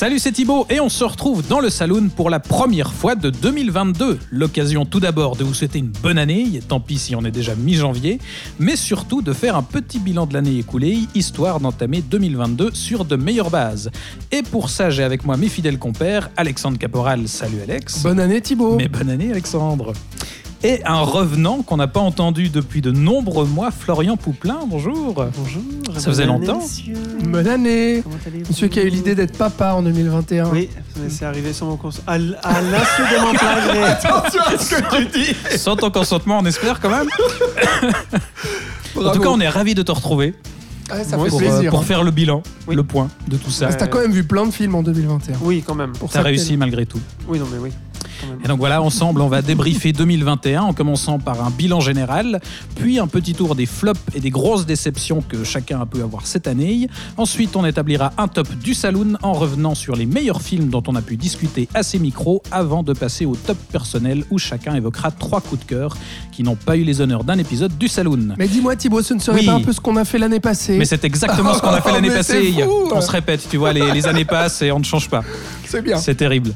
Salut, c'est Thibaut et on se retrouve dans le Saloon pour la première fois de 2022. L'occasion tout d'abord de vous souhaiter une bonne année, et tant pis si on est déjà mi-janvier, mais surtout de faire un petit bilan de l'année écoulée, histoire d'entamer 2022 sur de meilleures bases. Et pour ça, j'ai avec moi mes fidèles compères, Alexandre Caporal, salut Alex. Bonne année Thibaut. Mais bonne année Alexandre. Et un revenant qu'on n'a pas entendu depuis de nombreux mois, Florian Pouplin, bonjour. Bonjour. Ça faisait année, longtemps. monsieur. Bonne année. Comment allez-vous Monsieur qui a eu l'idée d'être papa en 2021. Oui, c'est arrivé sur mon constat. À, l- à l'insu de mon plein gré. Attention à ce que tu dis. Sans ton consentement, on espère quand même. En tout cas, on est ravis de te retrouver Ouais, ça Moi, fait pour, plaisir. euh, pour faire le bilan, Oui. le point de tout ça. Parce que T'as quand même vu plein de films en 2021. Oui, quand même. Pour T'as réussi malgré tout. Oui, non, mais oui. Et donc voilà, ensemble, on va débriefer 2021 en commençant par un bilan général, puis un petit tour des flops et des grosses déceptions que chacun a pu avoir cette année. Ensuite, on établira un top du saloon en revenant sur les meilleurs films dont on a pu discuter à ces micros avant de passer au top personnel où chacun évoquera trois coups de cœur qui n'ont pas eu les honneurs d'un épisode du saloon. Mais dis-moi Thibaut, ce ne serait Oui. pas un peu ce qu'on a fait l'année passée Mais c'est exactement ce qu'on a fait l'année Mais passée. fou. On se répète, tu vois, les, les années passent et on ne change pas. C'est bien. C'est terrible.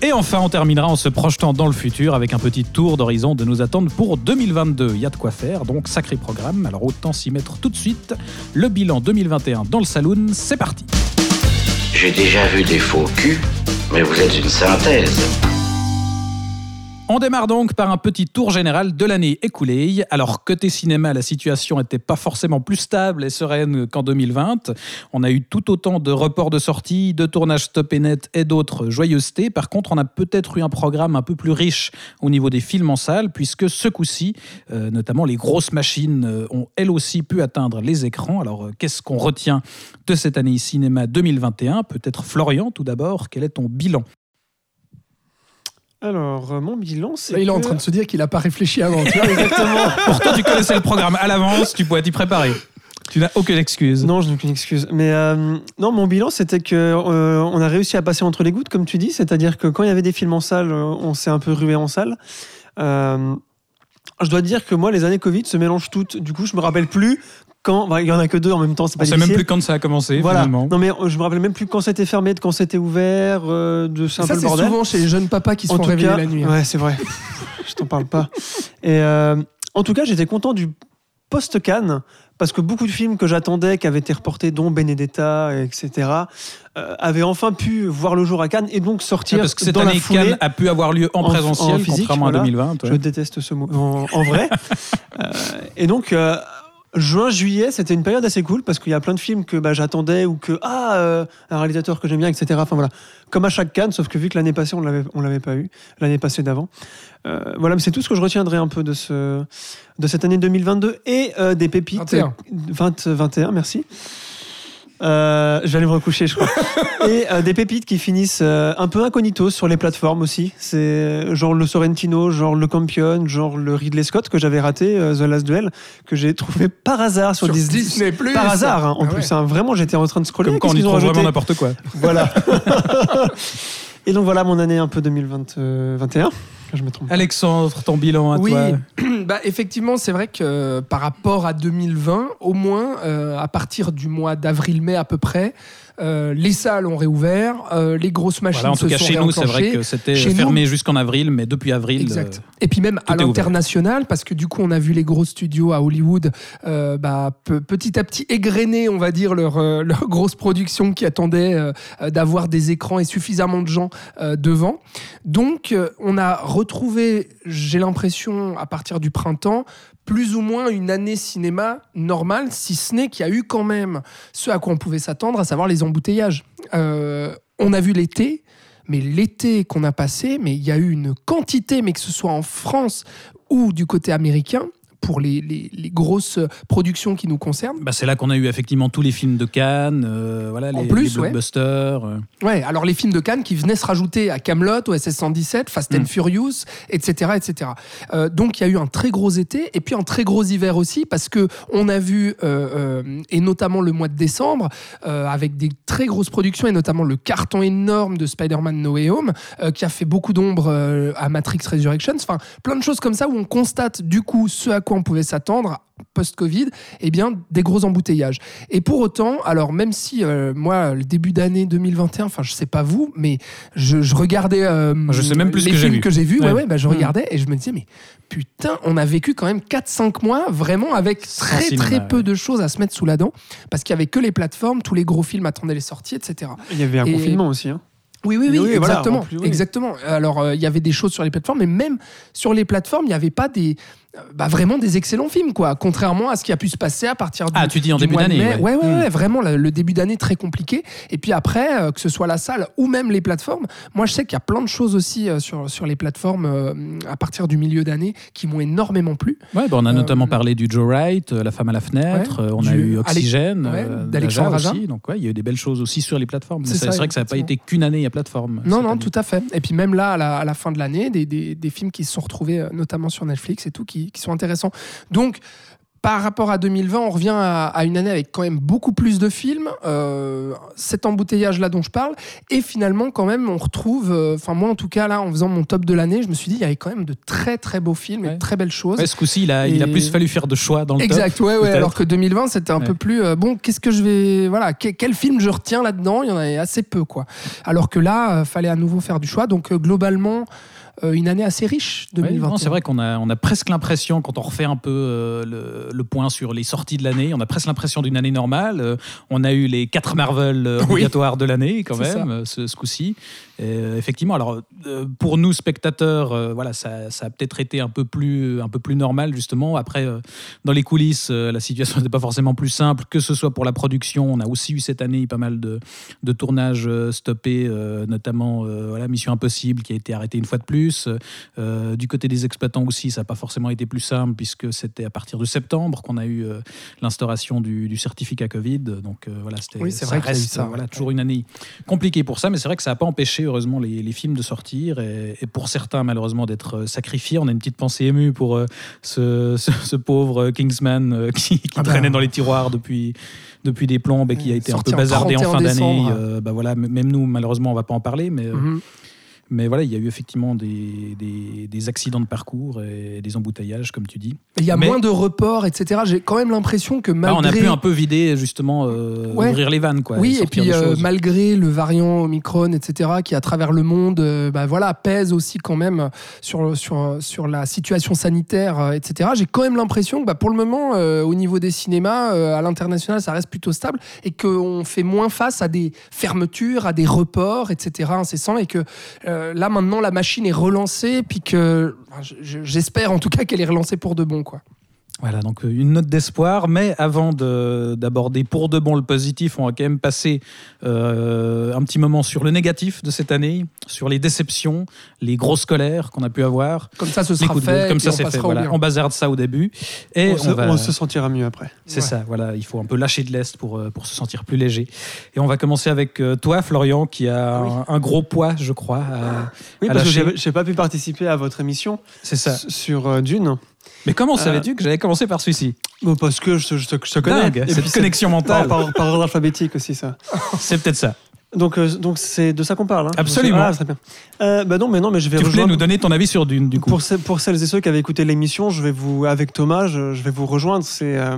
Et enfin, on terminera en se projetant dans le futur avec un petit tour d'horizon de nous attendre pour 2022. Il y a de quoi faire, donc sacré programme. Alors autant s'y mettre tout de suite. Le bilan 2021 dans le saloon, c'est parti. J'ai déjà vu des faux culs, mais vous êtes une synthèse. On démarre donc par un petit tour général de l'année écoulée. Alors, côté cinéma, la situation n'était pas forcément plus stable et sereine qu'en 2020. On a eu tout autant de reports de sortie, de tournages stop et net et d'autres joyeusetés. Par contre, on a peut-être eu un programme un peu plus riche au niveau des films en salle, puisque ce coup-ci, euh, notamment les grosses machines, euh, ont elles aussi pu atteindre les écrans. Alors, euh, qu'est-ce qu'on retient de cette année cinéma 2021 Peut-être Florian, tout d'abord, quel est ton bilan? Alors, euh, mon bilan, c'est. Là, il est en train de se dire qu'il a pas réfléchi avant. tu vois. Exactement. Pourtant, tu connaissais le programme à l'avance, tu pouvais t'y préparer. Tu n'as aucune excuse. non, je n'ai aucune excuse. Mais euh, non, mon bilan, c'était que euh, on a réussi à passer entre les gouttes, comme tu dis. C'est-à-dire que quand il y avait des films en salle, on s'est un peu rué en salle. Euh, je dois dire que moi, les années Covid se mélangent toutes. Du coup, je me rappelle plus quand. Il y en a que deux en même temps, c'est On pas sait même plus quand ça a commencé, Voilà. finalement. Non mais euh, je me rappelle même plus quand c'était fermé, de quand c'était ouvert, euh, de c'est un Ça le c'est bordel. souvent chez les jeunes papas qui se en font tout réveiller cas, la nuit. hein. ouais c'est vrai. je t'en parle pas. Et euh, en tout cas j'étais content du post Cannes parce que beaucoup de films que j'attendais, qui avaient été reportés, dont Benedetta, etc., euh, avaient enfin pu voir le jour à Cannes et donc sortir Ouais, parce que cette dans année, la foulée. Cannes a pu avoir lieu en, en- présentiel, en physique, contrairement voilà. à 2020. ouais. Je déteste ce mot en, en vrai. Euh, et donc, euh, juin, juillet, c'était une période assez cool parce qu'il y a plein de films que bah, j'attendais ou que, ah, euh, un réalisateur que j'aime bien, etc. Enfin voilà, comme à chaque Cannes, sauf que vu que l'année passée, on l'avait, on l'avait pas eu, l'année passée d'avant. Euh, voilà, mais c'est tout ce que je retiendrai un peu de, ce, de cette année 2022 et euh, des pépites. 21. 20, 21, merci. Euh, je vais aller me recoucher, je crois. et euh, des pépites qui finissent euh, un peu incognito sur les plateformes aussi. C'est genre le Sorrentino, genre le Campion, genre le Ridley Scott que j'avais raté, euh, The Last Duel, que j'ai trouvé par hasard sur, Sur Dis- Disney+. Par hasard, hein, en Ah plus. hein. vraiment, j'étais en train de scroller. Comme quand on y trouve vraiment n'importe quoi. Voilà. et donc voilà mon année un peu 2021. Je me trompe. pas. Alexandre, ton bilan à Oui, toi bah, effectivement, c'est vrai que euh, par rapport à 2020, au moins euh, à partir du mois d'avril-mai à peu près, euh, les salles ont réouvert, euh, les grosses machines Voilà, en tout se cas, sont chez nous, c'est vrai que c'était fermé jusqu'en avril, mais depuis avril. Exact. euh, Et puis même à l'international, parce que du coup, on a vu les gros studios à Hollywood euh, bah, pe- petit à petit égrener, on va dire, leur, leur grosse production qui attendait d'avoir des écrans et suffisamment de gens devant. Donc, on a retrouvé, j'ai l'impression, à partir du printemps, plus ou moins une année cinéma normale, si ce n'est qu'il y a eu quand même ce à quoi on pouvait s'attendre, à savoir les embouteillages. Euh, on a vu l'été, mais l'été qu'on a passé, mais il y a eu une quantité, mais que ce soit en France ou du côté américain, pour les, les- les grosses productions qui nous concernent. Bah, c'est là qu'on a eu effectivement tous les films de Cannes, euh, voilà, En les, plus, les ouais. blockbusters. euh. Ouais, alors les films de Cannes qui venaient se rajouter à Camelot, au SS 117, Fast and Mm. Furious, etc., etc. Euh, donc il y a eu un très gros été et puis un très gros hiver aussi parce que on a vu et notamment le mois de décembre avec des très grosses productions et notamment le carton énorme de Spider-Man No Way Home qui a fait beaucoup d'ombre à Matrix Resurrections. Enfin, plein de choses comme ça où on constate du coup ce à quoi on pouvait s'attendre post-Covid, eh bien des gros embouteillages. Et pour autant, alors même si euh, moi le début d'année 2021, enfin je sais pas vous, mais je, je regardais euh, Je sais même plus ce les que j'ai films vu. que j'ai vus, ouais. Ouais. ouais, bah, je Mm. regardais et je me disais mais putain, on a vécu quand même 4-5 mois vraiment avec Sans très cinéma, très peu ouais. de choses à se mettre sous la dent parce qu'il y avait que les plateformes, tous les gros films attendaient les sorties, etc. Il y avait un Et- confinement aussi. hein. Oui, oui, oui, exactement. en plus, oui. exactement. Alors, euh, il y avait des choses sur les plateformes, mais même sur les plateformes, il n'y avait pas des, bah, vraiment des excellents films, quoi. Contrairement à ce qui a pu se passer à partir du, Ah, tu dis en début d'année, ouais. Ouais, ouais, Mm. ouais, vraiment, le, le début d'année très compliqué. Et puis après, euh, que ce soit la salle ou même les plateformes, moi, je sais qu'il y a plein de choses aussi euh, sur, sur les plateformes euh, à partir du milieu d'année qui m'ont énormément plu. Ouais, bah, on a notamment parlé du Joe Wright, La femme à la fenêtre, Ouais, on a eu Oxygène, d'Alexandre aussi. Donc ouais, il y a eu des belles choses aussi sur les plateformes. C'est vrai que ça n'a pas été qu'une année à plateforme. Non, non, année. tout à fait. Et puis même là, à la, à la fin de l'année, des, des- des films qui se sont retrouvés, notamment sur Netflix et tout, qui, qui sont intéressants. Donc, par rapport à 2020, on revient à, à une année avec quand même beaucoup plus de films, euh, cet embouteillage-là dont je parle, et finalement, quand même, on retrouve, euh, enfin moi en tout cas, là, en faisant mon top de l'année, je me suis dit, il y avait quand même de très très beaux films et de très belles choses. Ouais, ce coup-ci, il a, il a plus fallu faire de choix dans le top. Exact, ouais, ouais. Alors que 2020, c'était un peu plus euh, bon. Qu'est-ce que je vais, voilà, que- quel film je retiens là-dedans? Il y en avait assez peu, quoi. Alors que là, fallait à nouveau faire du choix. Donc globalement, une année assez riche Ouais, 2021. non, c'est vrai qu'on a, on a presque l'impression, quand on refait un peu euh, le, le point sur les sorties de l'année, on a presque l'impression d'une année normale. Euh, on a eu les quatre Marvel euh, Oui. obligatoires de l'année, quand même, euh, ce, ce coup-ci. Euh, effectivement, alors euh, pour nous spectateurs, euh, voilà, ça, ça a peut-être été un peu plus, un peu plus normal justement. Après, euh, dans les coulisses, euh, la situation n'était pas forcément plus simple, que ce soit pour la production. On a aussi eu cette année pas mal de, de tournages euh, stoppés, euh, notamment euh, voilà, Mission Impossible qui a été arrêtée une fois de plus. Euh, du côté des exploitants aussi, ça n'a pas forcément été plus simple puisque c'était à partir de septembre qu'on a eu euh, l'instauration du, du certificat Covid. Donc euh, voilà, c'était Oui, c'est vrai reste ça, voilà, ouais. toujours une année compliquée pour ça, mais c'est vrai que ça n'a pas empêché heureusement les, les films de sortir et, et pour certains malheureusement d'être euh, sacrifiés. On a une petite pensée émue pour euh, ce, ce- ce pauvre Kingsman euh, qui, qui Ah bah. traînait dans les tiroirs depuis depuis des plombes et qui a été un Sorti peu en bazardé en 31 fin d'année. Euh, bah voilà, même nous malheureusement on va pas en parler, mais euh, Mhm. Mais voilà, il y a eu effectivement des, des, des accidents de parcours et des embouteillages, comme tu dis. Il y a Mais- moins de reports, etc. J'ai quand même l'impression que malgré on a pu un peu vider, justement, euh, Ouais. ouvrir les vannes. Quoi, oui, et puis euh, malgré le variant Omicron, etc., qui à travers le monde, euh, bah, voilà, pèse aussi quand même sur, sur, sur la situation sanitaire, euh, etc., j'ai quand même l'impression que bah, pour le moment, au niveau des cinémas, à l'international, ça reste plutôt stable et qu'on fait moins face à des fermetures, à des reports, etc., incessants, et que euh, là maintenant, la machine est relancée, puis que j'espère en tout cas qu'elle est relancée pour de bon. Quoi. Voilà, donc euh, une note d'espoir. Mais avant de- d'aborder pour de bon le positif, on va quand même passer euh, un petit moment sur le négatif de cette année, sur les déceptions, les grosses colères qu'on a pu avoir. Comme ça, ce sera fait, comme ça c'est on fait. Voilà. On bazarde ça au début. Et on, on, se, va... on se sentira mieux après. C'est Ouais. ça, voilà, il faut un peu lâcher de l'est pour, euh, pour se sentir plus léger. Et on va commencer avec toi, Florian, qui a Oui. un, un gros poids, je crois. à- Oui, à parce que lâcher. j'ai- j'ai pas pu participer à votre émission C'est ça. sur Dune. Mais comment Euh, savais-tu que j'allais commencer par celui-ci Bon, parce que je, je, te- je te connais. Dingue, Et cette puis c'est connexion par, mentale. par, par ordre alphabétique aussi, ça. C'est peut-être ça. Donc, euh, donc c'est de ça qu'on parle. hein. Absolument. Ah, très bien. Euh, bah non, mais non, mais je vais Tu voulais rejoindre. nous donner ton avis sur Dune, du coup. Pour, ce- pour celles et ceux qui avaient écouté l'émission, je vais vous, avec Thomas, je, je vais vous rejoindre. C'est euh,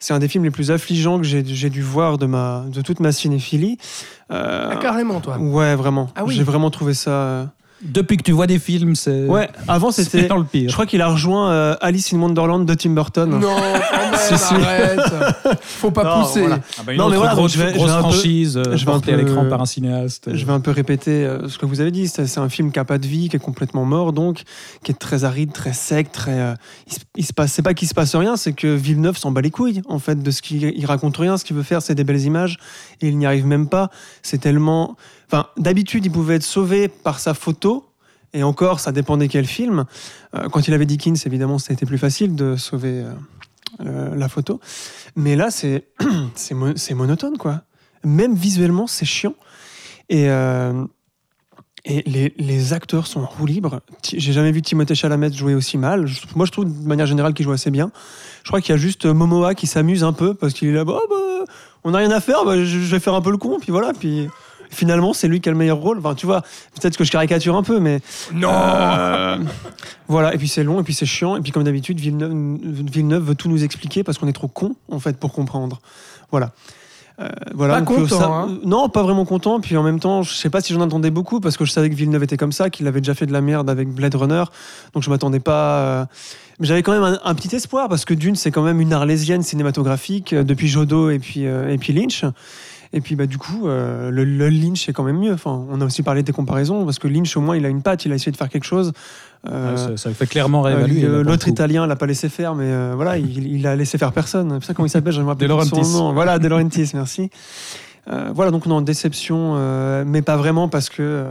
c'est un des films les plus affligeants que j'ai j'ai dû voir de, ma, de toute ma cinéphilie. Euh, Ah, carrément, toi. ouais, vraiment. Ah oui. J'ai vraiment trouvé ça. euh, Depuis que tu vois des films, c'est Ouais, avant c'est c'était. dans le pire. Je crois qu'il a rejoint euh, Alice in Wonderland de Tim Burton. Non, quand même, arrête. Faut pas Non, pousser. voilà. Ah bah, une Non, mais autre voilà, donc grosse, je vais- je grosse vais un peu- franchise euh, je vais un portée à peu- l'écran par un cinéaste. Je vais un peu répéter euh, ce que vous avez dit. C'est c'est un film qui n'a pas de vie, qui est complètement mort, donc, qui est très aride, très sec, très. euh, il, se- il se passe. C'est pas qu'il se passe rien, c'est que Villeneuve s'en bat les couilles en fait de ce qu'il il raconte rien. Ce qu'il veut faire, c'est des belles images et il n'y arrive même pas. C'est tellement. D'habitude, il pouvait être sauvé par sa photo. Et encore, ça dépendait quel film. Euh, quand il avait Dickens, évidemment, c'était plus facile de sauver euh, la photo. Mais là, c'est c'est mo- c'est monotone, quoi. Même visuellement, c'est chiant. Et, euh, et les, les acteurs sont en roue libre. J'ai jamais vu Timothée Chalamet jouer aussi mal. Moi, je trouve de manière générale qu'il joue assez bien. Je crois qu'il y a juste Momoa qui s'amuse un peu parce qu'il est là, bah, on n'a rien à faire, bah, je je vais faire un peu le con, puis voilà. Puis finalement, c'est lui qui a le meilleur rôle. Enfin, tu vois, peut-être que je caricature un peu, mais. Non Euh, voilà, et puis c'est long, et puis c'est chiant, et puis comme d'habitude, Villeneuve, Villeneuve veut tout nous expliquer parce qu'on est trop con en fait pour comprendre. Voilà. Euh, voilà Pas euh, content, ça- hein. Non, pas vraiment content. Puis en même temps, je sais pas si j'en attendais beaucoup parce que je savais que Villeneuve était comme ça, qu'il avait déjà fait de la merde avec Blade Runner, donc je m'attendais pas. Mais j'avais quand même un, un petit espoir parce que Dune, c'est quand même une arlésienne cinématographique depuis Jodo et puis euh, et puis Lynch. Et puis bah du coup, euh, le, le Lynch est quand même mieux. Enfin, on a aussi parlé des comparaisons parce que Lynch au moins il a une patte, il a essayé de faire quelque chose. Euh, ça, ça fait clairement euh, réévaluer. euh, L'autre italien l'a pas laissé faire, mais euh, voilà, il, il a laissé faire personne. Putain, comment il s'appelle J'aimerais De rappeler Laurentiis. son nom. Voilà, De Laurentiis, merci. Voilà, donc non, déception, euh, mais pas vraiment parce que.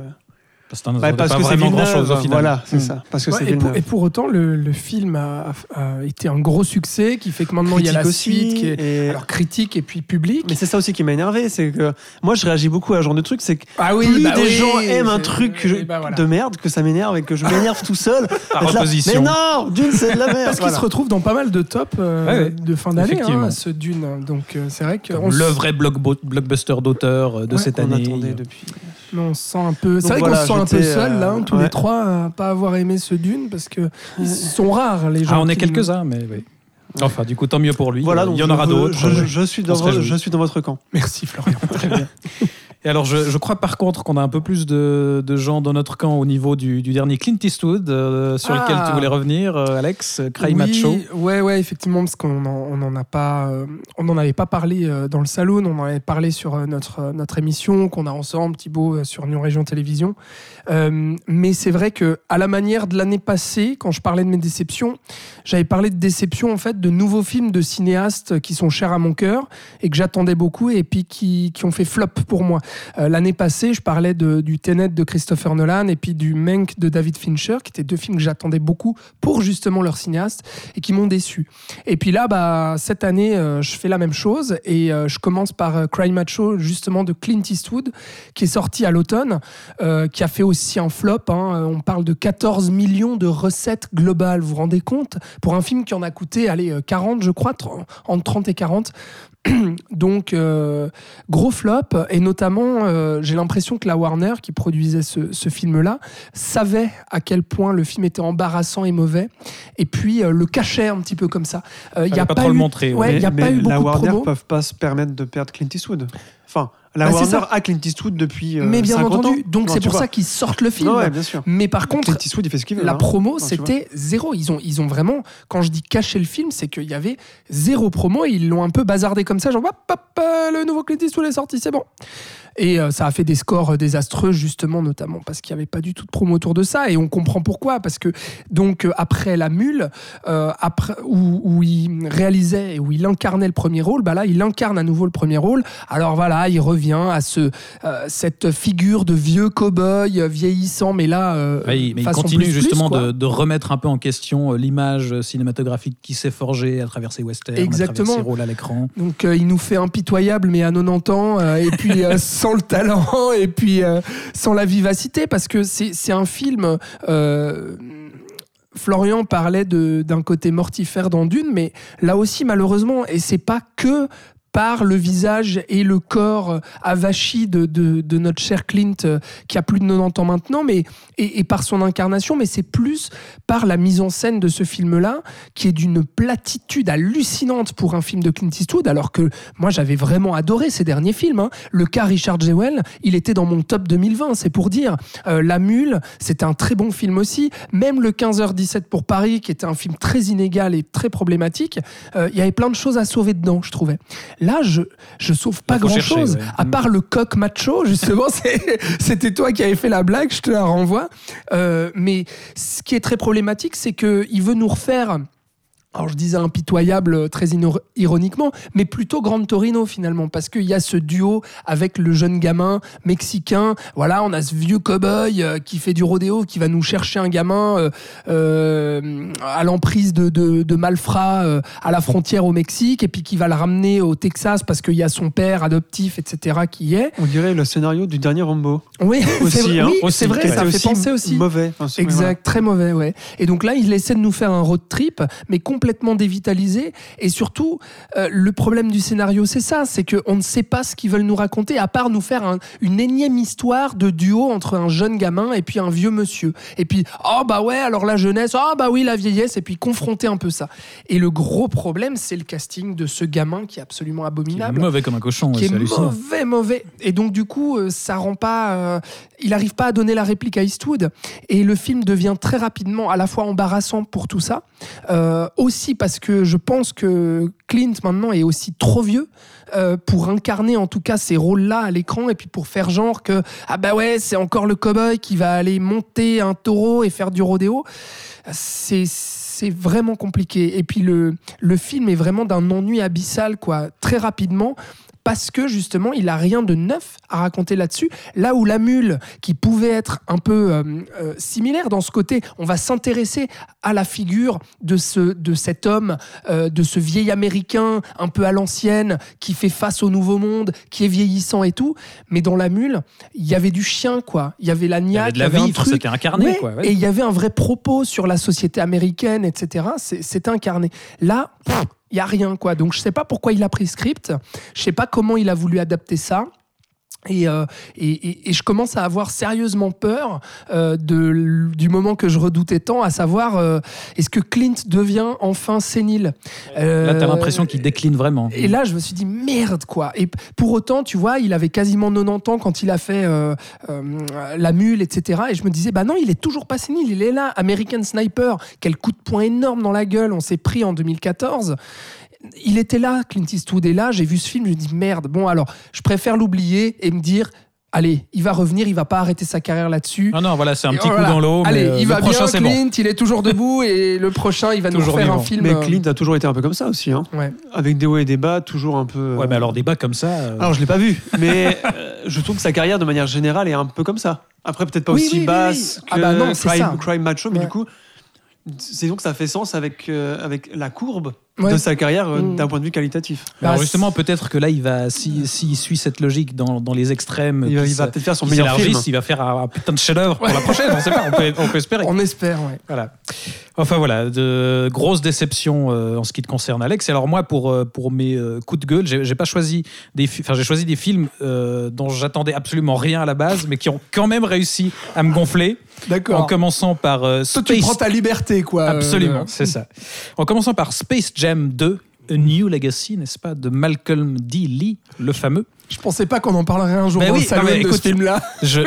Parce que bah, parce pas que c'est grand chose au final. Voilà, c'est Hmm. ça. Parce que Ouais, c'est et, pour, Villeneuve. et pour autant, le, le film a, été un gros succès qui fait que maintenant il y a la aussi, suite qui est et- alors critique et puis public. Mais c'est ça aussi qui m'a énervé, c'est que moi je réagis beaucoup à ce genre de truc, c'est que ah oui, plus bah des oui, gens aiment un truc que je- et bah voilà. de merde que ça m'énerve et que je m'énerve tout seul. Par opposition. Mais non, Dune c'est de la merde. Parce qu'il Voilà. se retrouve dans pas mal de top euh, Ouais, ouais. de fin d'année, hein, ce Dune. Donc euh, c'est vrai que on, le vrai blockbuster d'auteur euh, de cette On année. attendait depuis. On se sent un peu. C'est vrai voilà, qu'on se sent un peu seul là, euh, tous ouais. les trois, à pas avoir aimé ce Dune parce que ils sont rares les gens. Ah, on est qui- quelques-uns, mais oui. Enfin, du coup, tant mieux pour lui. Voilà, donc Il y en aura d'autres. Suis dans, je suis dans votre camp. Merci Florian. Très bien. Et alors, je, je crois par contre qu'on a un peu plus de, de gens dans notre camp au niveau du, du dernier Clint Eastwood, euh, sur Ah. lequel tu voulais revenir, euh, Alex, Cry oui, Macho. Ouais, ouais, effectivement, parce qu'on en, on en a pas, euh, on n'en avait pas parlé euh, dans le salon, on en avait parlé sur notre notre émission qu'on a ensemble, Thibaut, sur New Région Télévision. Mais c'est vrai que à la manière de l'année passée, quand je parlais de mes déceptions, j'avais parlé de déceptions en fait de nouveaux films de cinéastes qui sont chers à mon cœur et que j'attendais beaucoup et puis qui, qui ont fait flop pour moi. Euh, L'année passée, je parlais du Tenet de Christopher Nolan et puis du Mank de David Fincher, qui étaient deux films que j'attendais beaucoup pour justement leur cinéaste et qui m'ont déçu. Et puis là, bah, cette année, euh, je fais la même chose et euh, je commence par Cry Macho, justement de Clint Eastwood, qui est sorti à l'automne, qui a fait aussi un flop. hein. On parle de 14 millions de recettes globales, vous vous rendez compte? Pour un film qui en a coûté, allez, euh, 40, je crois, tr- entre 30 et 40. Donc, euh, gros flop, et notamment, euh, j'ai l'impression que la Warner, qui produisait ce, ce film-là, savait à quel point le film était embarrassant et mauvais, et puis euh, le cachait un petit peu comme ça. Il Fallait y a pas pas trop eu, le montrer, ouais, mais il y a mais pas eu beaucoup la Warner promos. peuvent pas se permettre de perdre Clint Eastwood. Enfin, la Bah, Warner a Clint Eastwood depuis euh, mais bien 50 entendu, ans. donc Non, c'est pour vois. ça qu'ils sortent le film. Ouais, bien sûr. Mais par contre, Clint Eastwood, il fait ce qu'il veut. la hein. promo, c'était zéro. Ils ont, ils ont vraiment, quand je dis cacher le film, c'est qu'il y avait zéro promo et ils l'ont un peu bazardé comme ça, genre hop, hop, euh, le nouveau Clint Eastwood est sorti, c'est bon. Et euh, ça a fait des scores euh, désastreux, justement, notamment parce qu'il n'y avait pas du tout de promo autour de ça. Et on comprend pourquoi. Parce que, donc, après La Mule, euh, après, où, où il réalisait et où il incarnait le premier rôle, bah là, il incarne à nouveau le premier rôle. Alors voilà, il revient à ce, euh, cette figure de vieux cow-boy euh, vieillissant, mais là. euh, Ouais, il- continue plus justement de, de remettre un peu en question l'image cinématographique qui s'est forgée à travers ses westerns, à Exactement. travers ses rôles à l'écran. Donc il nous fait impitoyable mais à 90 ans et puis sans le talent et puis sans la vivacité parce que c'est un film Florian parlait d'un côté mortifère dans Dune, mais là aussi malheureusement, et c'est pas que par le visage et le corps avachi de, de- notre cher Clint, euh, qui a plus de 90 ans maintenant, mais, et, et par son incarnation, mais c'est plus par la mise en scène de ce film-là, qui est d'une platitude hallucinante pour un film de Clint Eastwood, alors que moi j'avais vraiment adoré ces derniers films. hein. Le cas Richard Jewell, il était dans mon top 2020, c'est pour dire. Euh, La Mule, c'était un très bon film aussi. Même le 15h17 pour Paris, qui était un film très inégal et très problématique, euh, il y avait plein de choses à sauver dedans, je trouvais. Là, je, je sauve pas Là, faut grand chercher, chose, ouais. à part le coq macho, justement. C'était toi qui avais fait la blague, je te la renvoie. Euh, mais ce qui est très problématique, c'est qu'il veut nous refaire alors je disais impitoyable euh, très ironiquement, mais plutôt Grand Torino finalement, parce qu'il y a ce duo avec le jeune gamin mexicain. Voilà, on a ce vieux cow-boy euh, qui fait du rodéo, qui va nous chercher un gamin euh, euh, à l'emprise de, de, de malfrats euh, à la frontière au Mexique, et puis qui va le ramener au Texas parce qu'il y a son père adoptif, etc. qui y est. On dirait le scénario du dernier Rambo. Oui, Aussi, c'est hein, oui, aussi, c'est vrai, ça fait penser aussi. Mauvais. Enfin, Exact, voilà. très mauvais, ouais. Et donc là, il essaie de nous faire un road trip, mais complètement dévitalisé. Et surtout, euh, le problème du scénario, c'est ça, c'est qu'on ne sait pas ce qu'ils veulent nous raconter, à part nous faire un- une énième histoire de duo entre un jeune gamin et puis un vieux monsieur. Et puis, oh bah ouais, alors la jeunesse, oh bah oui, la vieillesse, et puis confronter un peu ça. Et le gros problème, c'est le casting de ce gamin qui est absolument est abominable mauvais comme un cochon, qui est mauvais, mauvais. Et donc, du coup, euh, ça rend pas. euh, il n'arrive pas à donner la réplique à Eastwood. Et le film devient très rapidement à la fois embarrassant pour tout ça. euh, aussi parce que je pense que Clint, maintenant, est aussi trop vieux. euh, pour incarner en tout cas ces rôles-là à l'écran et puis pour faire genre que ah bah ouais c'est encore le cowboy qui va aller monter un taureau et faire du rodéo c'est c'est vraiment compliqué. Et puis le, le film est vraiment d'un ennui abyssal, quoi, très rapidement. Parce que justement, il a rien de neuf à raconter là-dessus. Là où la mule, qui pouvait être un peu euh, euh, similaire dans ce côté, on va s'intéresser à la figure de, ce, de cet homme, euh, de ce vieil américain un peu à l'ancienne, qui fait face au nouveau monde, qui est vieillissant et tout. Mais dans la mule, il y avait du chien, quoi. Il y avait la Il y avait niaque, de la il y avait un vie, truc. incarné, Ouais, quoi. ouais. Et il y avait un vrai propos sur la société américaine, etc. C'est- incarné. Là, pff, il y a rien, quoi. Donc je sais pas pourquoi il a pris script. Je sais pas comment il a voulu adapter ça. Et, euh, et, et- et je commence à avoir sérieusement peur euh, de, du moment que je redoutais tant, à savoir euh, est-ce que Clint devient enfin sénile? Là, t'as Euh, l'impression qu'il décline vraiment. et là, je me suis dit merde quoi. Et pour autant, tu vois, il avait quasiment 90 ans quand il a fait euh, euh, la mule, etc. Et je me disais bah non, il est toujours pas sénile, il est là. American Sniper, quel coup de poing énorme dans la gueule, on s'est pris en 2014. Il était là, Clint Eastwood est là. J'ai vu ce film, je me dis merde. Bon alors, je préfère l'oublier et me dire. Allez, il va revenir, il va pas arrêter sa carrière là-dessus. Non, non, voilà, c'est un Et petit coup dans l'eau. Allez, il le va bien, prochain, bon. Clint, il est toujours debout et le prochain, il va nous faire un film. Mais euh, Clint a toujours été un peu comme ça aussi. Hein. ouais. Avec des hauts et des bas, toujours un peu. euh, Ouais, mais alors des bas comme ça. euh, Alors, je l'ai pas vu, mais je trouve que sa carrière, de manière générale, est un peu comme ça. Après, peut-être pas Oui, aussi oui, basse oui. que Ah bah non, Crime, Macho, mais Ouais. du coup, c'est donc ça fait sens avec, euh, avec la courbe Ouais. de sa carrière euh, Mm. d'un point de vue qualitatif. alors Bah, justement, peut-être que là, il va, si- s'il suit cette logique dans, dans les extrêmes, Il va, il peut-être faire son meilleur film. il va faire un, un putain de chef-d'œuvre pour la prochaine. On sait pas, on peut, on peut espérer. On espère, ouais. Voilà. Enfin voilà, de grosses déceptions euh, en ce qui te concerne, Alex. Et alors moi, pour euh, pour mes euh, coups de gueule, j'ai pas choisi des, fi- enfin j'ai choisi des films euh, dont j'attendais absolument rien à la base, mais qui ont quand même réussi à me gonfler. En D'accord. commençant par euh, Toi, tu prends ta liberté, quoi. Absolument, c'est ça. En commençant par Space Jam 2, A New Legacy, n'est-ce pas, de Malcolm D. Lee, le fameux. Je pensais pas qu'on en parlerait un jour Ben dans oui, le salon non, de ce film-là. Je,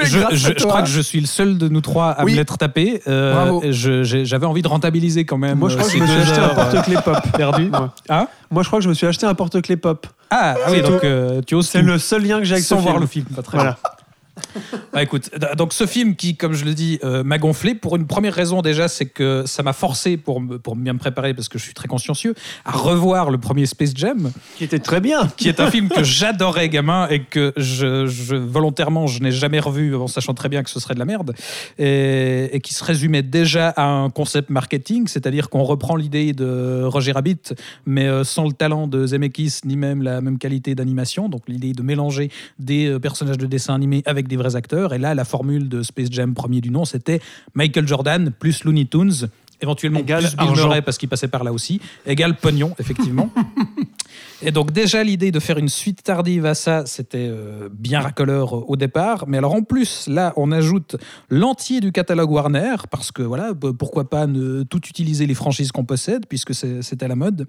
crois que je suis le seul de nous trois à Oui. me l'être tapé. Euh, j'ai- J'avais envie de rentabiliser quand même. Moi, je crois euh, que je me suis acheté un euh, porte-clés pop. perdu. Moi. Hein? Moi, je crois que je me suis acheté un porte-clés pop. Ah, ah oui, C'est donc euh, tu oses C'est le seul lien que j'ai avec sans ce voir film. le film. Pas très Voilà. bien. Bah, écoute, donc ce film qui, comme je le dis, euh, m'a gonflé pour une première raison déjà, c'est que ça m'a forcé pour, me- pour bien me préparer parce que je suis très consciencieux à revoir le premier Space Jam, Qui était très bien. qui est un film que j'adorais gamin et que je, je- volontairement je n'ai jamais revu en sachant très bien que ce serait de la merde et, et qui se résumait déjà à un concept marketing, c'est-à-dire qu'on reprend l'idée de Roger Rabbit mais euh, sans le talent de Zemeckis ni même la même qualité d'animation, donc l'idée de mélanger des euh, personnages de dessin animé avec des vrais acteurs et là la formule de Space Jam premier du nom c'était Michael Jordan plus Looney Tunes éventuellement plus Bill. Murray parce qu'il passait par là aussi, égal pognon, effectivement. Et donc déjà l'idée de faire une suite tardive à ça, c'était euh, bien racoleur euh, au départ. Mais alors en plus, là, on ajoute l'entier du catalogue Warner, parce que voilà, pourquoi pas tout utiliser les franchises qu'on possède, puisque c'est à la mode,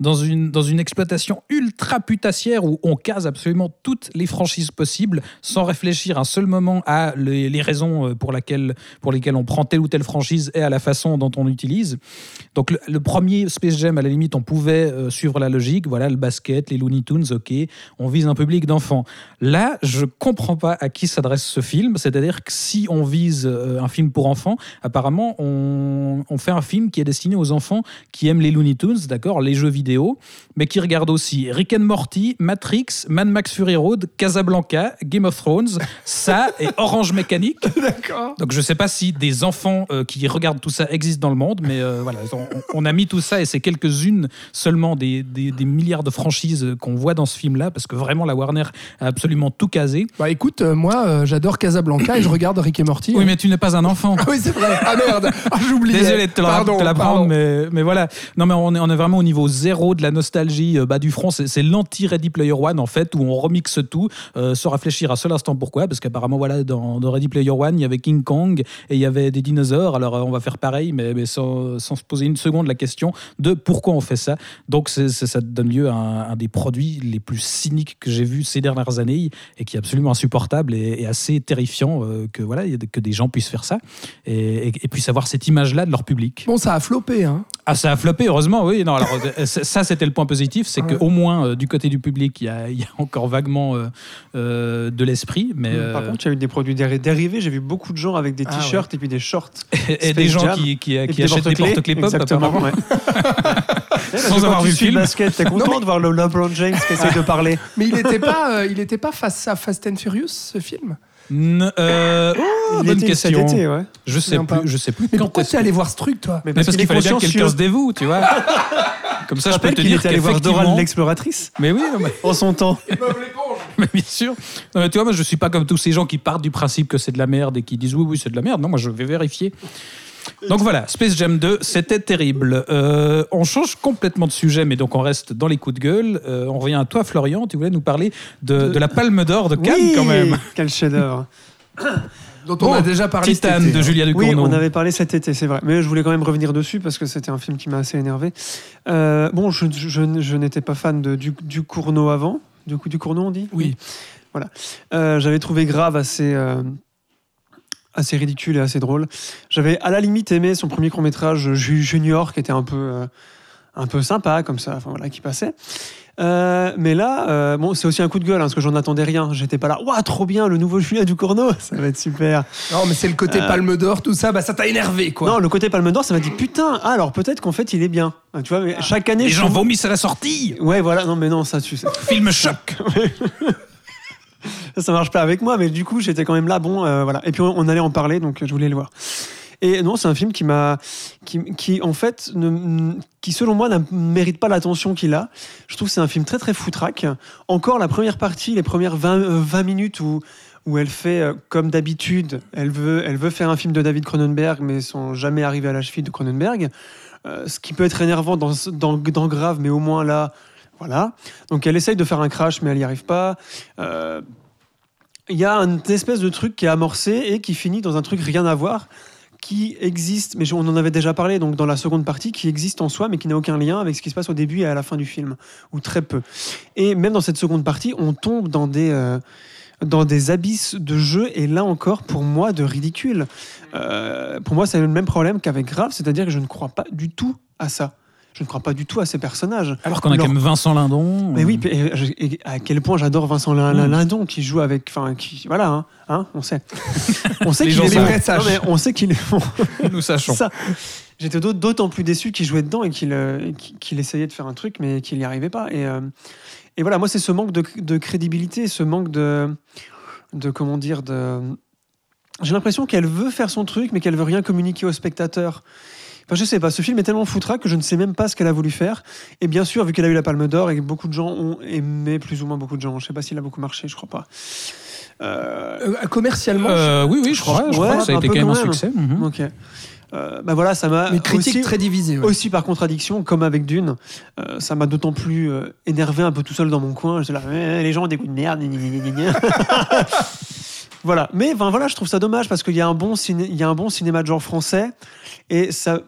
dans une, dans une exploitation ultra putassière où on case absolument toutes les franchises possibles, sans réfléchir un seul moment à les, raisons euh, pour, laquelle, pour lesquelles on prend telle ou telle franchise et à la façon dont on qu'on utilise. Donc le, le premier Space Jam, à la limite, on pouvait suivre la logique. Voilà, le basket, les Looney Tunes, ok, on vise un public d'enfants. Là, je comprends pas à qui s'adresse ce film. C'est-à-dire que si on vise euh, un film pour enfants, apparemment, on, on fait un film qui est destiné aux enfants qui aiment les Looney Tunes, d'accord, les jeux vidéo, mais qui regardent aussi Rick and Morty, Matrix, Mad Max Fury Road, Casablanca, Game of Thrones, ça et Orange Mécanique. D'accord. Donc je sais pas si des enfants euh, qui regardent tout ça existent dans le monde, mais euh, voilà, on, on a mis tout ça et c'est quelques-unes seulement des, des- des milliards de franchises qu'on voit dans ce film-là, parce que vraiment la Warner a absolument tout casé. Bah écoute, euh, moi euh, j'adore Casablanca et je regarde Rick et Morty. Oui, mais tu n'es pas un enfant. Ah oui, c'est vrai. Ah merde. Ah, j'oubliais. Désolé de te l'apprendre, mais, mais voilà. Non, mais on est, on est vraiment au niveau zéro de la nostalgie bas du front. C'est c'est l'anti-Ready Player One, en fait, où on remixe tout euh, sans réfléchir à seul instant pourquoi. Parce qu'apparemment, voilà, dans, dans Ready Player One, il y avait King Kong et il y avait des dinosaures. Alors, on va faire pareil, mais, mais sans, sans se poser une seconde la question de pourquoi on fait ça. Donc, ça donne lieu à un, un des produits les plus cyniques que j'ai vus ces dernières années et qui est absolument insupportable et, et assez terrifiant euh, que, voilà, des- que des gens puissent faire ça et, et, et puissent avoir cette image-là de leur public. Bon, ça a floppé, hein. Ah, ça a floppé, heureusement, oui. Non, alors, euh, ça, ça, c'était le point positif, c'est Ouais. qu'au moins, euh, du côté du public, il y a, il y a encore vaguement euh, euh, de l'esprit, mais Par euh, contre, il y a eu des produits déri- dérivés. J'ai vu beaucoup de gens avec des Ah, t-shirts et puis des shorts. et, des gens Jam. qui, qui, qui puis achètent des porte-clés. pop, apparemment. ouais. Sans avoir tu vu le film. basket, t'es content de voir le LeBron James qui essaie de parler. Mais il n'était pas, euh, il était pas face à Fast and Furious, ce film. N- euh, oh, Il bonne était cet question. été, ouais. Je sais souviens plus, pas. je sais plus Mais quand pourquoi est-ce tu es allé voir ce truc, toi Mais parce qu'il fallait bien que quelqu'un se dévoue, tu vois. Comme ça, Je peux te qu'il dire était allé voir Dora qu'effectivement... l'exploratrice Mais oui, non, mais- en son temps. Mais bien sûr. Non, mais tu vois, moi, je suis pas comme tous ces gens qui partent du principe que c'est de la merde et qui disent oui, oui, c'est de la merde. Non, moi, je vais vérifier. Donc voilà, Space Jam 2, c'était terrible. Euh, on change complètement de sujet, mais donc on reste dans les coups de gueule. Euh, on revient à toi, Florian. Tu voulais nous parler de, De- de la Palme d'Or de Cannes, oui, quand même. Quel chef-d'œuvre. Dont Bon, on a déjà parlé cet Titane été, de. Julia Oui, Ducournau. on avait parlé cet été, c'est vrai. Mais je voulais quand même revenir dessus parce que c'était un film qui m'a assez énervé. Euh, bon, je, je- je n'étais pas fan de du, Ducournau avant. Du coup, Ducournau, on dit? Oui. Euh, J'avais trouvé grave assez, euh, assez ridicule et assez drôle. J'avais à la limite aimé son premier court-métrage Ju- Junior, qui était un peu, euh, un peu sympa, comme ça, enfin, voilà, qui passait. Euh, mais là, euh, bon, c'est aussi un coup de gueule, hein, parce que j'en attendais rien. J'étais pas là, waouh, trop bien, le nouveau Julien Ducournau, ça va être super. Non, mais c'est le côté Euh. Palme d'Or, tout ça, bah ça t'a énervé, quoi. Non, le côté Palme d'Or, ça m'a dit putain, ah, alors peut-être qu'en fait il est bien. Ah, Tu vois, mais chaque année, Les gens vomissent à la sortie. Ouais, voilà, non, mais non, ça, tu sais. Film choc. ça, marche pas avec moi, mais du coup, j'étais quand même là, bon, euh, voilà. Et puis, on, allait en parler, donc euh, je voulais le voir. Et non, c'est un film qui en fait, qui selon moi ne mérite pas l'attention qu'il a. Je trouve que c'est un film très très foutraque. Encore la première partie, les premières 20, euh, 20 minutes où où elle fait comme d'habitude, elle veut, elle veut faire un film de David Cronenberg, mais sans jamais arriver à la cheville de Cronenberg. Ce qui peut être énervant dans, dans Grave, mais au moins là, voilà. Donc elle essaye de faire un crash, mais elle n'y arrive pas. Euh, il y a une espèce de truc qui est amorcé et qui finit dans un truc rien à voir qui existe, mais on en avait déjà parlé donc dans la seconde partie, qui existe en soi mais qui n'a aucun lien avec ce qui se passe au début et à la fin du film, ou très peu. Et même dans cette seconde partie, on tombe dans des, euh, dans des abysses de jeu et là encore, pour moi, de ridicule. Euh, pour moi, c'est le même problème qu'avec Grave, c'est-à-dire que je ne crois pas du tout à ça. Je ne crois pas du tout à ces personnages. Alors qu'on a quand même Vincent Lindon. Mais oui, et, et à quel point j'adore Vincent Lin-. Lindon qui joue avec, enfin, qui, voilà, hein, hein, on sait, on sait Les qu'il est. Non, mais on sait qu'il nous sachons. Ça. J'étais d'aut- d'autant plus déçu qu'il jouait dedans et qu'il euh, qu'il essayait de faire un truc, mais qu'il n'y arrivait pas. Et, euh, et voilà, moi, c'est ce manque de, de crédibilité, ce manque de, de comment dire, de. J'ai l'impression qu'elle veut faire son truc, mais qu'elle veut rien communiquer au spectateur. Enfin, je sais pas, ce film est tellement foutraque que je ne sais même pas ce qu'elle a voulu faire. Et bien sûr, vu qu'elle a eu la Palme d'Or et que beaucoup de gens ont aimé, plus ou moins beaucoup de gens, je sais pas s'il a beaucoup marché, je crois pas. Euh, Euh, commercialement, Euh, oui, oui, je crois, je Ouais, crois que ça a été quand même un succès. mhm. ok. Euh, bah voilà, ça m'a aussi, très divisée. ouais. aussi par contradiction, comme avec Dune, euh, ça m'a d'autant plus euh, énervé un peu tout seul dans mon coin. J'étais là, Eh, les gens ont des goûts de merde. gna, gna, gna, gna, gna. voilà, mais enfin, voilà, je trouve ça dommage parce qu'il y a un bon ciné, il y a un bon cinéma de genre français et ça,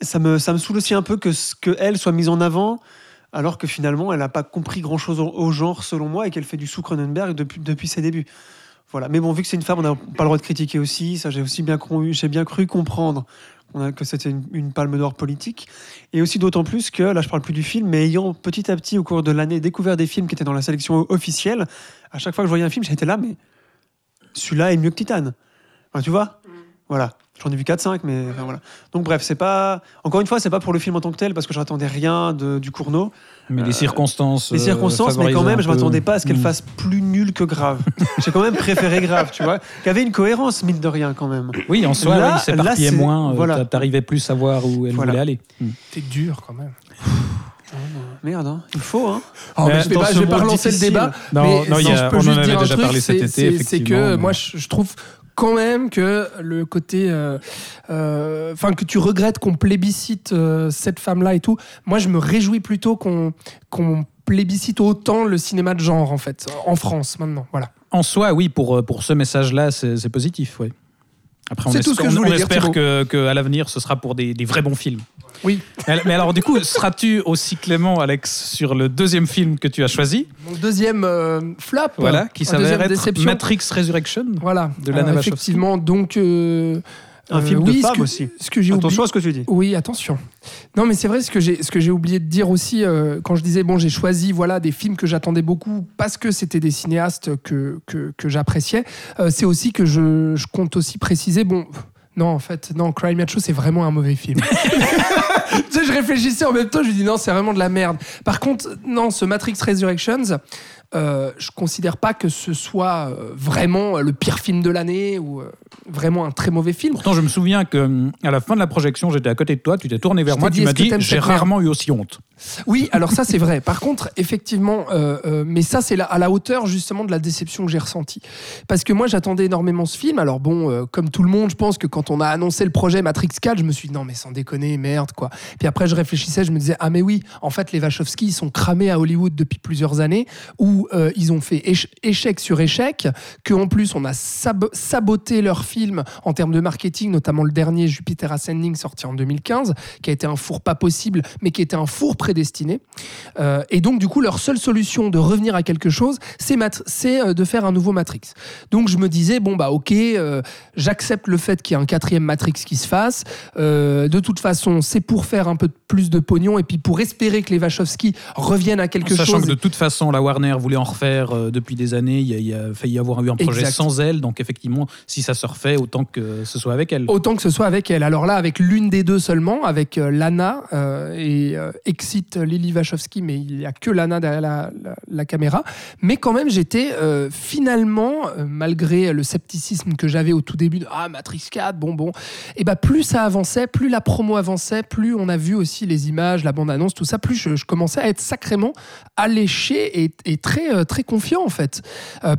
ça me, ça me saoule aussi un peu que ce que elle soit mise en avant. Alors que finalement, elle n'a pas compris grand-chose au, au genre, selon moi, et qu'elle fait du sous Cronenberg depuis, depuis ses débuts. Voilà. Mais bon, vu que c'est une femme, on n'a pas le droit de critiquer aussi. Ça, j'ai aussi bien cru, j'ai bien cru comprendre que c'était une, une palme d'or politique. Et aussi d'autant plus que, là je parle plus du film, mais ayant petit à petit au cours de l'année découvert des films qui étaient dans la sélection officielle, à chaque fois que je voyais un film, j'étais là, mais celui-là est mieux que Titan. Enfin, tu vois? Voilà. J'en ai vu 4-5, mais enfin, voilà. Donc bref, c'est pas. Encore une fois, c'est pas pour le film en tant que tel, parce que je n'attendais rien de, du Cournot. Mais les Euh, circonstances. Les euh, circonstances, mais quand même, un je m'attendais pas à ce qu'elle Mm. fasse plus nul que grave. J'ai quand même préféré grave, tu vois. Qu'il y avait une cohérence, mine de rien, quand même. Oui, en soi, Là- oui, là, c'est- moins. euh, voilà. t'a- T'arrivais plus à voir où elle Voilà. voulait aller. Mm. T'es dur quand même. Merde, hein. il faut, hein. Oh, Mais mais je vais pas, ce je vais pas relancer le débat. Non, mais non, y a- je peux on en juste avait dire un déjà truc, parlé cet c'est- été, c'est- que mais- moi, je, je trouve quand même que le côté, euh, euh, enfin que tu regrettes qu'on plébiscite euh, cette femme-là et tout. Moi, je me réjouis plutôt qu'on plébiscite autant le cinéma de genre en fait, en France maintenant. Voilà. En soi, oui, pour, pour ce message-là, c'est positif, oui. Après, on, C'est tout ce que je on dire, espère que, que à l'avenir, ce sera pour des, des vrais bons films. Oui. Mais alors, du coup, seras-tu aussi clément, Alex, sur le deuxième film que tu as choisi, Mon deuxième euh, flop, voilà, qui s'avère être déception. Matrix Resurrection Voilà. de Lana Euh. Effectivement, donc. euh, Un euh, film oui, de ce femme que- aussi. Ce que j'ai oublié. Attention à ce que tu dis. Oui, attention. Non, mais c'est vrai ce que j'ai ce que j'ai oublié de dire aussi euh, quand je disais bon, j'ai choisi voilà des films que j'attendais beaucoup parce que c'était des cinéastes que que, que j'appréciais. Euh, c'est aussi que je, je compte aussi préciser bon. Non, en fait, non, Cry Macho, c'est vraiment un mauvais film. tu sais, je réfléchissais en même temps, je me dis non, c'est vraiment de la merde. Par contre, non, ce Matrix Resurrections, euh, je considère pas que ce soit euh, vraiment le pire film de l'année ou euh, vraiment un très mauvais film. Pourtant, je me souviens que hum, à la fin de la projection, j'étais à côté de toi, tu t'es tourné vers Je moi, t'ai tu dit, m'as dit j'ai rarement eu aussi honte. Oui, alors ça c'est vrai. Par contre, effectivement, euh, euh, mais ça c'est à la hauteur justement de la déception que j'ai ressentie. Parce que moi j'attendais énormément ce film. Alors bon, euh, comme tout le monde, je pense que quand on a annoncé le projet Matrix 4, je me suis dit non mais sans déconner, merde quoi. Puis après je réfléchissais, je me disais ah mais oui, en fait les Wachowski ils sont cramés à Hollywood depuis plusieurs années où ils ont fait éche- échec sur échec, que en plus on a sab- saboté leur film en termes de marketing, notamment le dernier Jupiter Ascending sorti en 2015, qui a été un four pas possible, mais qui était un four prédestiné. Euh, et donc, du coup, leur seule solution de revenir à quelque chose, c'est mat- c'est, euh, de faire un nouveau Matrix. Donc, je me disais, bon, bah, ok, euh, j'accepte le fait qu'il y ait un quatrième Matrix qui se fasse. Euh, de toute façon, c'est pour faire un peu plus de pognon et puis pour espérer que les Wachowski reviennent à quelque Sachant chose. que de toute façon, la Warner voulait en refaire depuis des années, il y, a, il y a failli y avoir eu un projet Exact. sans elle, donc effectivement, si ça se refait, autant que ce soit avec elle. Autant que ce soit avec elle. Alors là, avec l'une des deux seulement, avec Lana et euh, Exit Lily Wachowski, mais il n'y a que Lana derrière la, caméra. Mais quand même, j'étais euh, finalement, euh, malgré le scepticisme que j'avais au tout début de Ah, Matrix 4, bon, bon, et bah plus ça avançait, plus la promo avançait, plus on a vu aussi les images, la bande-annonce, tout ça, plus je, commençais à être sacrément alléché et, très, euh, très confiant en fait.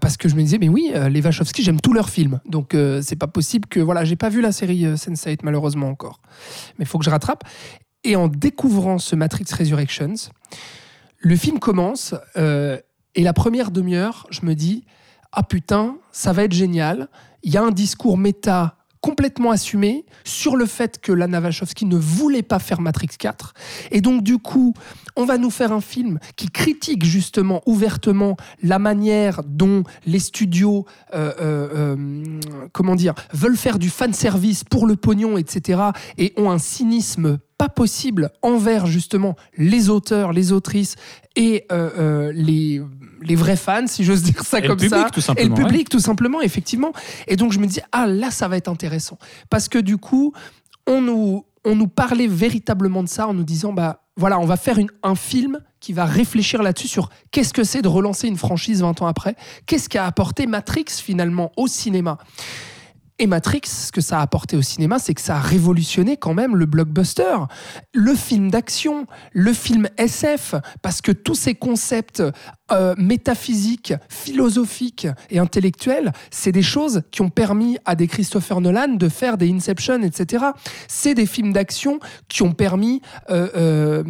Parce que je me disais, mais oui, les Wachowski, j'aime tous leurs films. Donc c'est pas possible que. Voilà, j'ai pas vu la série euh, Sense8 malheureusement encore. Mais faut que je rattrape. Et en découvrant ce Matrix Resurrections, le film commence euh, et la première demi-heure, je me dis, ah putain, ça va être génial. Il y a un discours méta complètement assumé sur le fait que Lana Wachowski ne voulait pas faire Matrix 4. Et donc, du coup, on va nous faire un film qui critique justement ouvertement la manière dont les studios, euh, euh, comment dire, veulent faire du fan service pour le pognon, etc. et ont un cynisme pas possible envers justement les auteurs, les autrices et euh, euh, les, les vrais fans, si j'ose dire ça Et le comme public, ça. tout Et simplement, le public, tout simplement, effectivement. Et donc, je me dis, ah là, ça va être intéressant. Parce que du coup, on nous, on nous parlait véritablement de ça en nous disant, bah voilà, on va faire une- un film qui va réfléchir là-dessus sur qu'est-ce que c'est de relancer une franchise 20 ans après. Qu'est-ce qu'a apporté Matrix finalement au cinéma? Et Matrix, ce que ça a apporté au cinéma, c'est que ça a révolutionné quand même le blockbuster, le film d'action, le film SF, parce que tous ces concepts euh, métaphysiques, philosophiques et intellectuels, c'est des choses qui ont permis à des Christopher Nolan de faire des Inception, etc. C'est des films d'action qui ont permis euh, euh,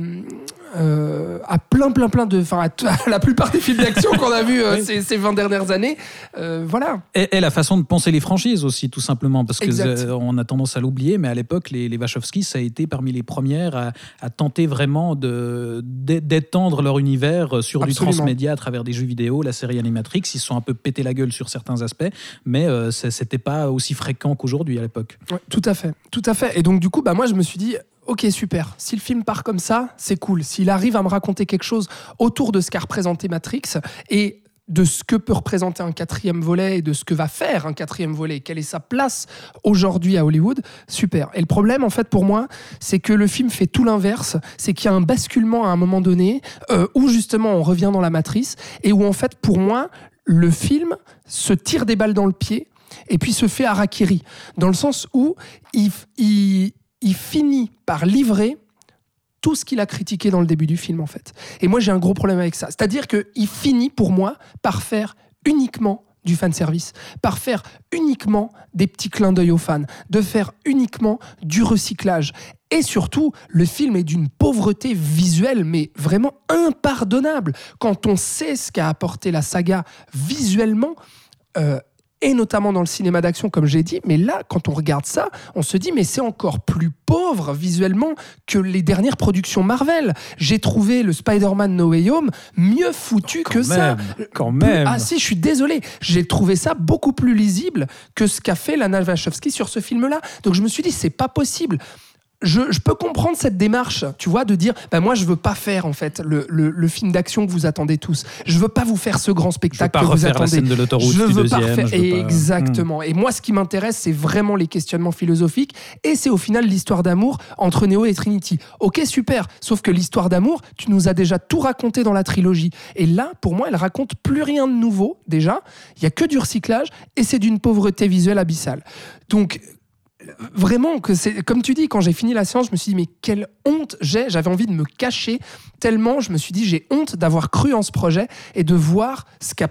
euh, à plein, plein, plein de... Enfin, à, la plupart des films d'action qu'on a vus Oui. ces, ces 20 dernières années. voilà. Et, et la façon de penser les franchises aussi, tout simplement, parce que Exact. euh, on a tendance à l'oublier, mais à l'époque, les, les Wachowski, ça a été parmi les premières à, à tenter vraiment d'étendre leur univers sur Absolument. du transmédia à travers des jeux vidéo, la série Animatrix. Ils se sont un peu pété la gueule sur certains aspects, mais euh, c'était pas aussi fréquent qu'aujourd'hui à l'époque. Tout à fait, tout à fait. Et donc du coup, bah moi je me suis dit, ok super. Si le film part comme ça, c'est cool. S'il arrive à me raconter quelque chose autour de ce qu'a représenté Matrix et de ce que peut représenter un quatrième volet et de ce que va faire un quatrième volet, quelle est sa place aujourd'hui à Hollywood, super. Et le problème, en fait, pour moi, c'est que le film fait tout l'inverse, c'est qu'il y a un basculement à un moment donné euh, où justement on revient dans la matrice et où en fait, pour moi, le film se tire des balles dans le pied et puis se fait harakiri, dans le sens où il, il, il finit par livrer tout ce qu'il a critiqué dans le début du film, en fait. Et moi, j'ai un gros problème avec ça. C'est-à-dire qu'il finit, pour moi, par faire uniquement du fanservice, par faire uniquement des petits clins d'œil aux fans, de faire uniquement du recyclage. Et surtout, le film est d'une pauvreté visuelle, mais vraiment impardonnable. Quand on sait ce qu'a apporté la saga visuellement, euh, et notamment dans le cinéma d'action, comme j'ai dit. Mais là, quand on regarde ça, on se dit, mais c'est encore plus pauvre visuellement que les dernières productions Marvel. J'ai trouvé le Spider-Man No Way Home mieux foutu que ça. quand même. Ah si, je suis désolé. J'ai trouvé ça beaucoup plus lisible que ce qu'a fait Lana Wachowski sur ce film-là. Donc je me suis dit, c'est pas possible. Je, je peux comprendre cette démarche, tu vois, de dire, bah moi je veux pas faire en fait le, le- le film d'action que vous attendez tous. Je veux pas vous faire ce grand Je veux spectacle pas que vous refaire la attendez. scène de l'autoroute Je du veux pas deuxième. refaire- je veux pas- Exactement. Et moi, ce qui m'intéresse, c'est vraiment les questionnements philosophiques. Et c'est au final l'histoire d'amour entre Neo et Trinity. Ok, super. Sauf que l'histoire d'amour, tu nous as déjà tout raconté dans la trilogie. Et là, pour moi, elle raconte plus rien de nouveau, déjà. Il y a que du recyclage et c'est d'une pauvreté visuelle abyssale. Donc, vraiment, que c'est comme tu dis, quand j'ai fini la séance, je me suis dit, mais quelle honte j'ai. J'avais envie de me cacher tellement je me suis dit, j'ai honte d'avoir cru en ce projet et de voir ce qu'a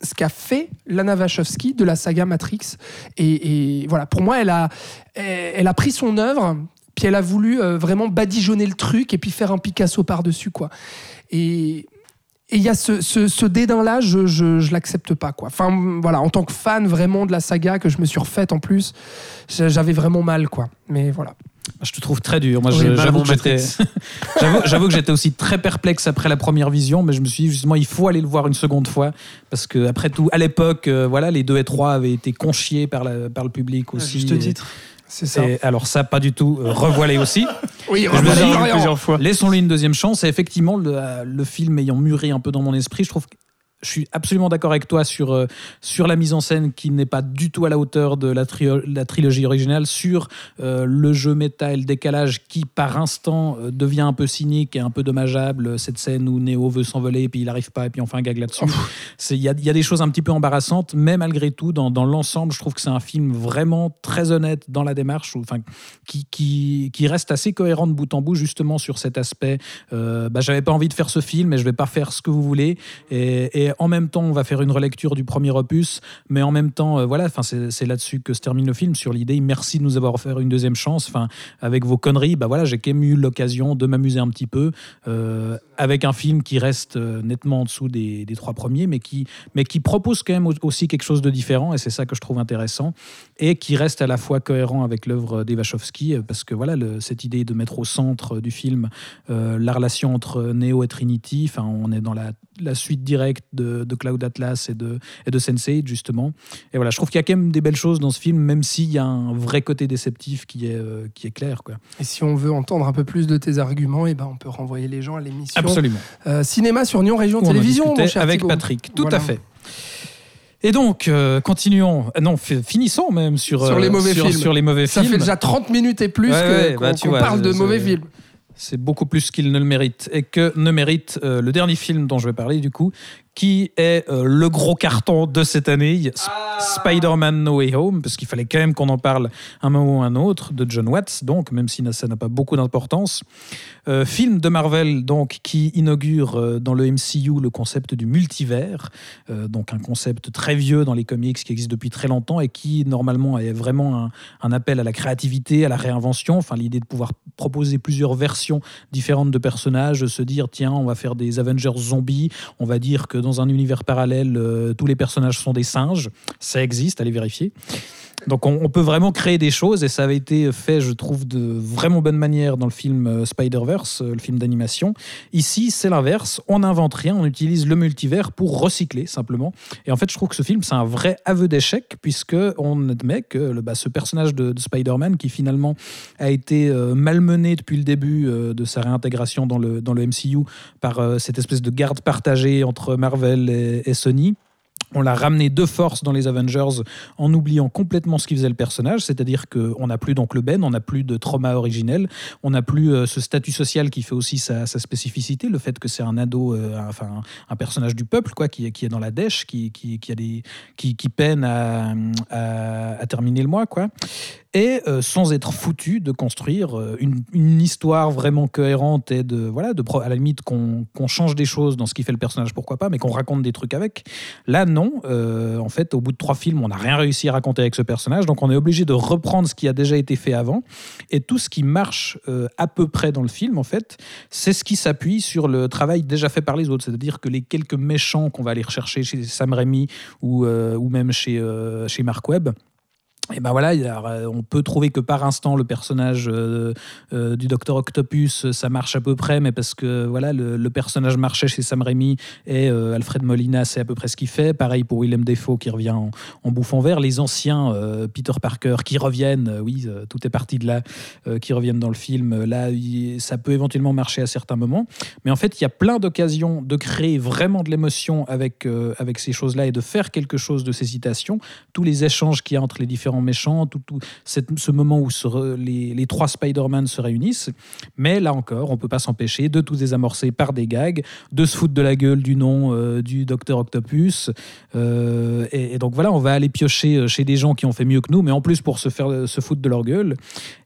ce qu'a fait Lana Wachowski de la saga Matrix. Et, voilà, pour moi, elle a, a pris son œuvre, puis elle a voulu euh, vraiment badigeonner le truc et puis faire un Picasso par-dessus, quoi. Et et il y a ce, ce, ce dédain-là, je, je, je l'accepte pas, quoi. Enfin, voilà, en tant que fan vraiment de la saga que je me suis refaite en plus, j'a- j'avais vraiment mal, quoi. Mais voilà. Je te trouve très dur. Moi, Oui, j'avoue que j'étais, Matrix. j'avoue, j'avoue que j'étais aussi très perplexe après la première vision, mais je me suis dit justement, il faut aller le voir une seconde fois parce que après tout, à l'époque, euh, voilà, les 2 et 3 avaient été conchiés par, la- par le public aussi. Juste Et- titre. C'est ça. et alors ça, pas du tout. Euh, revoilez aussi. Oui, Je me plusieurs fois. Laissons-lui une deuxième chance. Et effectivement, le, euh, le film ayant mûri un peu dans mon esprit, je trouve que je suis absolument d'accord avec toi sur, euh, sur la mise en scène qui n'est pas du tout à la hauteur de la, trilogie originale, sur euh, le jeu méta et le décalage qui, par instant, euh, devient un peu cynique et un peu dommageable. Cette scène où Neo veut s'envoler et puis il n'arrive pas et puis on fait un gag là-dessus. Il y a, il y a des choses un petit peu embarrassantes, mais malgré tout, dans, dans l'ensemble, je trouve que c'est un film vraiment très honnête dans la démarche, ou- enfin, qui, qui, qui reste assez cohérent de bout en bout, justement sur cet aspect. Bah, J'avais pas envie de faire ce film, mais je vais pas faire ce que vous voulez. Et, et en même temps, on va faire une relecture du premier opus, mais en même temps, euh, voilà, c'est là-dessus que se termine le film, sur l'idée, merci de nous avoir offert une deuxième chance. Enfin, avec vos conneries, bah voilà, j'ai quand même eu l'occasion de m'amuser un petit peu euh, avec un film qui reste euh, nettement en dessous des, trois premiers, mais qui, mais qui propose quand même au- aussi quelque chose de différent, et c'est ça que je trouve intéressant, et qui reste à la fois cohérent avec l'œuvre euh, parce que voilà, cette idée de mettre au centre du film la relation entre Neo et Trinity, on est dans la suite directe de, de Cloud Atlas et de, et de Sense8, justement. Et voilà, je trouve qu'il y a quand même des belles choses dans ce film, même s'il y a un vrai côté déceptif qui est, euh, qui est clair. Quoi. Et si on veut entendre un peu plus de tes arguments, eh ben, on peut renvoyer les gens à l'émission Absolument. euh, Cinéma sur Nyon Région Télévision, mon cher avec. Patrick, tout Voilà. à fait. Et donc, euh, continuons, non, fi- finissons même sur, Sur les mauvais sur, films. sur les mauvais Ça films. fait déjà 30 minutes et plus Ouais, que- ouais, qu'on bah, tu qu'on vois, parle de mauvais films. C'est beaucoup plus qu'il ne le mérite. Et que ne mérite euh, le dernier film dont je vais parler, du coup, qui est euh, le gros carton de cette année, Sp- Spider-Man No Way Home, parce qu'il fallait quand même qu'on en parle un moment ou un autre, de John Watts, donc, même si ça n'a pas beaucoup d'importance. Euh, film de Marvel, donc, qui inaugure euh, dans le MCU le concept du multivers, donc un concept très vieux dans les comics qui existe depuis très longtemps et qui, normalement, est vraiment un, un appel à la créativité, à la réinvention, enfin, l'idée de pouvoir proposer plusieurs versions différentes de personnages, se dire, tiens, on va faire des Avengers zombies, on va dire que dans un univers parallèle, euh, tous les personnages sont des singes, ça existe, allez vérifier. Donc on, peut vraiment créer des choses et ça avait été fait, je trouve, de vraiment bonne manière dans le film euh, Spider-Verse, euh, le film d'animation. Ici, c'est l'inverse. On n'invente rien, on utilise le multivers pour recycler simplement. Et en fait, je trouve que ce film, c'est un vrai aveu d'échec puisque on admet que bah, ce personnage de, de Spider-Man qui finalement a été euh, malmené depuis le début de sa réintégration dans le, dans le MCU par cette espèce de garde partagée entre Marvel et Sony. On l'a ramené de force dans les Avengers en oubliant complètement ce qui faisait le personnage, c'est-à-dire qu'on n'a plus donc le Ben, on n'a plus de trauma originel, on n'a plus euh, ce statut social qui fait aussi sa, spécificité, le fait que c'est un ado, euh, enfin un, personnage du peuple quoi, qui, est- dans la dèche, qui, a des, qui, peine à, à- à terminer le mois, quoi. Et euh, sans être foutu de construire euh, une, histoire vraiment cohérente et de voilà, de à la limite qu'on change des choses dans ce qui fait le personnage, pourquoi pas, mais qu'on raconte des trucs avec. Là, non. Euh, en fait, au bout de trois films, on n'a rien réussi à raconter avec ce personnage, donc on est obligé de reprendre ce qui a déjà été fait avant. Et tout ce qui marche à peu près dans le film, en fait, c'est ce qui s'appuie sur le travail déjà fait par les autres. C'est-à-dire que les quelques méchants qu'on va aller rechercher chez Sam Raimi ou, ou même chez, chez Mark Webb, et ben voilà, a- on peut trouver que par instant le personnage euh, euh, du Docteur Octopus, ça marche à peu près, mais parce que voilà, le, personnage marchait chez Sam Raimi et euh, Alfred Molina, c'est à peu près ce qu'il fait. Pareil pour Willem Dafoe qui revient en, en bouffon vert. Les anciens euh, Peter Parker qui reviennent, euh, oui, euh, tout est parti de là, euh, qui reviennent dans le film. Là, ça peut éventuellement marcher à certains moments, mais en fait, il y a plein d'occasions de créer vraiment de l'émotion avec euh, avec ces choses-là et de faire quelque chose de ces citations. Tous les échanges qu'il y a entre les différents méchants, tout, tout ce moment où les, les trois Spider-Man se réunissent. Mais là encore, on peut pas s'empêcher de tout désamorcer par des gags, de se foutre de la gueule du nom euh, du Docteur Octopus. Euh, et, donc voilà, on va aller piocher euh, chez des gens qui ont fait mieux que nous, mais en plus pour se faire se foutre de leur gueule.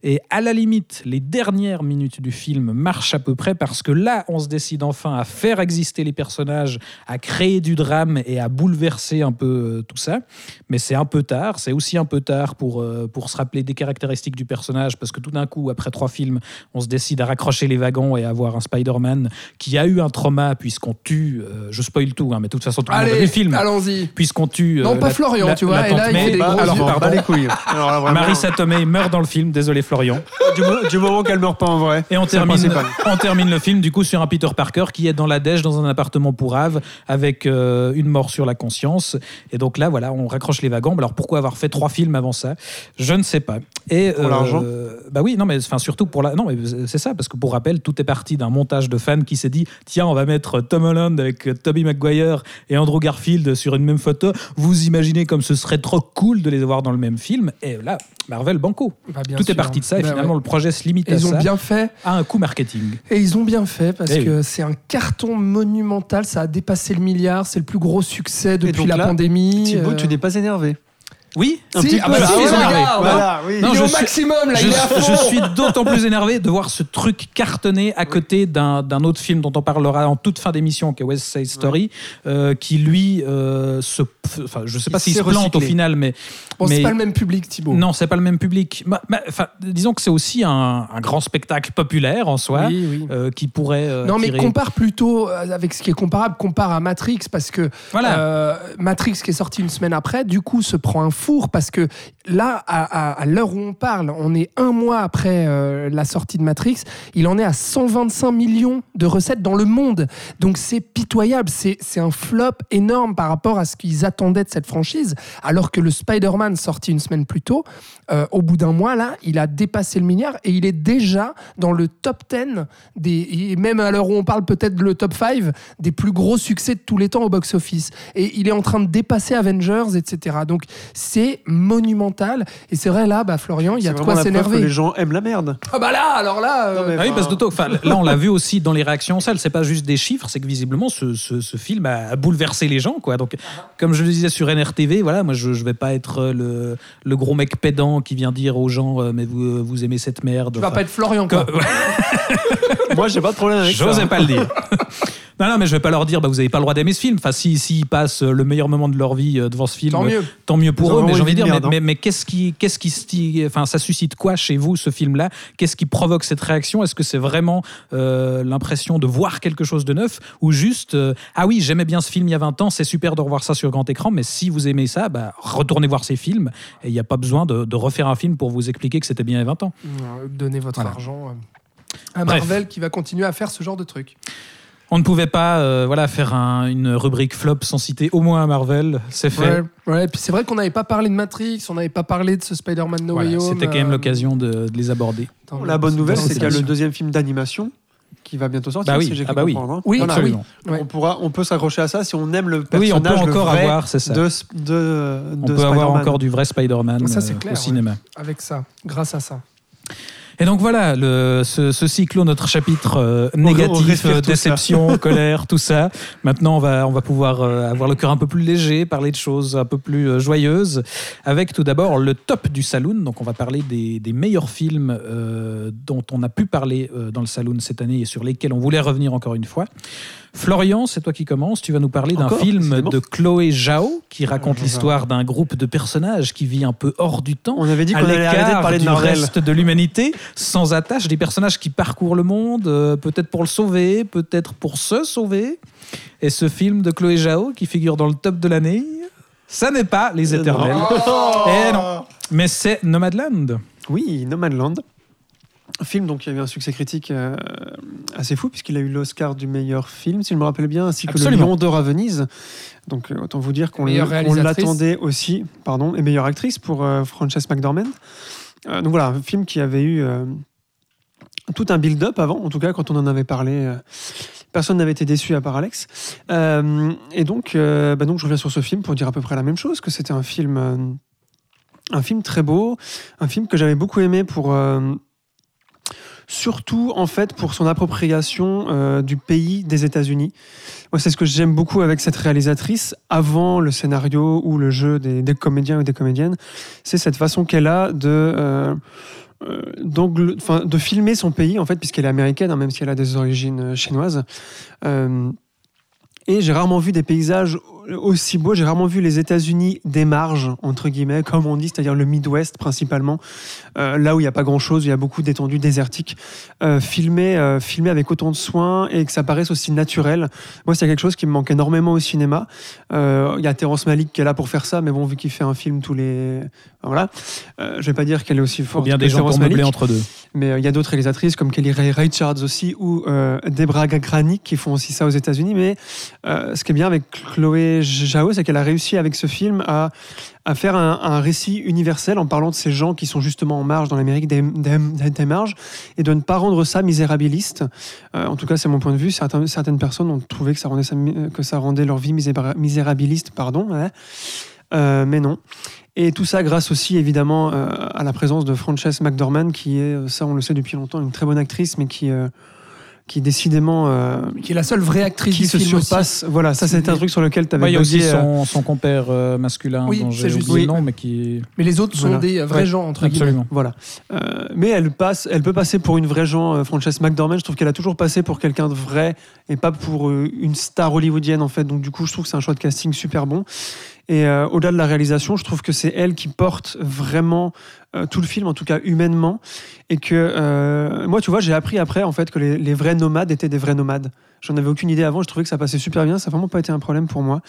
Et à la limite, les dernières minutes du film marchent à peu près parce que là, on se décide enfin à faire exister les personnages, à créer du drame et à bouleverser un peu tout ça. Mais c'est un peu tard. C'est aussi un peu tard pour, euh, pour se rappeler des caractéristiques du personnage parce que tout d'un coup, après trois films, on se décide à raccrocher les wagons et à avoir un Spider-Man qui a eu un trauma puisqu'on tue. euh, je spoil tout, hein, mais de toute façon, tout le monde a vu Allez, le film. allez-y. Puisqu'on tue. euh, Non, pas Florian, tu vois, la et là, il fait May. des Bah, gros Alors, yeux. bah, pardon. les couilles. Alors là, vraiment, Tomei meurt dans le film. Désolé, Florian. du, mo- du moment qu'elle meurt pas en vrai. Et on termine, on termine le film du coup sur un Peter Parker qui est dans la dèche dans un appartement pourrave avec euh, une mort sur la conscience. Et donc là, voilà, on raccroche les wagons. Alors pourquoi avoir fait trois films avant ça Je ne sais pas. Et Pour l'argent Bah oui, non, mais enfin surtout pour la. Non, mais c'est ça parce que pour rappel, tout est parti d'un montage de fans qui s'est dit tiens, on va mettre Tom Holland avec Tobey Maguire et Andrew Garfield sur une même photo. Vous imaginez comme ce serait trop cool de les avoir dans le même film. Et là, Marvel Banco. Bah, bien tout est parti de ça. Et Bah finalement, ouais. le projet se limite Et à ils ont ça, bien fait. à un coup marketing. Et ils ont bien fait parce Eh oui. que c'est un carton monumental. Ça a dépassé le milliard. C'est le plus gros succès depuis donc la là, pandémie. Thibaut, euh, tu n'es pas énervé. Oui, Un Si, petit ah peu. bah Ah si, regarde, voilà, voilà. oui. Non, il est je au suis- maximum là. je, il est à fond. je suis d'autant plus énervé de voir ce truc cartonné à côté d'un autre film dont on parlera en toute fin d'émission, qui est West Side Story, euh, qui lui euh, se. Enfin, je sais pas Il s'il se plante au recyclé. final, mais. Bon, mais- c'est pas le même public, Thibaut. Non, c'est pas le même public. Ma- Enfin, disons que c'est aussi un, un grand spectacle populaire en soi, euh, qui pourrait. Non, mais compare plutôt avec ce qui est comparable, compare à Matrix, parce que Voilà. Matrix, qui est sorti une semaine après, du coup, se prend un four, parce que là, à, l'heure où on parle, on est un mois après euh, la sortie de Matrix, il en est à 125 millions de recettes dans le monde. Donc c'est pitoyable, c'est c'est un flop énorme par rapport à ce qu'ils attendaient de cette franchise, alors que le Spider-Man sorti une semaine plus tôt, euh, au bout d'un mois, là, il a dépassé le milliard et il est déjà dans le top 10 des, et même à l'heure où on parle peut-être le top 5 des plus gros succès de tous les temps au box-office. Et il est en train de dépasser Avengers, etc. Donc c'est monumental. Et c'est vrai, là, bah, Florian, il y a C'est de vraiment quoi la preuve que s'énerver. les gens aiment la merde. Ah bah là, alors là... euh, Non, mais- Ah oui, parce que enfin, là, on l'a vu aussi dans les réactions en salle. C'est pas juste des chiffres, c'est que visiblement, ce, ce- ce film a, bouleversé les gens. Quoi. Donc, comme je le disais sur NRTV, voilà, moi, je, je vais pas être le, le gros mec pédant qui vient dire aux gens, euh, mais vous, vous aimez cette merde. Tu vas Enfin, pas être Florian, quoi. que- Moi, j'ai pas de problème avec ça. J'osais pas le dire. Non, non, mais je vais pas leur dire, bah, vous avez pas le droit d'aimer ce film. Enfin, si, s'ils passent le meilleur moment de leur vie euh, devant ce film, Tant mieux. tant mieux pour eux. Mais j'ai envie de dire, mais, merde, mais, mais qu'est-ce qui, qu'est-ce qui, enfin, ça suscite quoi chez vous ce film-là? Qu'est-ce qui provoque cette réaction? Est-ce que c'est vraiment euh, l'impression de voir quelque chose de neuf ou juste, euh, ah oui, j'aimais bien ce film il y a 20 ans, c'est super de revoir ça sur grand écran, mais si vous aimez ça, bah, retournez voir ces films et il n'y a pas besoin de, de refaire un film pour vous expliquer que c'était bien il y a 20 ans. Donnez votre Voilà. argent à Bref. Marvel qui va continuer à faire ce genre de truc. On ne pouvait pas euh, voilà, faire un- une rubrique flop sans citer au moins un Marvel, c'est fait. Ouais, ouais, puis c'est vrai qu'on n'avait pas parlé de Matrix, on n'avait pas parlé de ce Spider-Man No Voilà, Way Home. C'était quand même euh, l'occasion de, de les aborder. La bonne nouvelle, c'est qu'il y a le deuxième film d'animation qui va bientôt sortir. Bah oui, si j'ai ah cru bah oui. comprendre, hein. Oui, Voilà. Ouais. On, pourra, on peut s'accrocher à ça si on aime le Oui, personnage on peut encore avoir, c'est ça. de, de, on de peut avoir Spider-Man. encore du vrai Spider-Man Ça, c'est euh, clair, au ouais. cinéma. Avec ça, grâce à ça. Et donc voilà, le, ce, ce cyclo, notre chapitre euh, on négatif, tout déception, colère, tout ça. Maintenant, on va, on va pouvoir euh, avoir le cœur un peu plus léger, parler de choses un peu plus euh, joyeuses, avec tout d'abord le top du saloon. Donc on va parler des, des meilleurs films euh, dont on a pu parler euh, dans le saloon cette année et sur lesquels on voulait revenir encore une fois. Florian, c'est toi qui commences. Tu vas nous parler d'un film de Chloé Zhao qui raconte Zhao. l'histoire d'un groupe de personnages qui vit un peu hors du temps On avait dit qu'on allait arrêter de parler de du reste de l'humanité, sans attache, des personnages qui parcourent le monde, euh, peut-être pour le sauver, peut-être pour se sauver. Et ce film de Chloé Zhao, qui figure dans le top de l'année, ça n'est pas Les Éternels. Eh non, mais c'est Nomadland. Oui, Nomadland. Un film donc, qui a eu un succès critique euh, assez fou, puisqu'il a eu l'Oscar du meilleur film, si je me rappelle bien, ainsi que Absolument. le Lion d'Or à Venise. Donc euh, autant vous dire qu'on l'attendait aussi, pardon, et meilleure actrice pour euh, Frances McDormand. Donc voilà, un film qui avait eu tout un build-up avant, en tout cas quand on en avait parlé. Personne n'avait été déçu à part Alex. Et donc, bah donc, je reviens sur ce film pour dire à peu près la même chose, que c'était un film, un film très beau, un film que j'avais beaucoup aimé pour, surtout en fait pour son appropriation euh, du pays des États-Unis. C'est ce que j'aime beaucoup avec cette réalisatrice, avant le scénario ou le jeu des, comédiens ou des comédiennes, c'est cette façon qu'elle a de euh, euh, filmer son pays en fait, puisqu'elle est américaine, hein, même si elle a des origines chinoises. Et j'ai rarement vu des paysages aussi beaux. J'ai rarement vu les États-Unis des marges, entre guillemets, comme on dit, c'est-à-dire le Midwest principalement, euh, là où il n'y a pas grand-chose, il y a beaucoup d'étendues désertiques, euh, filmé, euh, filmé avec autant de soin et que ça paraisse aussi naturel. Moi, c'est quelque chose qui me manque énormément au cinéma. Euh, Il y a Terrence Malick qui est là pour faire ça, mais bon, vu qu'il fait un film tous les... voilà. Je vais pas dire qu'elle est aussi forte bien que des gens Terrence pour Malick. entre deux. Mais il y a d'autres réalisatrices comme Kelly Ray Richards aussi ou Debra Granik qui font aussi ça aux États-Unis. Mais ce qui est bien avec Chloé Zhao, c'est qu'elle a réussi avec ce film à, faire un, récit universel en parlant de ces gens qui sont justement en marge dans l'Amérique des, marges et de ne pas rendre ça misérabiliste. Euh, en tout cas, c'est mon point de vue. Certaines personnes ont trouvé que ça rendait, leur vie miséra- misérabiliste, pardon. ouais. Euh, mais non. Et tout ça grâce aussi évidemment euh, à la présence de Frances McDormand, qui est, ça on le sait depuis longtemps, une très bonne actrice, mais qui, qui décidément euh, Qui est la seule vraie actrice qui du se film aussi. surpasse. Voilà, ça c'est un truc sur lequel tu avais il y a aussi euh, son, son compère euh, masculin Oui, dont c'est j'ai juste- oublié oui. le nom, mais qui... Mais les autres sont Voilà. des vrais Ouais. gens, entre guillemets. Absolument. Voilà. Euh, mais elle, passe, elle peut passer pour une vraie gens, euh, Frances McDormand. Je trouve qu'elle a toujours passé pour quelqu'un de vrai et pas pour euh, une star hollywoodienne, en fait. Donc, du coup, je trouve que c'est un choix de casting super bon. Et euh, au-delà de la réalisation, je trouve que c'est elle qui porte vraiment euh, tout le film, en tout cas humainement. Et que euh, moi, tu vois, j'ai appris après, en fait, que les, les vrais nomades étaient des vrais nomades. J'en avais aucune idée avant. Je trouvais que ça passait super bien. Ça n'a vraiment pas été un problème pour moi.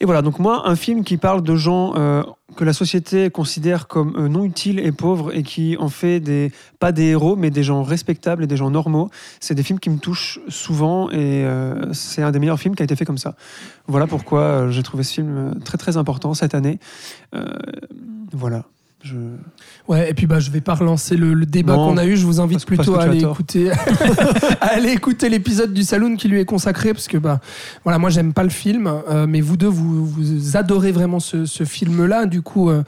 Et voilà, donc moi, un film qui parle de gens euh, que la société considère comme euh, non utiles et pauvres et qui en fait des, pas des héros, mais des gens respectables et des gens normaux, c'est des films qui me touchent souvent et euh, c'est un des meilleurs films qui a été fait comme ça. Voilà pourquoi j'ai trouvé ce film très très important cette année. Voilà. Ouais, et puis bah, je vais pas relancer le, le débat qu'on a eu. Je vous invite plutôt parce à aller écouter, à aller écouter l'épisode du Saloon qui lui est consacré, parce que bah, voilà, moi j'aime pas le film, euh, mais vous deux vous, vous adorez vraiment ce, ce film-là. Du coup, euh,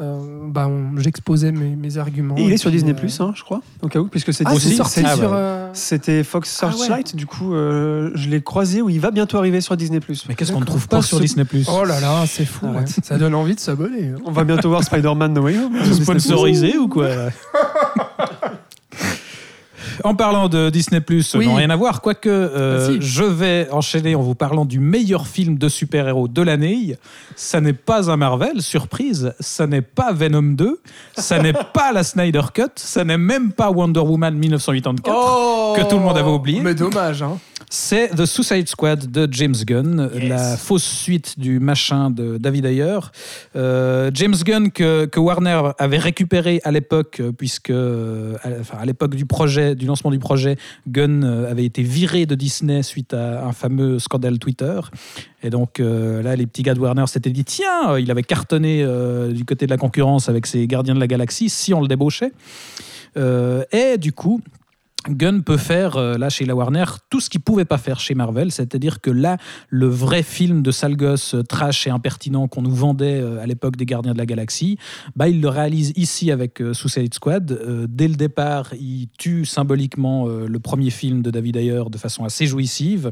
euh, bah, j'exposais mes, mes arguments. Et il et est sur puis, Disney euh, Plus, hein, je crois, au cas où, puisque c'est Ah, sorti Ah, sur. ouais. euh, C'était Fox Ah ouais. Searchlight, du coup, euh, je l'ai croisé où il va bientôt arriver sur Disney Plus. Mais qu'est-ce qu'on ne trouve pas Pas sur ce- Disney+. Oh là là, c'est fou. Ouais. Ça donne envie de s'abonner. hein. On va bientôt voir Spider-Man No Way Home. sur Disney+. Sponsorisé ou quoi en parlant de Disney Plus, Oui. non rien à voir, quoique euh, je vais enchaîner en vous parlant du meilleur film de super-héros de l'année. Ça n'est pas un Marvel, surprise, ça n'est pas Venom 2, ça n'est pas la Snyder Cut, ça n'est même pas Wonder Woman 1984. Oh que tout le monde avait oublié. Mais dommage, hein. C'est The Suicide Squad de James Gunn, Yes. la fausse suite du machin de David Ayer. Euh, James Gunn que, que Warner avait récupéré à l'époque, euh, puisque euh, à, enfin, à l'époque du projet, du lancement du projet, Gunn avait été viré de Disney suite à un fameux scandale Twitter. Et donc euh, là, les petits gars de Warner s'étaient dit tiens, il avait cartonné euh, du côté de la concurrence avec ses Gardiens de la Galaxie, si on le débauchait. Et du coup, Gunn peut faire, euh, là, chez la Warner, tout ce qu'il pouvait pas faire chez Marvel. C'est-à-dire que là, le vrai film de sale gosse, euh, trash et impertinent qu'on nous vendait euh, à l'époque des Gardiens de la Galaxie, bah, il le réalise ici avec Suicide Squad. Dès le départ, il tue symboliquement le premier film de David Ayer de façon assez jouissive.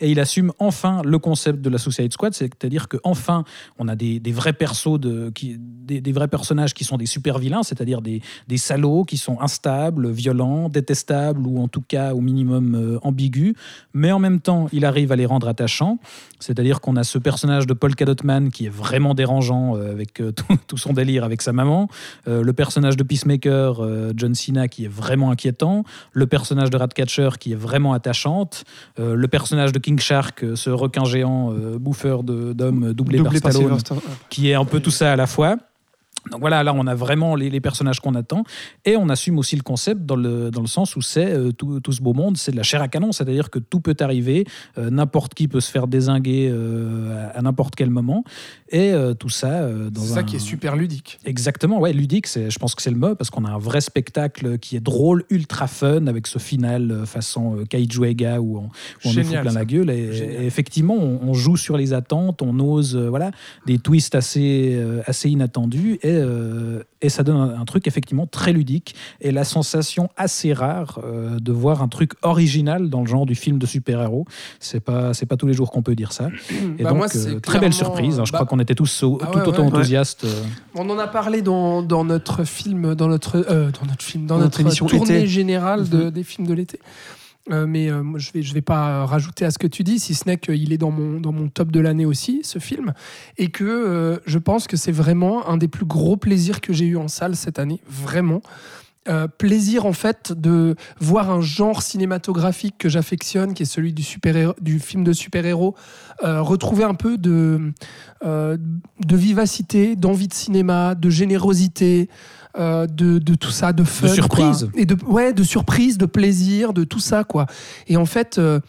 Et il assume enfin le concept de la Suicide Squad. C'est-à-dire qu'enfin, on a des, vrais persos, de, des, des vrais personnages qui sont des super vilains, c'est-à-dire des, des salauds qui sont instables, violents, détestables ou en tout cas au minimum euh, ambigus. Mais en même temps, il arrive à les rendre attachants. C'est-à-dire qu'on a ce personnage de Paul Cadotman qui est vraiment dérangeant euh, avec euh, tout, tout son délire avec sa maman. Euh, le personnage de Peacemaker, John Cena, qui est vraiment inquiétant. Le personnage de Ratcatcher qui est vraiment attachante. Le personnage de King Shark, ce requin géant bouffeur d'hommes doublé, Doublé par par Stallone Sylvester. qui est un peu tout ça à la fois. Donc voilà, là on a vraiment les, les personnages qu'on attend et on assume aussi le concept dans le, dans le sens où c'est euh, tout, tout ce beau monde, c'est de la chair à canon, c'est-à-dire que tout peut arriver, euh, n'importe qui peut se faire désinguer euh, à, à n'importe quel moment et tout ça dans C'est un... ça qui est super ludique. Exactement, ouais, ludique, c'est, je pense que c'est le mot, parce qu'on a un vrai spectacle qui est drôle, ultra fun, avec ce final façon euh, Kaiju Ega où on, où on nous fout Génial, plein ça. la gueule. Et, Génial. et effectivement, on, on joue sur les attentes, on ose, voilà, des twists assez, assez inattendus, et, euh, et ça donne un, un truc effectivement très ludique, et la sensation assez rare euh, de voir un truc original dans le genre du film de super-héros. C'est pas, c'est pas tous les jours qu'on peut dire ça. Et Bah, donc, moi, euh, très belle surprise. hein. Je bah, crois qu'on était tous au- ah tout ouais, autant ouais. enthousiastes. On en a parlé dans, dans notre film, dans notre, dans notre film, dans Notre notre, émission tournée été. générale de- Mhm. des films de l'été. Euh, mais euh, je vais, je vais pas rajouter à ce que tu dis, si ce n'est qu'il est dans mon, dans mon top de l'année aussi, ce film, et que euh, je pense que c'est vraiment un des plus gros plaisirs que j'ai eu en salle cette année, vraiment. Euh, plaisir en fait de voir un genre cinématographique que j'affectionne, qui est celui du, super du film de super-héros, euh, retrouver un peu de, euh, de vivacité, d'envie de cinéma, de générosité, euh, de, de tout ça, de fun. surprise. quoi. Et de, ouais, de surprise, de plaisir, de tout ça. quoi. Et en fait, euh,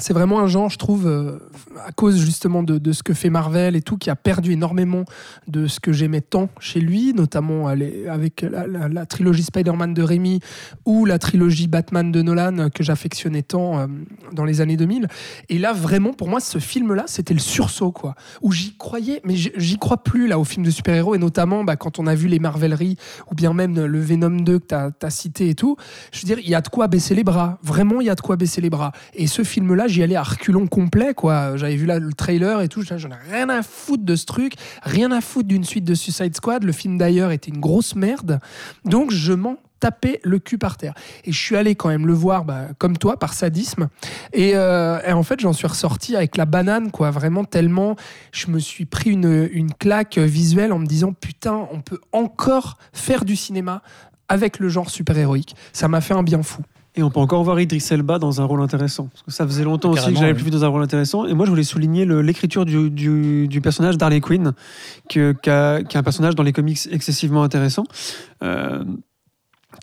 c'est vraiment un genre, je trouve, euh, à cause justement de, de ce que fait Marvel et tout, qui a perdu énormément de ce que j'aimais tant chez lui, notamment avec la, trilogie Spider-Man de Rémi ou la trilogie Batman de Nolan euh, que j'affectionnais tant euh, dans les années 2000. Et là, vraiment, pour moi, ce film-là, c'était le sursaut, quoi. Où j'y croyais, mais j'y- crois plus, là, aux films de super-héros, et notamment bah, quand on a vu les Marveleries, ou bien même le Venom 2 que tu as, cité et tout. Je veux dire, il y a de quoi baisser les bras. Vraiment, il y a de quoi baisser les bras. Et ce film-là, j'y allais à reculons complet, quoi. J'avais vu là le trailer et tout. J'en ai rien à foutre de ce truc. Rien à foutre d'une suite de Suicide Squad. Le film d'ailleurs était une grosse merde. Donc, je m'en tapais le cul par terre. Et je suis allé quand même le voir, bah, comme toi, par sadisme. Et, euh, en fait, j'en suis ressorti avec la banane, quoi. Vraiment tellement, je me suis pris une, une claque visuelle en me disant, putain, on peut encore faire du cinéma avec le genre super-héroïque. Ça m'a fait un bien fou. Et on peut encore voir Idris Elba dans un rôle intéressant. Parce que ça faisait longtemps aussi que j'avais plus vu dans un rôle intéressant. Et moi, je voulais souligner l'écriture du, du- du personnage d'Harley Quinn, qui, est un personnage dans les comics excessivement intéressant, euh,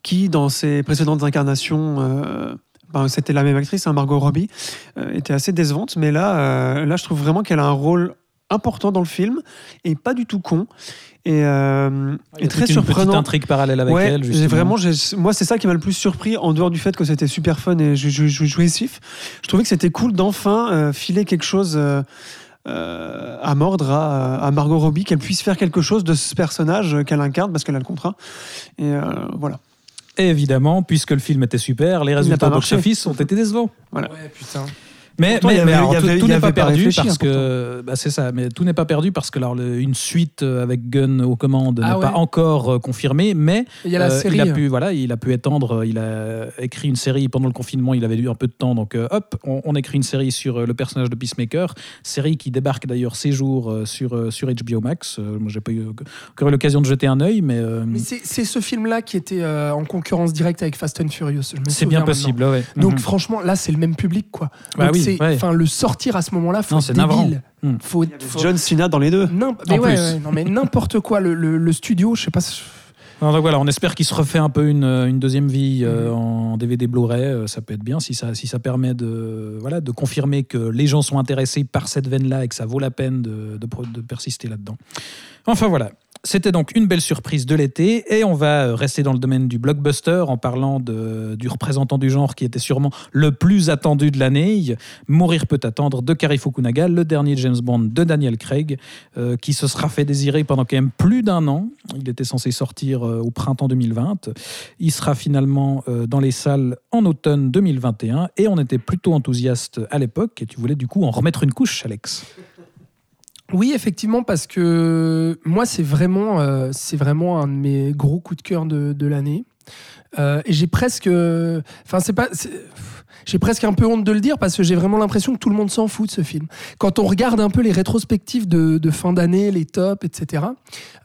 qui, dans ses précédentes incarnations, euh, ben, c'était la même actrice, hein, Margot Robbie, euh, était assez décevante. Mais là, là, je trouve vraiment qu'elle a un rôle important dans le film et pas du tout con. Et, euh, Il y a et très une petite surprenant. intrigue parallèle avec ouais, elle. justement. vraiment, moi c'est ça qui m'a le plus surpris en dehors du fait que c'était super fun et jou- jou- jou- jouissif. Je trouvais que c'était cool d'enfin euh, filer quelque chose euh, euh, à mordre à, à Margot Robbie, qu'elle puisse faire quelque chose de ce personnage qu'elle incarne parce qu'elle a le contrat. Et euh, voilà. Et évidemment, puisque le film était super, les résultats box-office ont été décevants. Voilà. Ouais, putain. Mais, Pourtant, mais, il y mais avait- alors, tout- tout n'est pas perdu parce pourtant. que bah, c'est ça. Mais tout n'est pas perdu parce que alors le- une suite euh, avec Gunn aux commandes Ah n'est pas encore euh, confirmée, mais Il y a la euh, série. il a pu voilà, il a pu étendre. Il a écrit une série pendant le confinement. Il avait eu un peu de temps, donc euh, hop, on, on écrit une série sur euh, le personnage de Peacemaker, série qui débarque d'ailleurs ces jours euh, sur euh, sur HBO Max. Euh, moi, j'ai pas eu encore eu l'occasion de jeter un œil, mais, euh, Mais c'est c'est ce film-là qui était euh, en concurrence directe avec Fast and Furious. je me c'est bien possible. ouais. Donc Mhm. franchement, là, c'est le même public, quoi. Bah Donc oui, c'est, ouais. enfin, le sortir à ce moment-là, faut Non, être c'est débile. Hmm. Faut, faut- John Cena dans les deux. Mais ouais, ouais, non, mais n'importe quoi. Le, le- le studio, je sais pas. Non, donc voilà, on espère qu'il se refait un peu une, une deuxième vie euh, Mhm. en DVD Blu-ray. euh, ça peut être bien si ça, si ça permet de, voilà, de confirmer que les gens sont intéressés par cette veine-là et que ça vaut la peine de, de pro- de persister là-dedans. Enfin voilà. C'était donc une belle surprise de l'été et on va euh, rester dans le domaine du blockbuster en parlant du représentant du genre qui était sûrement le plus attendu de l'année. Mourir peut attendre de Kari Fukunaga, le dernier James Bond de Daniel Craig, euh, qui se sera fait désirer pendant quand même plus d'un an. Il était censé sortir euh, au printemps 2020. Il sera finalement dans les salles en automne 2021 et on était plutôt enthousiaste à l'époque et tu voulais du coup en remettre une couche, Alex. Oui, effectivement, parce que moi, c'est vraiment, euh, c'est vraiment un de mes gros coups de cœur de, de l'année. Euh, et j'ai presque, enfin, c'est pas, j'ai presque un peu honte de le dire parce que j'ai vraiment l'impression que tout le monde s'en fout de ce film. Quand on regarde un peu les rétrospectives de, de fin d'année, les tops, etc.,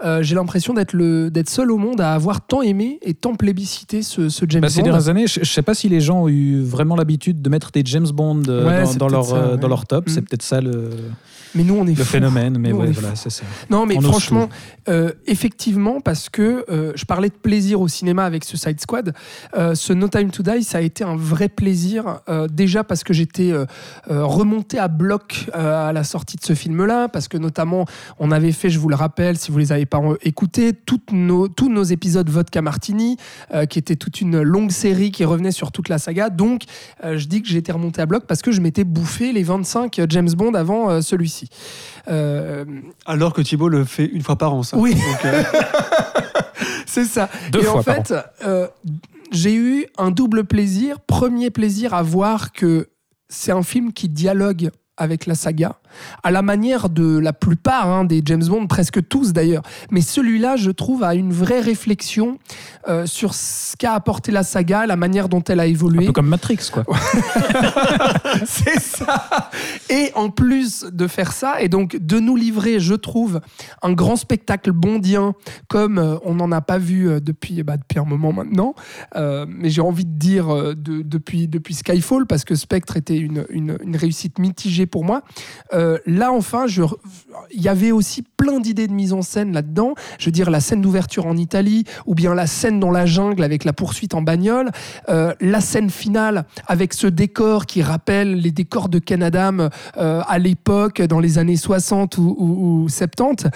euh, j'ai l'impression d'être le, d'être seul au monde à avoir tant aimé et tant plébiscité ce, ce James Bah, ces Bond. dernières années, je ne sais pas si les gens ont eu vraiment l'habitude de mettre des James Bond Ouais, dans, dans leur, ça, ouais. dans leur top. C'est Mm. peut-être ça le, Mais nous, on est le phénomène. Mais Nous, ouais, voilà, c'est ça. Non, mais On franchement, euh, effectivement, parce que euh, je parlais de plaisir au cinéma avec ce Side Squad, euh, ce No Time to Die, ça a été un vrai plaisir. déjà parce que j'étais remonté à bloc à la sortie de ce film-là, parce que notamment, on avait fait, je vous le rappelle, si vous les avez pas écoutés, toutes nos, tous nos épisodes Vodka Martini, qui était toute une longue série qui revenait sur toute la saga. Donc, je dis que j'étais remonté à bloc parce que je m'étais bouffé les 25 James Bond avant euh, Euh, Alors que Thibaut le fait une fois par an, ça. Oui. Euh, C'est ça. Deux et fois en par fait, euh, j'ai eu un double plaisir. Premier plaisir à voir que c'est un film qui dialogue avec la saga, à la manière de la plupart hein, des James Bond, presque tous d'ailleurs. Mais celui-là, je trouve, a une vraie réflexion euh, sur ce qu'a apporté la saga, la manière dont elle a Un évolué. peu comme Matrix, quoi. C'est ça. Et en plus de faire ça, et donc de nous livrer, je trouve, un grand spectacle bondien, comme euh, on n'en a pas vu euh, depuis, bah, depuis un moment maintenant. Euh, mais j'ai envie de dire de- depuis, depuis Skyfall, parce que Spectre était une, une- une réussite mitigée pour moi. Euh, là, enfin, je il y avait aussi plein d'idées de mise en scène là-dedans. Je veux dire, la scène d'ouverture en Italie, ou bien la scène dans la jungle avec la poursuite en bagnole, euh, la scène finale avec ce décor qui rappelle les décors de Ken Adam euh, à l'époque, dans les années 60 ou, ou- ou 70.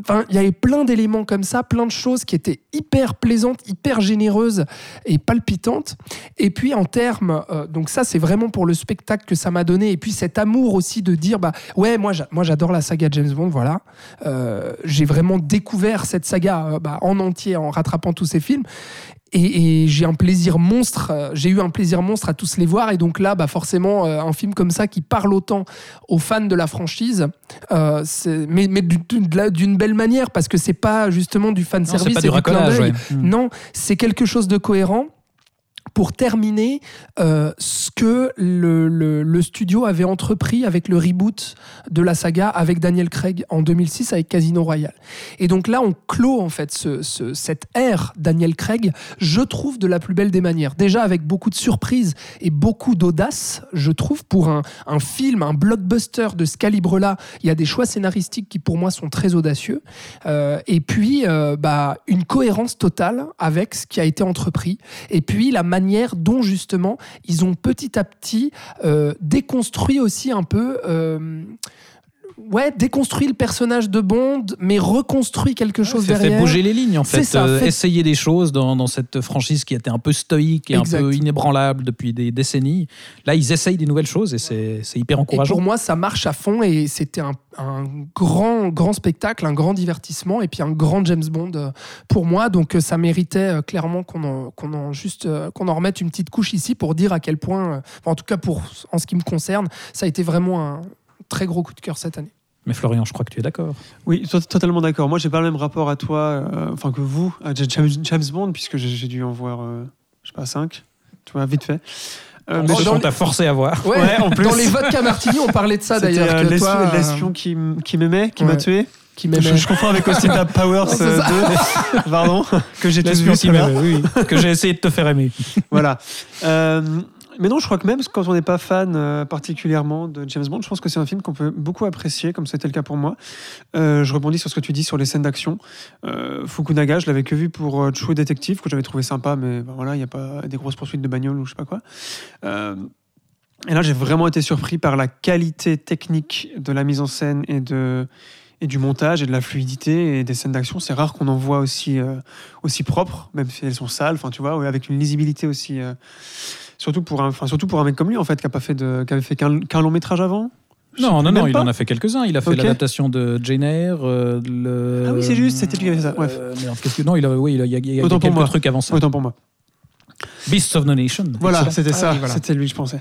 Enfin, il y avait plein d'éléments comme ça, plein de choses qui étaient hyper plaisantes, hyper généreuses et palpitantes. Et puis en termes, euh, donc ça c'est vraiment pour le spectacle que ça m'a donné. Et puis cet amour aussi de dire, bah ouais, moi moi j'adore la saga James Bond, voilà. Euh, J'ai vraiment découvert cette saga euh, bah, en entier en rattrapant tous ces films. Et, et j'ai un plaisir monstre, euh, j'ai eu un plaisir monstre à tous les voir. Et donc là, bah forcément, un film comme ça qui parle autant aux fans de la franchise, euh, c'est- mais, d'une belle manière, parce que c'est pas justement du fan Non, c'est service racolage. d'œil. ouais. Non, c'est quelque chose de cohérent. Pour terminer, euh, ce que le, studio avait entrepris avec le reboot de la saga avec Daniel Craig en 2006 avec Casino Royale. Et donc là, on clôt en fait ce- ce- cette ère Daniel Craig, je trouve de la plus belle des manières. Déjà avec beaucoup de surprises et beaucoup d'audace, je trouve, pour un, un film, un blockbuster de ce calibre-là, il y a des choix scénaristiques qui pour moi sont très audacieux. Euh, et puis, euh, bah, une cohérence totale avec ce qui a été entrepris. Et puis, la manière dont, justement, ils ont petit à petit euh, déconstruit aussi un peu. Ouais, déconstruit le personnage de Bond, mais reconstruit quelque chose Ça fait derrière. bouger les lignes en fait, ça, Euh, fait- essayer des choses dans, dans cette franchise qui était un peu stoïque et Exact. un peu inébranlable depuis des décennies. Là, ils essayent des nouvelles choses et c'est hyper Et encourageant. pour moi, ça marche à fond et c'était un, un grand, grand spectacle, un grand divertissement et puis un grand James Bond euh, pour moi. Donc euh, ça méritait euh, clairement qu'on en, qu'on en juste qu'on en remette une petite couche ici pour dire à quel point, en tout cas pour en ce qui me concerne, ça a été vraiment un très gros coup de cœur cette année. Mais Florian, je crois que tu es d'accord. Oui, to- totalement d'accord. Moi, j'ai pas le même rapport à toi, euh, enfin que vous, à James, Bond, puisque j'ai dû en voir, euh, je sais pas, 5, tu vois, vite fait. Euh, je- on t'a forcé à voir. Ouais, Ouais, en plus. Dans les vodka martini, on parlait de ça d'ailleurs. euh, l'espion euh, l'espion qui, qui m'aimait, qui m'a Ouais. tué. qui Je, je confonds avec Austin Powers C'est euh, ça. 2, pardon, que j'ai tous vu qui oui. que j'ai essayé de te faire aimer. Voilà. Mais non, je crois que même quand on n'est pas fan euh, particulièrement de James Bond, je pense que c'est un film qu'on peut beaucoup apprécier, comme c'était le cas pour moi. Euh, je rebondis sur ce que tu dis sur les scènes d'action. Euh, Fukunaga, je l'avais que vu pour True Detective, que j'avais trouvé sympa, mais ben voilà, il n'y a pas des grosses poursuites de bagnole ou je sais pas quoi. Et là, j'ai vraiment été surpris par la qualité technique de la mise en scène et de et du montage et de la fluidité et des scènes d'action. C'est rare qu'on en voit aussi euh, aussi propres, même si elles sont sales. Tu vois, avec une lisibilité aussi. Surtout pour un, enfin surtout pour un mec comme lui en fait, qui a pas fait de, qui avait fait qu'un long métrage avant. Non, non, non, il pas. en a fait quelques-uns. Il a fait Ok. l'adaptation de Jane Eyre. euh, le... Ah oui, c'est juste, c'était lui qui avait fait ça. Bref. Euh, merde, que... Non, il a, oui, il a, il y a- il a quelques moi. trucs avant ça. Autant pour moi. Beasts of the Nation. Voilà, c'était Ah ça. oui, voilà. C'était lui je pensais.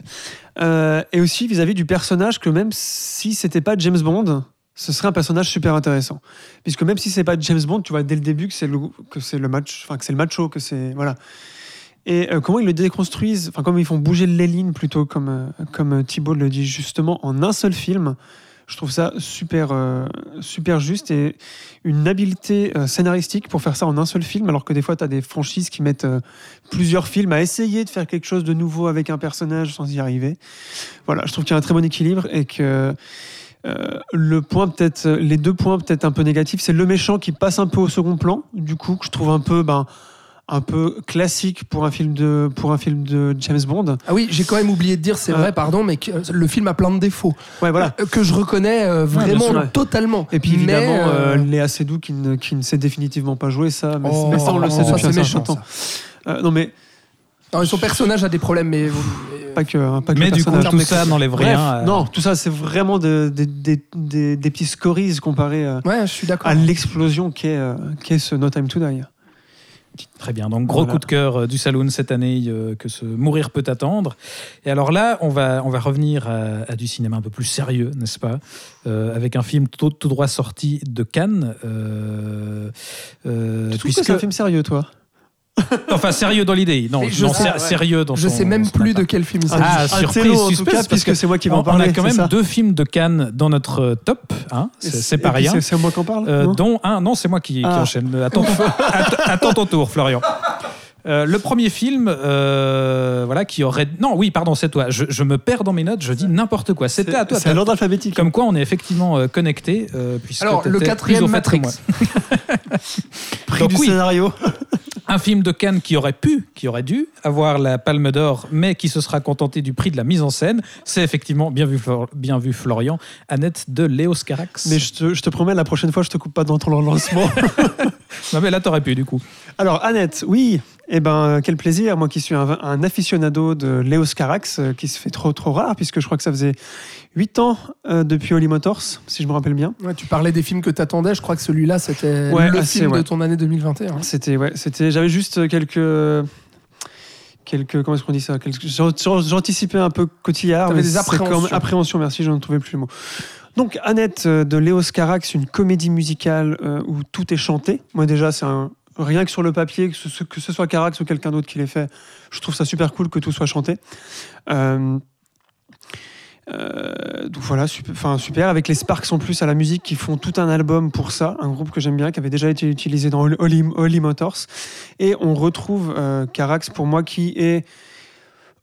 Euh, et aussi vis-à-vis du personnage que même si c'était pas James Bond, ce serait un personnage super intéressant. Puisque même si c'est pas James Bond, tu vois dès le début que c'est le que c'est le match, enfin que c'est le macho, que c'est voilà. Et euh, comment ils le déconstruisent, enfin comment ils font bouger les lignes plutôt comme euh, comme euh, Thibault le dit justement en un seul film. Je trouve ça super super juste et une habileté scénaristique pour faire ça en un seul film, alors que des fois tu as des franchises qui mettent plusieurs films à essayer de faire quelque chose de nouveau avec un personnage sans y arriver. Voilà, je trouve qu'il y a un très bon équilibre et que le point peut-être, les deux points peut-être un peu négatifs, c'est le méchant qui passe un peu au second plan, du coup que je trouve un peu, ben, un peu classique pour un film de, pour un film de James Bond. Ah oui, j'ai quand même oublié de dire, c'est Ouais. vrai, pardon, mais que euh, le film a plein de défauts. Ouais, voilà. Euh, Que je reconnais euh, vraiment ouais. totalement. Et puis évidemment, Mais, euh, euh, Léa Seydoux qui ne, qui ne sait définitivement pas jouer ça, mais, oh, mais ça on le sait depuis c'est un certain méchant, temps. ça. Euh, non mais Non, son personnage a des problèmes, mais. pas que, hein, pas que Mais du coup, tout ça n'enlève Bref, rien. à- non, tout ça c'est vraiment de- de- des- des- des petits scories comparé euh, Ouais, je suis d'accord. à l'explosion qu'est euh, qu'est ce No Time to Die. Très bien. Donc, gros Voilà. coup de cœur euh, du Saloon cette année euh, que ce Mourir peut attendre. Et alors là, on va, on va revenir à, à du cinéma un peu plus sérieux, n'est-ce pas? Euh, Avec un film tout, tout droit sorti de Cannes. euh, euh, Tu trouves puisque- que c'est un film sérieux, toi? Enfin, sérieux dans l'idée. Non, je non, sais- ouais. sérieux dans Je son- sais même plus de quel film il s'agit. Ah, Un surprise, tout cas, puisque que c'est moi qui vais en parler. on a quand même ça deux films de Cannes dans notre euh, top. Hein, c'est pas rien. c'est- moi qui en parle Euh, dont un, non, c'est moi qui, qui Ah. enchaîne. Attends, att- attends ton tour, Florian. Euh, le premier film, euh, voilà, qui aurait. Non, oui, pardon, c'est toi. Je, je me perds dans mes notes, je dis n'importe quoi. C'était à toi. C'est à l'ordre alphabétique. Comme quoi, on est effectivement euh, connecté. euh, Alors, le quatrième Matrix. prix Donc du oui. scénario. Un film de Cannes qui aurait pu, qui aurait dû avoir la Palme d'Or, mais qui se sera contenté du prix de la mise en scène. C'est effectivement, bien vu, Flor- bien vu Florian, Annette de Léos Carax. Mais je te, je te promets, la prochaine fois, je te coupe pas dans ton lancement. Non, mais là, t'aurais pu, du coup. Alors, Annette, oui. Eh ben, quel plaisir. Moi qui suis un, un aficionado de Léos Carax, euh, qui se fait trop, trop rare, puisque je crois que ça faisait 8 ans euh, depuis Holly Motors, si je me rappelle bien. Ouais, tu parlais des films que t'attendais. Je crois que celui-là, c'était Ouais, le assez, film de ton année 2021. C'était, ouais, c'était, j'avais juste quelques. Quelques, comment est-ce qu'on dit ça? Quelques- J'anticipais un peu Cotillard. Mais des appréhensions. comme- appréhensions, merci, je ne trouvais plus le mot. Donc, Annette euh, de Léos Carax, une comédie musicale euh, où tout est chanté. Moi, déjà, c'est. Rien que sur le papier, que ce, soit Carax ou quelqu'un d'autre qui l'ait fait, je trouve ça super cool que tout soit chanté. Euh, donc voilà, super, super, avec les Sparks en plus à la musique qui font tout un album pour ça, un groupe que j'aime bien, qui avait déjà été utilisé dans Holly, Motors. Et on retrouve Carax pour moi qui est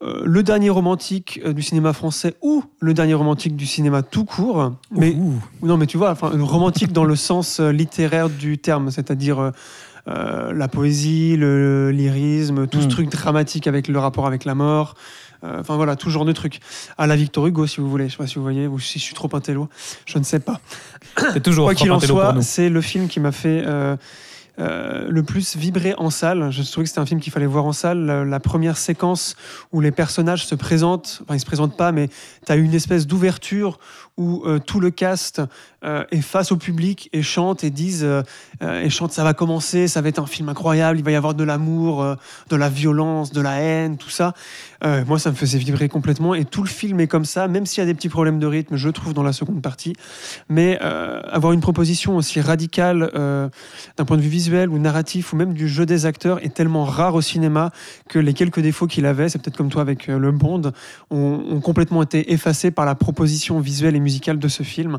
euh, le dernier romantique euh, du cinéma français ou le dernier romantique du cinéma tout court. Mais Ouh. non, mais tu vois, enfin, romantique dans le sens euh, littéraire du terme, c'est-à-dire euh, la poésie, le lyrisme, tout ce Mm. truc dramatique avec le rapport avec la mort, Enfin voilà, tout genre de trucs. À la Victor Hugo, si vous voulez. Je sais pas si vous voyez, ou si je suis trop intello, je ne sais pas. C'est toujours Quoi qu'il en soit, c'est le film qui m'a fait euh, le plus vibrer en salle. Je trouvais que c'était un film qu'il fallait voir en salle. La, première séquence où les personnages se présentent, enfin ils se présentent pas, mais tu as une espèce d'ouverture où euh, tout le cast euh, est face au public et chante et disent et chante ça va commencer, ça va être un film incroyable, il va y avoir de l'amour, de la violence, de la haine, tout ça. Euh, moi, ça me faisait vibrer complètement et tout le film est comme ça, même s'il y a des petits problèmes de rythme, je trouve dans la seconde partie. Mais euh, avoir une proposition aussi radicale euh, d'un point de vue visuel ou narratif ou même du jeu des acteurs est tellement rare au cinéma que les quelques défauts qu'il avait, c'est peut-être comme toi avec le Bond, ont, complètement été effacés par la proposition visuelle et musicale de ce film.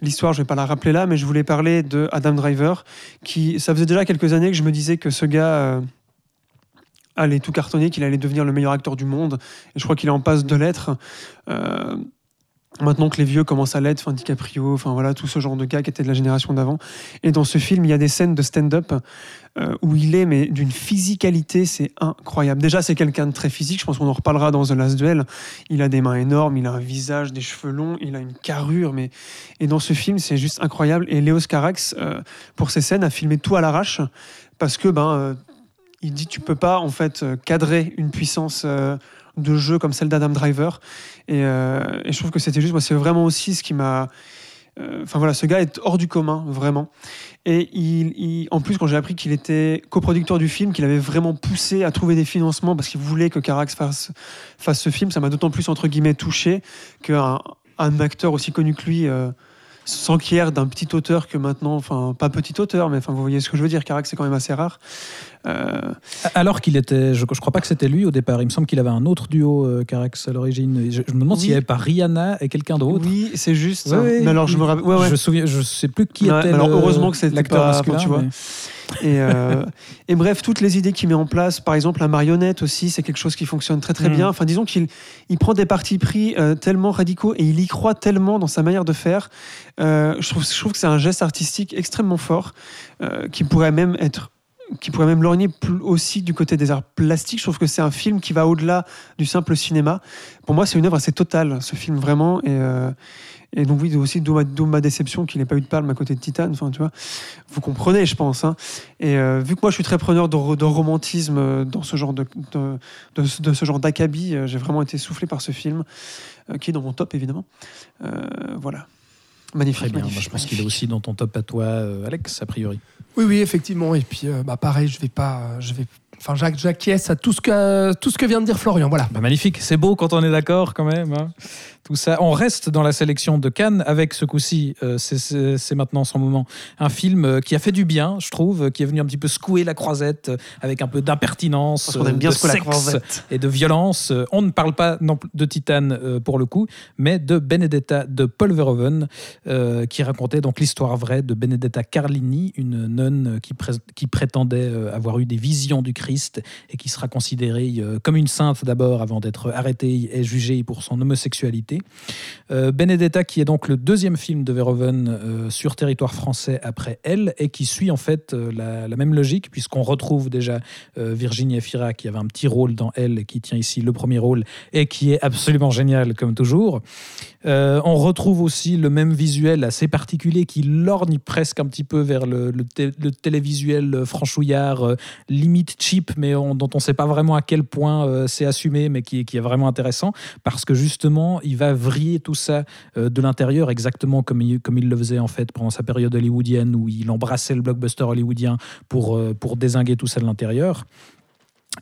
L'histoire, je vais pas la rappeler là, mais je voulais parler de Adam Driver, qui, ça faisait déjà quelques années que je me disais que ce gars allait tout cartonner, qu'il allait devenir le meilleur acteur du monde, et je crois qu'il est en passe de l'être. Euh, Maintenant que les vieux commencent à l'être, enfin DiCaprio, enfin voilà, tout ce genre de gars qui étaient de la génération d'avant. Et dans ce film, il y a des scènes de stand-up euh, où il est, mais d'une physicalité, c'est incroyable. Déjà, c'est quelqu'un de très physique, je pense qu'on en reparlera dans The Last Duel. Il a des mains énormes, il a un visage, des cheveux longs, il a une carrure, mais. Et dans ce film, c'est juste incroyable. Et Léos Carax, euh, pour ces scènes, a filmé tout à l'arrache, parce que, ben. Il dit tu peux pas en fait euh, cadrer une puissance euh, de jeu comme celle d'Adam Driver. Et, euh, et je trouve que c'était juste moi c'est vraiment aussi ce qui m'a enfin voilà ce gars est hors du commun vraiment. Et il, en plus quand j'ai appris qu'il était coproducteur du film qu'il avait vraiment poussé à trouver des financements parce qu'il voulait que Carax fasse, fasse ce film ça m'a d'autant plus entre guillemets touché qu'un un acteur aussi connu que lui s'enquiert d'un petit auteur que maintenant, enfin pas petit auteur, mais enfin vous voyez ce que je veux dire, Carax c'est quand même assez rare. Euh, Alors qu'il était, je, crois pas que c'était lui au départ. Il me semble qu'il avait un autre duo, euh, Carax, à l'origine. Je, je me demande s'il n'y avait pas Rihanna et quelqu'un d'autre. Oui, c'est juste. Ouais, mais alors je me rappelle. Ouais. Je souviens, je sais plus qui était. alors le- heureusement que c'était l'acteur pas- masculin. tu vois. mais- Et, euh, et bref, toutes les idées qu'il met en place, par exemple la marionnette aussi, c'est quelque chose qui fonctionne très très Mm. bien. Enfin, disons qu'il il prend des partis pris euh, tellement radicaux et il y croit tellement dans sa manière de faire. Euh, je, trouve, je trouve que c'est un geste artistique extrêmement fort qui pourrait même être qui pourrait même lorgner aussi du côté des arts plastiques. Je trouve que c'est un film qui va au-delà du simple cinéma. Pour moi, c'est une œuvre assez totale, ce film, vraiment. Et, euh, et donc, oui, aussi, d'où ma, déception qu'il n'ait pas eu de palme à côté de Titan. Enfin, tu vois, vous comprenez, je pense. hein. Et euh, vu que moi, je suis très preneur de, ro- de romantisme euh, dans ce genre de, de, de ce- de ce genre d'acabit, j'ai vraiment été soufflé par ce film, euh, qui est dans mon top, évidemment. Voilà. Magnifique. Très bien. magnifique, Moi, je pense qu'il est aussi dans ton top à toi, Alex, a priori. Oui, oui, effectivement. Et puis, euh, bah, pareil, je vais pas, euh, je vais, enfin, j'ac- j'acquiesce à tout ce que, tout ce que vient de dire Florian. Voilà. Bah, magnifique, c'est beau quand on est d'accord quand même. hein. Tout ça. On reste dans la sélection de Cannes avec ce coup-ci, euh, c'est- maintenant son moment. Un film euh, qui a fait du bien, je trouve, euh, qui est venu un petit peu secouer la croisette avec un peu d'impertinence, de la sexe et de violence. On ne parle pas non plus de Titane pour le coup, mais de Benedetta de Paul Verhoeven, euh, qui racontait donc l'histoire vraie de Benedetta Carlini, une nonne qui, pré- qui prétendait avoir eu des visions du Christ et qui sera considérée comme une sainte d'abord avant d'être arrêtée et jugée pour son homosexualité. Euh, Benedetta, qui est donc le deuxième film de Verhoeven euh, sur territoire français après Elle, et qui suit en fait euh, la, même logique, puisqu'on retrouve déjà Virginie Efira, qui avait un petit rôle dans Elle, et qui tient ici le premier rôle, et qui est absolument génial comme toujours. Euh, on retrouve aussi le même visuel assez particulier qui lorgne presque un petit peu vers le, le té- le télévisuel euh, franchouillard, euh, limite cheap, mais on- dont on ne sait pas vraiment à quel point c'est assumé, mais qui, est vraiment intéressant, parce que justement, il va vriller tout ça de l'intérieur, exactement comme il, le faisait en fait pendant sa période hollywoodienne, où il embrassait le blockbuster hollywoodien pour, pour désinguer tout ça de l'intérieur.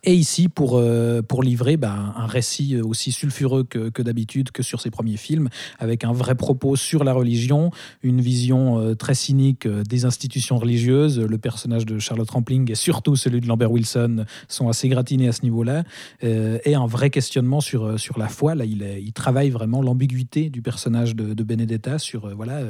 Et ici, pour, euh, pour livrer bah, un récit aussi sulfureux que, que d'habitude, que sur ses premiers films, avec un vrai propos sur la religion, une vision euh, très cynique euh, des institutions religieuses. Le personnage de Charlotte Rampling et surtout celui de Lambert Wilson sont assez gratinés à ce niveau-là. Et un vrai questionnement sur, sur la foi. Là, il, travaille vraiment l'ambiguïté du personnage de, de Benedetta sur, voilà,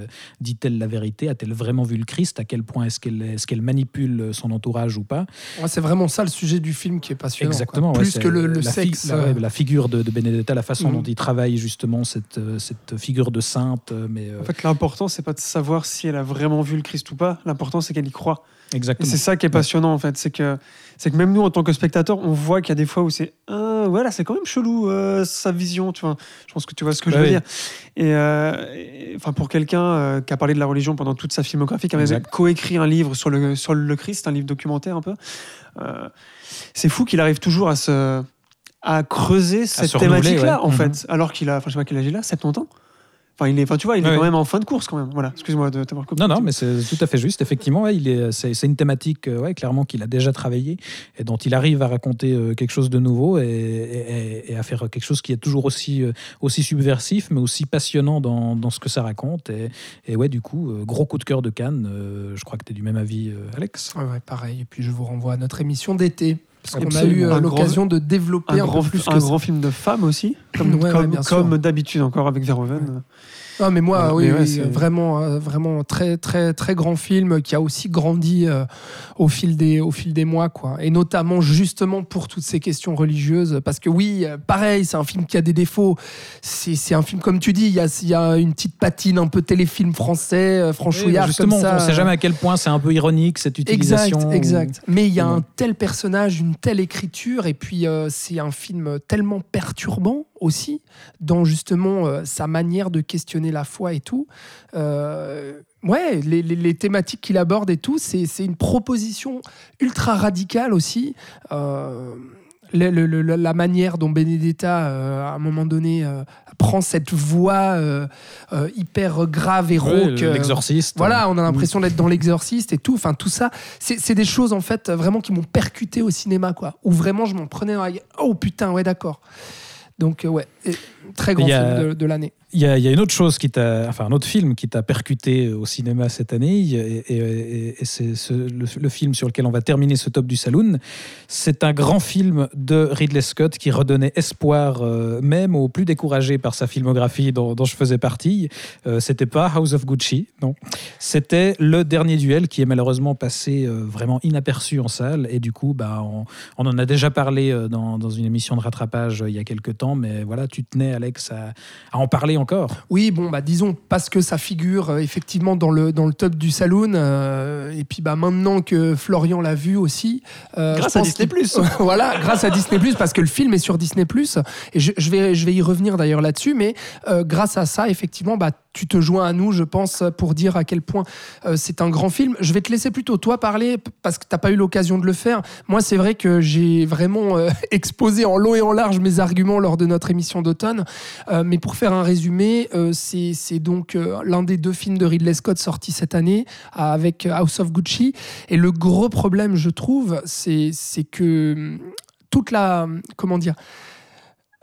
dit-elle la vérité? A-t-elle vraiment vu le Christ? À quel point est-ce qu'elle est, manipule son entourage ou pas? C'est vraiment ça le sujet du film qui est passionnant. Exactement. ouais, Plus que le, le la fi- sexe. la, euh, la figure de, de Benedetta, la façon Mhm. dont il travaille justement cette, euh, cette figure de sainte. euh, Mais euh, En fait, l'important, c'est pas de savoir si elle a vraiment vu le Christ ou pas. L'important, c'est qu'elle y croit. Et Exactement. c'est ça qui est passionnant en fait, c'est que c'est que même nous en tant que spectateurs, on voit qu'il y a des fois où c'est ah, voilà, c'est quand même chelou euh, sa vision, tu vois. Je pense que tu vois ce que je Bah veux oui. dire. Et, euh, et, enfin pour quelqu'un euh, qui a parlé de la religion pendant toute sa filmographie, qui avait Exact. coécrit un livre sur le sur le Christ, un livre documentaire un peu. C'est fou qu'il arrive toujours à se à creuser cette thématique-là ouais. en Mhm. fait, alors qu'il a, enfin je sais pas quel âge il a, 70 ans. Enfin il est, enfin tu vois, il est Ouais. quand même en fin de course quand même. Voilà, excuse-moi de t'avoir coupé. Non, non, mais c'est tout à fait juste. Effectivement, ouais, il est, c'est, c'est une thématique, euh, ouais, clairement, qu'il a déjà travaillé et dont il arrive à raconter euh, quelque chose de nouveau et, et- et à faire quelque chose qui est toujours aussi, euh, aussi subversif, mais aussi passionnant dans, dans ce que ça raconte. Et, et ouais, du coup, gros coup de cœur de Cannes. Je crois que tu es du même avis, Alex. Ouais, ouais, pareil. Et puis je vous renvoie à notre émission d'été. Parce qu'on a eu euh, l'occasion de développer un, un, grand, peu plus un que grand film de femmes aussi, Ouais, comme d'habitude encore avec Verhoeven. Ah mais moi, Voilà, oui, mais oui, c'est- vraiment, euh, vraiment très, très, très grand film qui a aussi grandi euh, au fil des, au fil des mois, quoi. Et notamment justement pour toutes ces questions religieuses, parce que oui, euh, pareil, c'est un film qui a des défauts. C'est un film comme tu dis, il y a, y a une petite patine un peu téléfilm français, franchouillard Oui, justement, comme ça. on ne sait jamais à quel point c'est un peu ironique cette utilisation. Exact, exact. Mais il y a un tel personnage, une telle écriture, et puis euh, c'est un film tellement perturbant aussi dans justement euh, sa manière de questionner la foi et tout. Euh, ouais, les, les- les thématiques qu'il aborde et tout, c'est c'est une proposition ultra radicale aussi. Euh, le- le- le- la manière dont Benedetta, euh, à un moment donné, euh, prend cette voix euh, hyper grave et rauque. L'exorciste. voilà, on a l'impression d'être dans l'exorciste et tout. Enfin, tout ça, c'est c'est des choses en fait vraiment qui m'ont percuté au cinéma, quoi. Où vraiment je m'en prenais dans la. Oh putain, ouais, d'accord. Donc euh, ouais, très grand a- film de, de l'année. Il y, a, il y a une autre chose qui t'a, enfin un autre film qui t'a percuté au cinéma cette année, et, et- et- et c'est ce- le, le film sur lequel on va terminer ce top du saloon. C'est un grand film de Ridley Scott qui redonnait espoir euh, même aux plus découragés par sa filmographie dont, dont je faisais partie. Euh, c'était pas House of Gucci, non. C'était le dernier duel qui est malheureusement passé euh, vraiment inaperçu en salle, et du coup, bah, on, on en a déjà parlé euh, dans, dans une émission de rattrapage il y a quelques temps, mais voilà, tu tenais Alex à, à en parler encore. Oui, bon, bah disons parce que ça figure euh, effectivement dans le, dans le top du saloon. euh, et puis bah maintenant que Florian l'a vu aussi. euh, Grâce à Disney+. qu'il- voilà, grâce à Disney parce que le film est sur Disney Et je, je vais, je vais y revenir d'ailleurs là-dessus, mais euh, grâce à ça, effectivement, bah tu te joins à nous, je pense, pour dire à quel point euh, c'est un grand film. Je vais te laisser plutôt toi parler parce que t'as pas eu l'occasion de le faire. Moi, c'est vrai que j'ai vraiment euh, exposé en long et en large mes arguments lors de notre émission d'automne. Euh, mais pour faire un résumé, c'est donc l'un des deux films de Ridley Scott sortis cette année avec House of Gucci. Et le gros problème, je trouve, c'est c'est que hum, toute la. Comment dire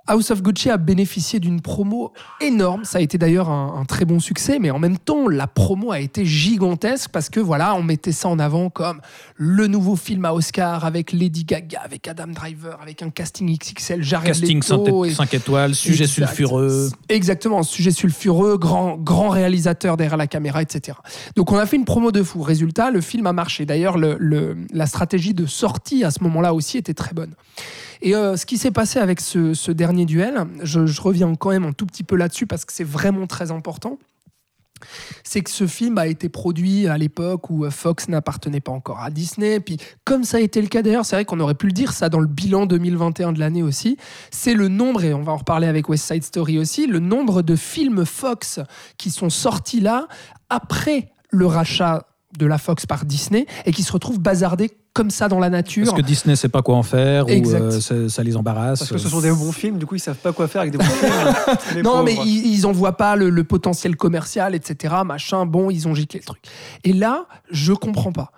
House of Gucci a bénéficié d'une promo énorme. Ça a été d'ailleurs un, un très bon succès, mais en même temps, la promo a été gigantesque parce que voilà, on mettait ça en avant comme le nouveau film à Oscar avec Lady Gaga, avec Adam Driver, avec un casting XXL, Jared Casting Leto 5, et- étoiles, sujet Exact. sulfureux. Exactement, sujet sulfureux, grand, grand réalisateur derrière la caméra, etc. Donc on a fait une promo de fou. Résultat, le film a marché. D'ailleurs, le, le- la stratégie de sortie à ce moment-là aussi était très bonne. Et euh, ce qui s'est passé avec ce, dernier duel, je, je reviens quand même un tout petit peu là-dessus parce que c'est vraiment très important. C'est que ce film a été produit à l'époque où euh, Fox n'appartenait pas encore à Disney. Puis, comme ça a été le cas d'ailleurs, c'est vrai qu'on aurait pu le dire ça dans le bilan 2021 de l'année aussi. C'est le nombre, et on va en reparler avec West Side Story aussi, le nombre de films Fox qui sont sortis là après le rachat de la Fox par Disney et qui se retrouvent bazardés comme ça dans la nature. Parce que Disney sait pas quoi en faire Exact. ou euh, ça, ça les embarrasse. Parce que ce sont des bons films, du coup ils savent pas quoi faire avec des bons films. Non, pauvres. mais ils, ils en voient pas le, le potentiel commercial, etc. Machin, bon, ils ont giclé le truc. Et là, je comprends pas.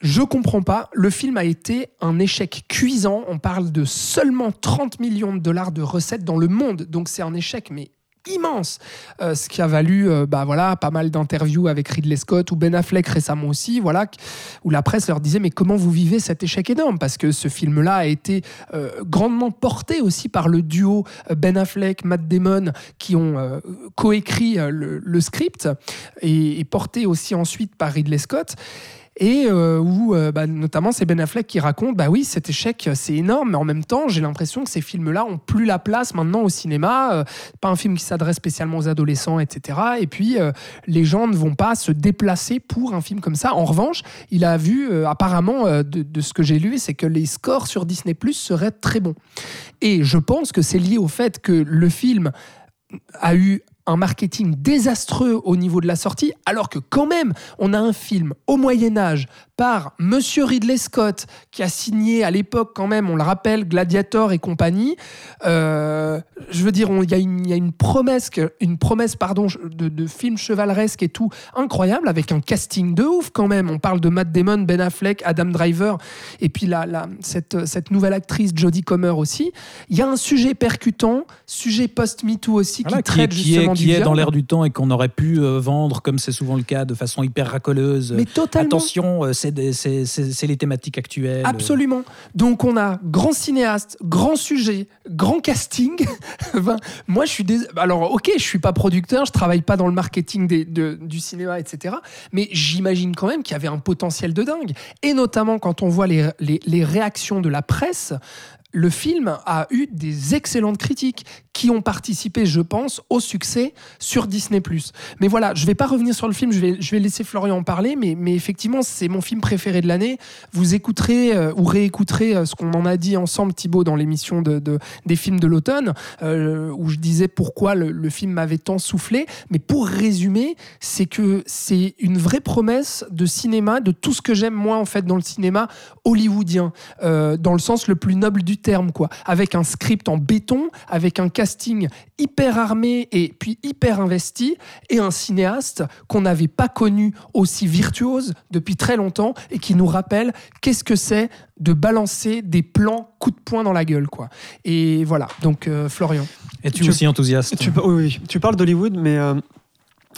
Je comprends pas. Le film a été un échec cuisant. On parle de seulement 30 millions de dollars de recettes dans le monde. Donc c'est un échec, mais immense, Euh, ce qui a valu euh, bah voilà pas mal d'interviews avec Ridley Scott ou Ben Affleck récemment aussi, voilà, où la presse leur disait mais comment vous vivez cet échec énorme? Parce que ce film-là a été euh, grandement porté aussi par le duo Ben Affleck, Matt Damon qui ont coécrit le, le script et porté aussi ensuite par Ridley Scott. Et euh, où euh, bah, notamment c'est Ben Affleck qui raconte bah oui cet échec euh, c'est énorme mais en même temps j'ai l'impression que ces films-là ont plus la place maintenant au cinéma pas un film qui s'adresse spécialement aux adolescents etc et puis les gens ne vont pas se déplacer pour un film comme ça. En revanche il a vu apparemment de, de ce que j'ai lu c'est que les scores sur Disney Plus seraient très bons. Et je pense que c'est lié au fait que le film a eu un marketing désastreux au niveau de la sortie, alors que quand même, on a un film au Moyen Âge par Monsieur Ridley Scott, qui a signé à l'époque quand même, on le rappelle, Gladiator et compagnie. Euh, je veux dire, il y, a une- il y a une promesse, une promesse pardon, de, de film chevaleresque et tout incroyable, avec un casting de ouf quand même. On parle de Matt Damon, Ben Affleck, Adam Driver, et puis la- cette, cette nouvelle actrice Jodie Comer aussi. Il y a un sujet percutant, sujet post-MeToo aussi, Voilà, qui qui, est, traite qui est- qui du est dans l'air du temps et qu'on aurait pu euh, vendre, comme c'est souvent le cas, de façon hyper racoleuse. Mais totalement. Attention, euh, c'est c'est les thématiques actuelles. Absolument. Donc on a grand cinéaste, grand sujet, grand casting. Moi je suis alors ok, je suis pas producteur, je travaille pas dans le marketing du cinéma, etc. Mais j'imagine quand même qu'il y avait un potentiel de dingue. Et notamment quand on voit les réactions de la presse. Le film a eu des excellentes critiques qui ont participé, je pense, au succès sur Disney+. Mais voilà, je vais pas revenir sur le film, je vais, laisser Florian en parler, mais, effectivement, c'est mon film préféré de l'année. Vous écouterez euh, ou réécouterez euh, ce qu'on en a dit ensemble, Thibaut, dans l'émission de, de- des films de l'automne, euh, où je disais pourquoi le, le film m'avait tant soufflé. Mais pour résumer, c'est que c'est une vraie promesse de cinéma, de tout ce que j'aime moi en fait dans le cinéma hollywoodien, dans le sens le plus noble du terme, quoi. Avec un script en béton, avec un casting hyper armé et puis hyper investi, et un cinéaste qu'on n'avait pas connu aussi virtuose depuis très longtemps et qui nous rappelle qu'est-ce que c'est de balancer des plans coup de poing dans la gueule, quoi. Et voilà. Donc euh, Florian. Es-tu Tu- aussi enthousiaste? Tu, oui, oui, tu parles d'Hollywood, mais euh,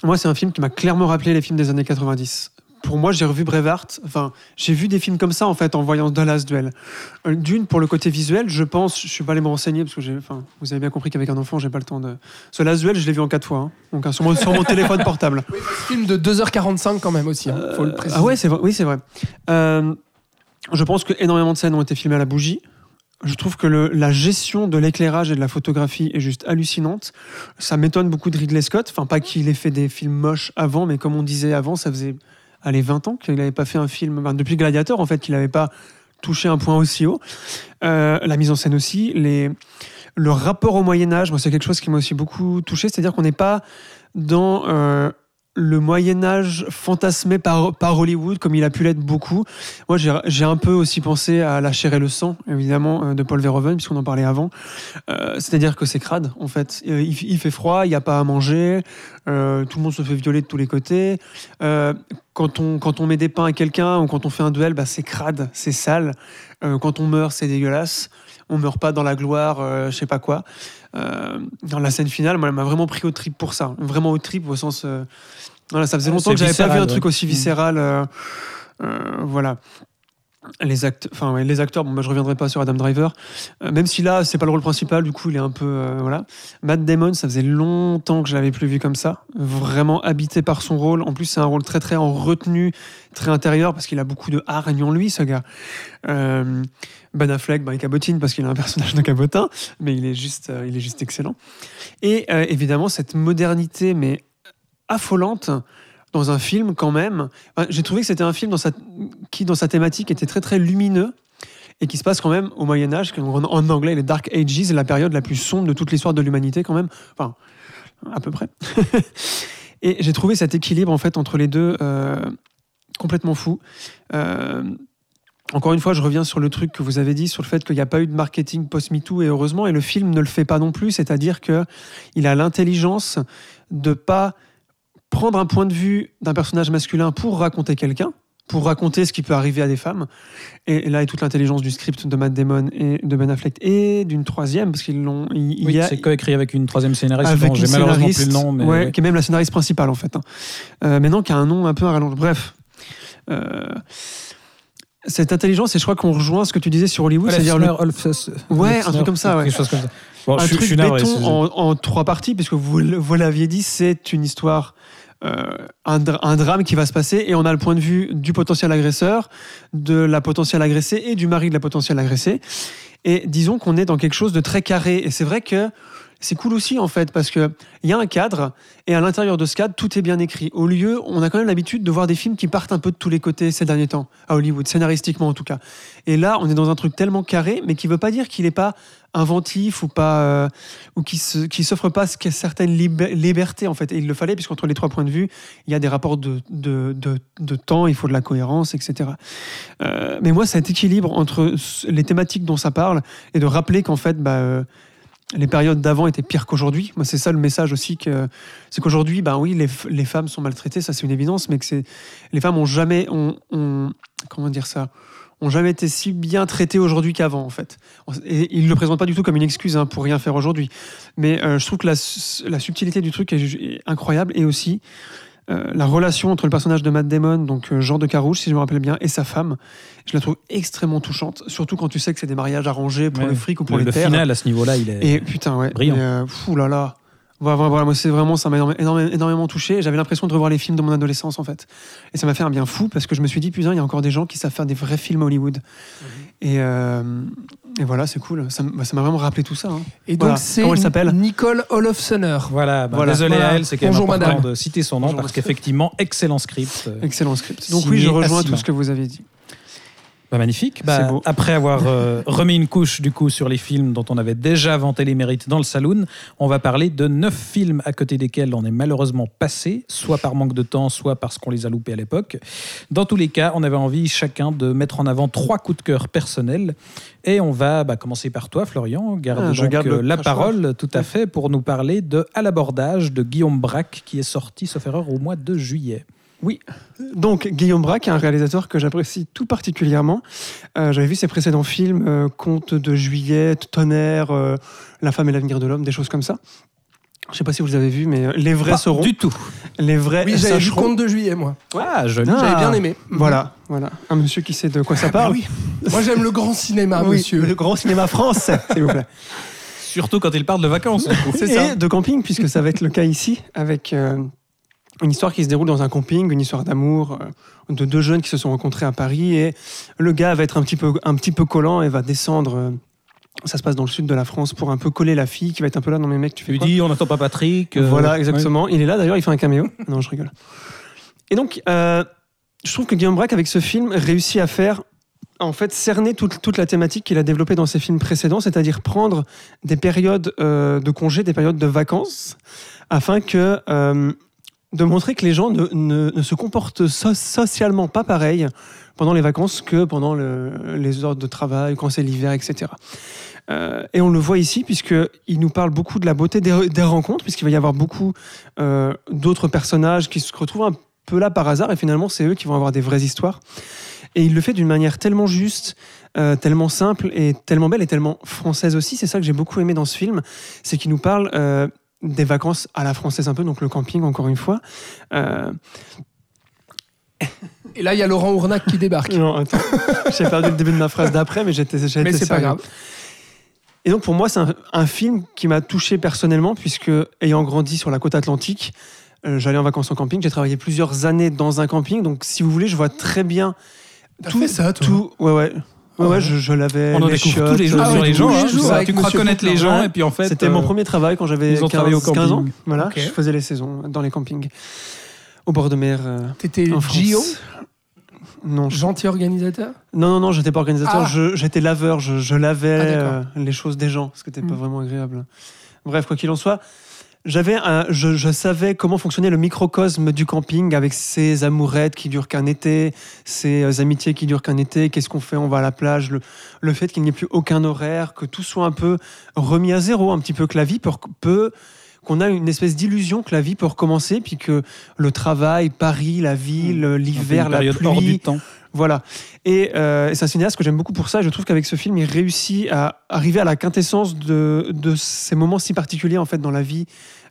moi, c'est un film qui m'a clairement rappelé les films des années 90. Pour moi, j'ai revu Braveheart. Enfin, j'ai vu des films comme ça en fait en voyant Dallas Duel. Euh, D'une pour le côté visuel, je pense. Je suis pas allé me renseigner parce que j'ai. Enfin, vous avez bien compris qu'avec un enfant, j'ai pas le temps de. Ce Last Duel, je l'ai vu en quatre fois. hein. donc hein, sur mon, sur mon téléphone portable. Film de 2h45 quand même aussi, hein, faut le préciser. Ah ouais, c'est vrai. Oui, c'est vrai. Euh, je pense que énormément de scènes ont été filmées à la bougie. Je trouve que le- la gestion de l'éclairage et de la photographie est juste hallucinante. Ça m'étonne beaucoup de Ridley Scott. Enfin, pas qu'il ait fait des films moches avant, mais comme on disait avant, ça faisait allez, 20 ans qu'il n'avait pas fait un film. depuis Gladiator, en fait, qu'il n'avait pas touché un point aussi haut. Euh, la mise en scène aussi. Les, le rapport au Moyen-Âge, moi, c'est quelque chose qui m'a aussi beaucoup touché. C'est-à-dire qu'on n'est pas dans. euh, le Moyen Âge fantasmé par, Hollywood, comme il a pu l'être beaucoup. Moi, j'ai un peu aussi pensé à La chair et le sang, évidemment, euh, de Paul Verhoeven, puisqu'on en parlait avant. Euh, C'est-à-dire que c'est crade, en fait. Euh, Il, fait froid, il n'y a pas à manger, tout le monde se fait violer de tous les côtés. Quand, on, quand on met des pains à quelqu'un ou quand on fait un duel, bah, c'est crade, c'est sale. Quand on meurt, c'est dégueulasse. On meurt pas dans la gloire, je sais pas quoi. Euh, dans la scène finale, moi, elle m'a vraiment pris au trip pour ça. Vraiment au trip au sens. euh, voilà, ça faisait longtemps que j'avais pas vu un truc ouais. aussi Mm. viscéral. euh, voilà. Les, acte- enfin, ouais, les acteurs, bon, bah, je reviendrai pas sur Adam Driver, Euh, même si là, c'est pas le rôle principal, du coup, il est un peu. euh, voilà. Matt Damon, ça faisait longtemps que je l'avais plus vu comme ça. Vraiment habité par son rôle. En plus, c'est un rôle très, très en retenue, très intérieur, parce qu'il a beaucoup de hargne en lui, ce gars. Euh, ben Affleck, ben, il cabotine parce qu'il a un personnage de cabotin, mais il est juste, euh, il est juste excellent. Et euh, évidemment, cette modernité, mais affolante, dans un film quand même. J'ai trouvé que c'était un film qui, dans sa thématique, était très très lumineux et qui se passe quand même au Moyen Âge, en, anglais les Dark Ages, la période la plus sombre de toute l'histoire de l'humanité quand même. Enfin, à peu près. et j'ai trouvé cet équilibre en fait entre les deux euh, complètement fou. Encore une fois, je reviens sur le truc que vous avez dit, sur le fait qu'il n'y a pas eu de marketing post-MeToo, et heureusement, et le film ne le fait pas non plus, c'est-à-dire qu'il a l'intelligence de pas prendre un point de vue d'un personnage masculin pour raconter quelqu'un, pour raconter ce qui peut arriver à des femmes. Et là est toute l'intelligence du script de Matt Damon et de Ben Affleck, et d'une troisième, parce qu'ils l'ont... Il, Oui, c'est coécrit avec une troisième scénariste avec j'ai malheureusement plus le nom. Mais ouais, ouais. qui est même la scénariste principale en fait. hein. Euh, mais non, qui a un nom un peu à rallonge. Bref. Euh, cette intelligence, et je crois qu'on rejoint ce que tu disais sur Hollywood, c'est-à-dire le, Ouais, un truc comme ça, ouais. Chose comme ça. Bon, un je, truc je suis navré, béton en, en trois parties, puisque vous, vous l'aviez dit, c'est une histoire euh, un, un drame qui va se passer et on a le point de vue du potentiel agresseur, de la potentielle agressée et du mari de la potentielle agressée. Et disons qu'on est dans quelque chose de très carré. Et c'est vrai que c'est cool aussi en fait parce que il y a un cadre et à l'intérieur de ce cadre tout est bien écrit. Au lieu, on a quand même l'habitude de voir des films qui partent un peu de tous les côtés ces derniers temps à Hollywood, scénaristiquement en tout cas. Et là, on est dans un truc tellement carré, mais qui veut pas dire qu'il n'est pas inventif ou pas euh, ou qui s'offre pas certaines lib- libertés en fait. Et il le fallait puisqu'entre les trois points de vue, il y a des rapports de, temps, il faut de la cohérence, etc. Euh, mais moi, cet équilibre entre les thématiques dont ça parle et de rappeler qu'en fait, bah, euh, les périodes d'avant étaient pires qu'aujourd'hui. Moi, c'est ça le message aussi c'est qu'aujourd'hui, ben oui, les, femmes sont maltraitées, ça c'est une évidence, mais que c'est les femmes ont jamais, comment dire ça, ont jamais été si bien traitées aujourd'hui qu'avant en fait. Et ils le présentent pas du tout comme une excuse hein, pour rien faire aujourd'hui. Mais euh, je trouve que la, subtilité du truc est, est incroyable et aussi euh, la relation entre le personnage de Matt Damon, donc euh, Jean de Carouge, si je me rappelle bien, et sa femme, je la trouve extrêmement touchante, surtout quand tu sais que c'est des mariages arrangés pour Ouais. le fric ou pour le, les le terres. final à ce niveau-là, il est. Et putain, ouais. Brillant. Mais, euh, fou là là. Voilà, voilà, voilà, moi, c'est vraiment, ça m'a énormément touché. J'avais l'impression de revoir les films de mon adolescence, en fait. Et ça m'a fait un bien fou parce que je me suis dit, putain, il y a encore des gens qui savent faire des vrais films à Hollywood. Et, euh, et voilà, c'est cool. Ça bah, ça m'a vraiment rappelé tout ça. hein. Et donc, Voilà. c'est Comment elle s'appelle? Nicole Olofsener. Voilà, bah, Voilà. désolé Voilà. à elle, c'est quand même Bonjour, important madame. de citer son nom Bonjour, parce qu'effectivement, excellent script. Excellent script. Donc oui, je rejoins tout ce que vous avez dit. Bah, magnifique. Bah, beau. Après avoir euh, remis une couche du coup sur les films dont on avait déjà vanté les mérites dans le saloon, on va parler de neuf films à côté desquels on est malheureusement passé, soit par manque de temps, soit parce qu'on les a loupés à l'époque. Dans tous les cas, on avait envie chacun de mettre en avant trois coups de cœur personnels. Et on va bah, commencer par toi, Florian. Garde Ah, je donc, garde euh, la parole, tout à fait, pour nous parler de À l'abordage de Guillaume Braque, qui est sorti, sauf erreur, au mois de juillet. Donc, Guillaume Braque est un réalisateur que j'apprécie tout particulièrement. Euh, J'avais vu ses précédents films, euh, Conte de juillet, Tonnerre, euh, La femme et l'avenir de l'homme, des choses comme ça. Je sais pas si vous avez vu, mais euh, les vrais Pas seront. du tout. Les vrais Oui, j'avais vu. Compte de juillet, moi. Ah, joli. Ah. J'avais bien aimé. Voilà, voilà. Un monsieur qui sait de quoi ça Ah, parle. oui. Moi, j'aime le grand cinéma, Oui, monsieur. Le grand cinéma français, s'il vous plaît. Surtout quand il parle de vacances. C'est Et ça. de camping, puisque ça va être le cas ici, avec euh, une histoire qui se déroule dans un camping, une histoire d'amour euh, de deux jeunes qui se sont rencontrés à Paris. Et le gars va être un petit peu, un petit peu collant et va descendre. euh, ça se passe dans le sud de la France pour un peu coller la fille qui va être un peu là. Non, mais mec, tu Tu fais lui quoi dis, on n'attend pas Patrick. euh, Voilà, ouais. exactement. Il est là d'ailleurs, il fait un caméo. non, je rigole. Et donc, je trouve que Guillaume Braque, avec ce film, réussit à faire, en fait, cerner toute, toute la thématique qu'il a développée dans ses films précédents, c'est-à-dire prendre des périodes euh, de congés, des périodes de vacances, afin que. euh, de montrer que les gens ne, se comportent so- socialement pas pareil pendant les vacances que pendant le- les heures de travail, quand c'est l'hiver, etc. Euh, et on le voit ici, puisqu'il nous parle beaucoup de la beauté des, rencontres, puisqu'il va y avoir beaucoup euh, d'autres personnages qui se retrouvent un peu là par hasard, et finalement, c'est eux qui vont avoir des vraies histoires. Et il le fait d'une manière tellement juste, euh, tellement simple, et tellement belle, et tellement française aussi. C'est ça que j'ai beaucoup aimé dans ce film, c'est qu'il nous parle des vacances à la française un peu, donc le camping, encore une fois. Euh, Et là, il y a Laurent Ournac qui débarque. non, attends, j'ai perdu le début de ma phrase d'après, mais j'étais Mais c'est pas grave. Et donc pour moi, c'est un, un film qui m'a touché personnellement, puisque ayant grandi sur la côte atlantique, euh, j'allais en vacances en camping. J'ai travaillé plusieurs années dans un camping, donc si vous voulez, je vois très bien T'as fait ça, toi tout. Ouais, ouais. Ouais, je, je l'avais. On en les découvre tous les jours Ah sur les gens. hein, jours tout ça. Tu crois Monsieur connaître les gens Ouais. et puis en fait. C'était euh, mon premier travail quand j'avais ils ont 15, travaillé au 15 ans. Voilà, je faisais les saisons dans les campings. Au bord de mer. euh, T'étais. Gio, Non, je- gentil organisateur non, non, non, j'étais pas organisateur, Ah. j'étais laveur, je, je lavais Ah, euh, les choses des gens, ce qui n'était pas Mm. vraiment agréable. Bref, quoi qu'il en soit, j'avais un- je, je savais comment fonctionnait le microcosme du camping avec ses amourettes qui durent qu'un été, ses euh, amitiés qui durent qu'un été, qu'est-ce qu'on fait, on va à la plage, le, le fait qu'il n'y ait plus aucun horaire, que tout soit un peu remis à zéro, un petit peu que la vie peut, peut qu'on a une espèce d'illusion que la vie peut recommencer, puis que le travail, Paris, la ville, l'hiver, une la pluie, hors du temps. Voilà. Et, euh, et c'est un cinéaste que j'aime beaucoup pour ça. Et je trouve qu'avec ce film, il réussit à arriver à la quintessence de, de ces moments si particuliers en fait dans la vie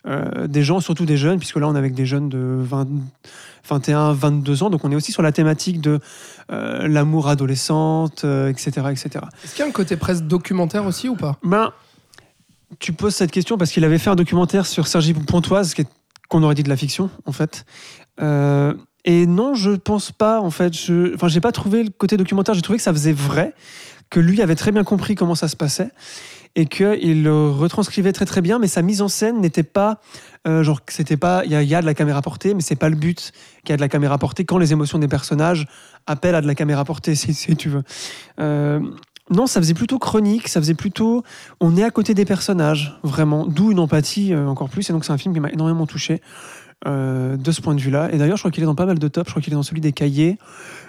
euh, des gens, surtout des jeunes, puisque là on est avec des jeunes de 20, 21, 22 ans. Donc on est aussi sur la thématique de euh, l'amour adolescente, euh, etc., etc. Est-ce qu'il y a un côté presque documentaire aussi ou pas? Ben, tu poses cette question parce qu'il avait fait un documentaire sur Sergi Pontoise qu'on aurait dit de la fiction, en fait. Et non, je pense pas, en fait. Je, enfin, j'ai pas trouvé le côté documentaire. J'ai trouvé que ça faisait vrai, que lui avait très bien compris comment ça se passait et qu'il le retranscrivait très très bien, mais sa mise en scène n'était pas euh, genre c'était pas il y, a- il y a de la caméra portée, mais c'est pas le but qu'il y a de la caméra portée quand les émotions des personnages appellent à de la caméra portée, si, si tu veux. Euh, non, ça faisait plutôt chronique, ça faisait plutôt on est à côté des personnages, vraiment, d'où une empathie euh, encore plus. Et donc c'est un film qui m'a énormément touché. Euh, de ce point de vue-là. Et d'ailleurs, je crois qu'il est dans pas mal de tops. Je crois qu'il est dans celui des cahiers.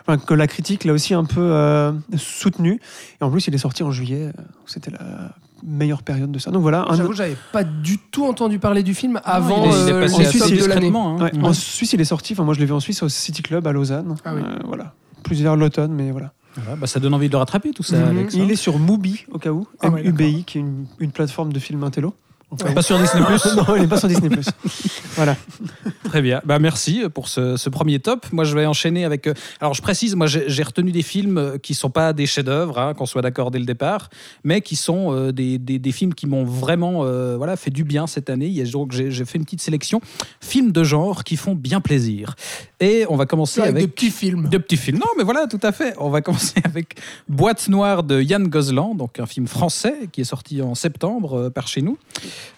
Enfin, que la critique l'a aussi un peu euh, soutenu. Et en plus, il est sorti en juillet. C'était la meilleure période de ça. Donc voilà, un, J'avoue, j'avais pas du tout entendu parler du film avant il est, il est euh, de l'année. hein. Ouais, Ouais. En Suisse, il est sorti. Enfin, moi, je l'ai vu en Suisse au City Club à Lausanne. Ah oui. Euh, voilà. Plus vers l'automne, mais voilà. Voilà, bah, ça donne envie de le rattraper tout ça, Mhm. Alex. hein. Il est sur Mubi, au cas où. Ah ouais, UBI, qui est une, une plateforme de film intello. Enfin, Pas sur Disney+. non, il n'est pas sur Disney+. voilà. Très bien. Bah, merci pour ce, premier top. Moi, je vais enchaîner avec. euh, Alors, je précise, moi, j'ai retenu des films euh, qui sont pas des chefs-d'œuvre, hein, qu'on soit d'accord dès le départ, mais qui sont euh, des, des- films qui m'ont vraiment voilà, fait du bien cette année. Donc, j'ai fait une petite sélection. Films de genre qui font bien plaisir. Et on va commencer Avec avec. de petits films. De petits films. Non, mais voilà, tout à fait. On va commencer avec Boîte noire de Yann Gozlan, donc un film français qui est sorti en septembre euh, par chez nous.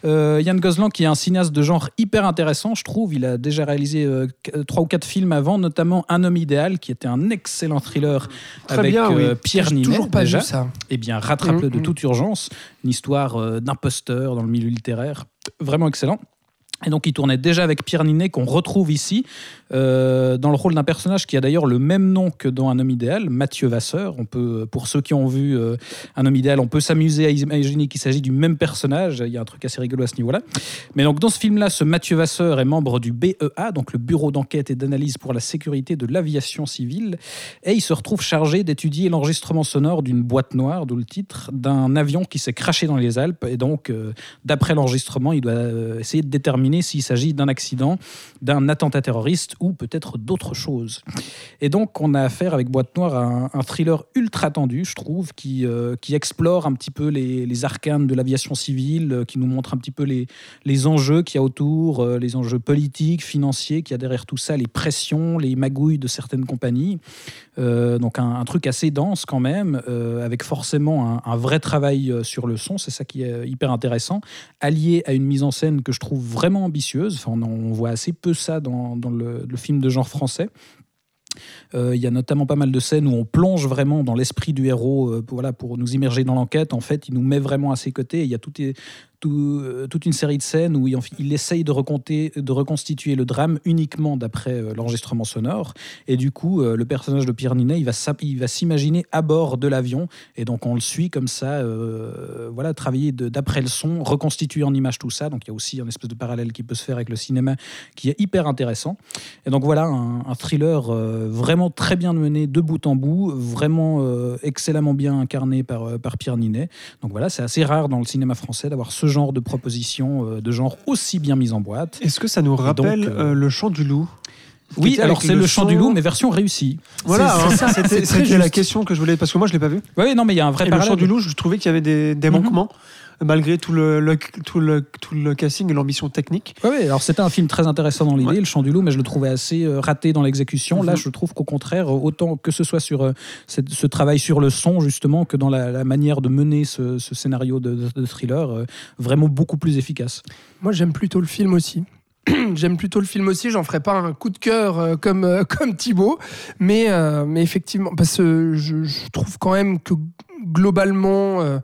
Euh, Yann Gozlan, qui est un cinéaste de genre hyper intéressant, je trouve. Il a déjà réalisé euh, trois ou quatre films avant, notamment Un homme idéal, qui était un excellent thriller Très avec bien, oui. Pierre Ninet. toujours pas déjà. vu ça. Eh bien, rattrape-le de Mhm. toute urgence. Une histoire d'imposteur dans le milieu littéraire. Vraiment excellent. Et donc, il tournait déjà avec Pierre Ninet, qu'on retrouve ici, euh, dans le rôle d'un personnage qui a d'ailleurs le même nom que dans Un homme idéal, Mathieu Vasseur. On peut, pour ceux qui ont vu euh, Un homme idéal, on peut s'amuser à imaginer qu'il s'agit du même personnage. Il y a un truc assez rigolo à ce niveau-là. Mais donc, dans ce film-là, ce Mathieu Vasseur est membre du BEA, donc le Bureau d'enquête et d'analyse pour la sécurité de l'aviation civile. Et il se retrouve chargé d'étudier l'enregistrement sonore d'une boîte noire, d'où le titre, d'un avion qui s'est craché dans les Alpes. Et donc, euh, d'après l'enregistrement, il doit euh, essayer de déterminer s'il s'agit d'un accident, d'un attentat terroriste ou peut-être d'autre chose. Et donc, on a affaire avec Boîte Noire à un, thriller ultra tendu, je trouve, qui, euh, qui explore un petit peu les, les arcanes de l'aviation civile, euh, qui nous montre un petit peu les, les enjeux qu'il y a autour, euh, les enjeux politiques, financiers, qu'il y a derrière tout ça, les pressions, les magouilles de certaines compagnies. Donc un, truc assez dense quand même, avec forcément un, vrai travail sur le son, c'est ça qui est hyper intéressant, allié à une mise en scène que je trouve vraiment ambitieuse. Enfin, on, voit assez peu ça dans, le, film de genre français. Euh, Il y a notamment pas mal de scènes où on plonge vraiment dans l'esprit du héros euh, voilà, pour nous immerger dans l'enquête. En fait, il nous met vraiment à ses côtés. Il y a tout, euh, toute une série de scènes où il, essaye de, de reconstituer le drame uniquement d'après euh, l'enregistrement sonore. Et du coup, euh, le personnage de Pierre Ninet, il va, s'imaginer à bord de l'avion. Et donc, on le suit comme ça, voilà, travailler d'après le son, reconstituer en image tout ça. Donc, il y a aussi un espèce de parallèle qui peut se faire avec le cinéma qui est hyper intéressant. Et donc, voilà, un, thriller vraiment très bien mené de bout en bout, vraiment euh, excellemment bien incarné par, par Pierre Ninet. Donc, voilà, c'est assez rare dans le cinéma français d'avoir ce genre de proposition, euh, de genre aussi bien mise en boîte. Est-ce que ça nous rappelle euh, euh, le chant du loup? Oui, alors c'est le le chant du loup, mais version réussie. Voilà, C'est- hein, c'était la question que je voulais, parce que moi je l'ai pas vu. Oui, non, mais il y a un vrai Et le chant du loup, je trouvais qu'il y avait des, des Mhm. manquements, malgré tout le, le- tout, le, tout le casting et l'ambition technique. Oui, alors c'était un film très intéressant dans l'idée, Ouais. Le Chant du Loup, mais je le trouvais assez euh, raté dans l'exécution. Là, Mhm. je trouve qu'au contraire, euh, autant que ce soit sur euh, cette- ce travail sur le son, justement, que dans la, la manière de mener ce, ce scénario de, de- de thriller, euh, vraiment beaucoup plus efficace. Moi, j'aime plutôt le film aussi. J'aime plutôt le film aussi. J'en ferai pas un coup de cœur comme comme Thibaut, mais euh, mais effectivement, parce que je, je trouve quand même que globalement. euh,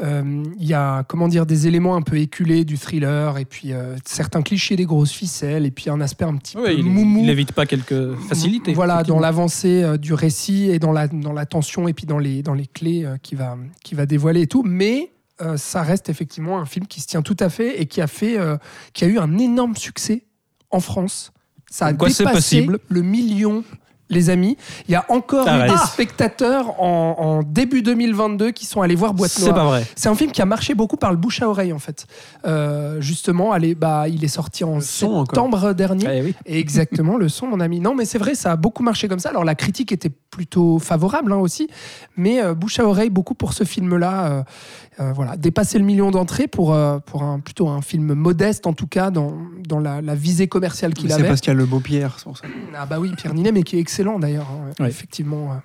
il y a comment dire des éléments un peu éculés du thriller et puis euh, certains clichés des grosses ficelles et puis un aspect un petit peu il, moumou. il évite pas quelques facilités. voilà dans l'avancée euh, du récit et dans la dans la tension et puis dans les dans les clés euh, qui va qui va dévoiler et tout. Mais euh, ça reste effectivement un film qui se tient tout à fait et qui a fait euh, qui a eu un énorme succès en France. Ça a dépassé le million les amis. Il y a encore eu des spectateurs en, en début 2022 qui sont allés voir Boîte C'est Noire. pas vrai. C'est un film qui a marché beaucoup par le bouche à oreille en fait. Euh, justement, allez, bah, il est sorti en encore. septembre dernier. Eh oui. Exactement, le son, mon ami. Non, mais c'est vrai, ça a beaucoup marché comme ça. Alors la critique était plutôt favorable hein, aussi, mais euh, bouche à oreille beaucoup pour ce film-là. euh, euh, voilà, dépasser le million d'entrées pour, euh, pour un, plutôt un film modeste en tout cas dans, dans la, la visée commerciale qu'il C'est avait. parce qu'il y a le beau Pierre, c'est pour ça. Ah bah oui, Pierre Ninet, mais qui est excellent d'ailleurs. hein, Ouais. Effectivement.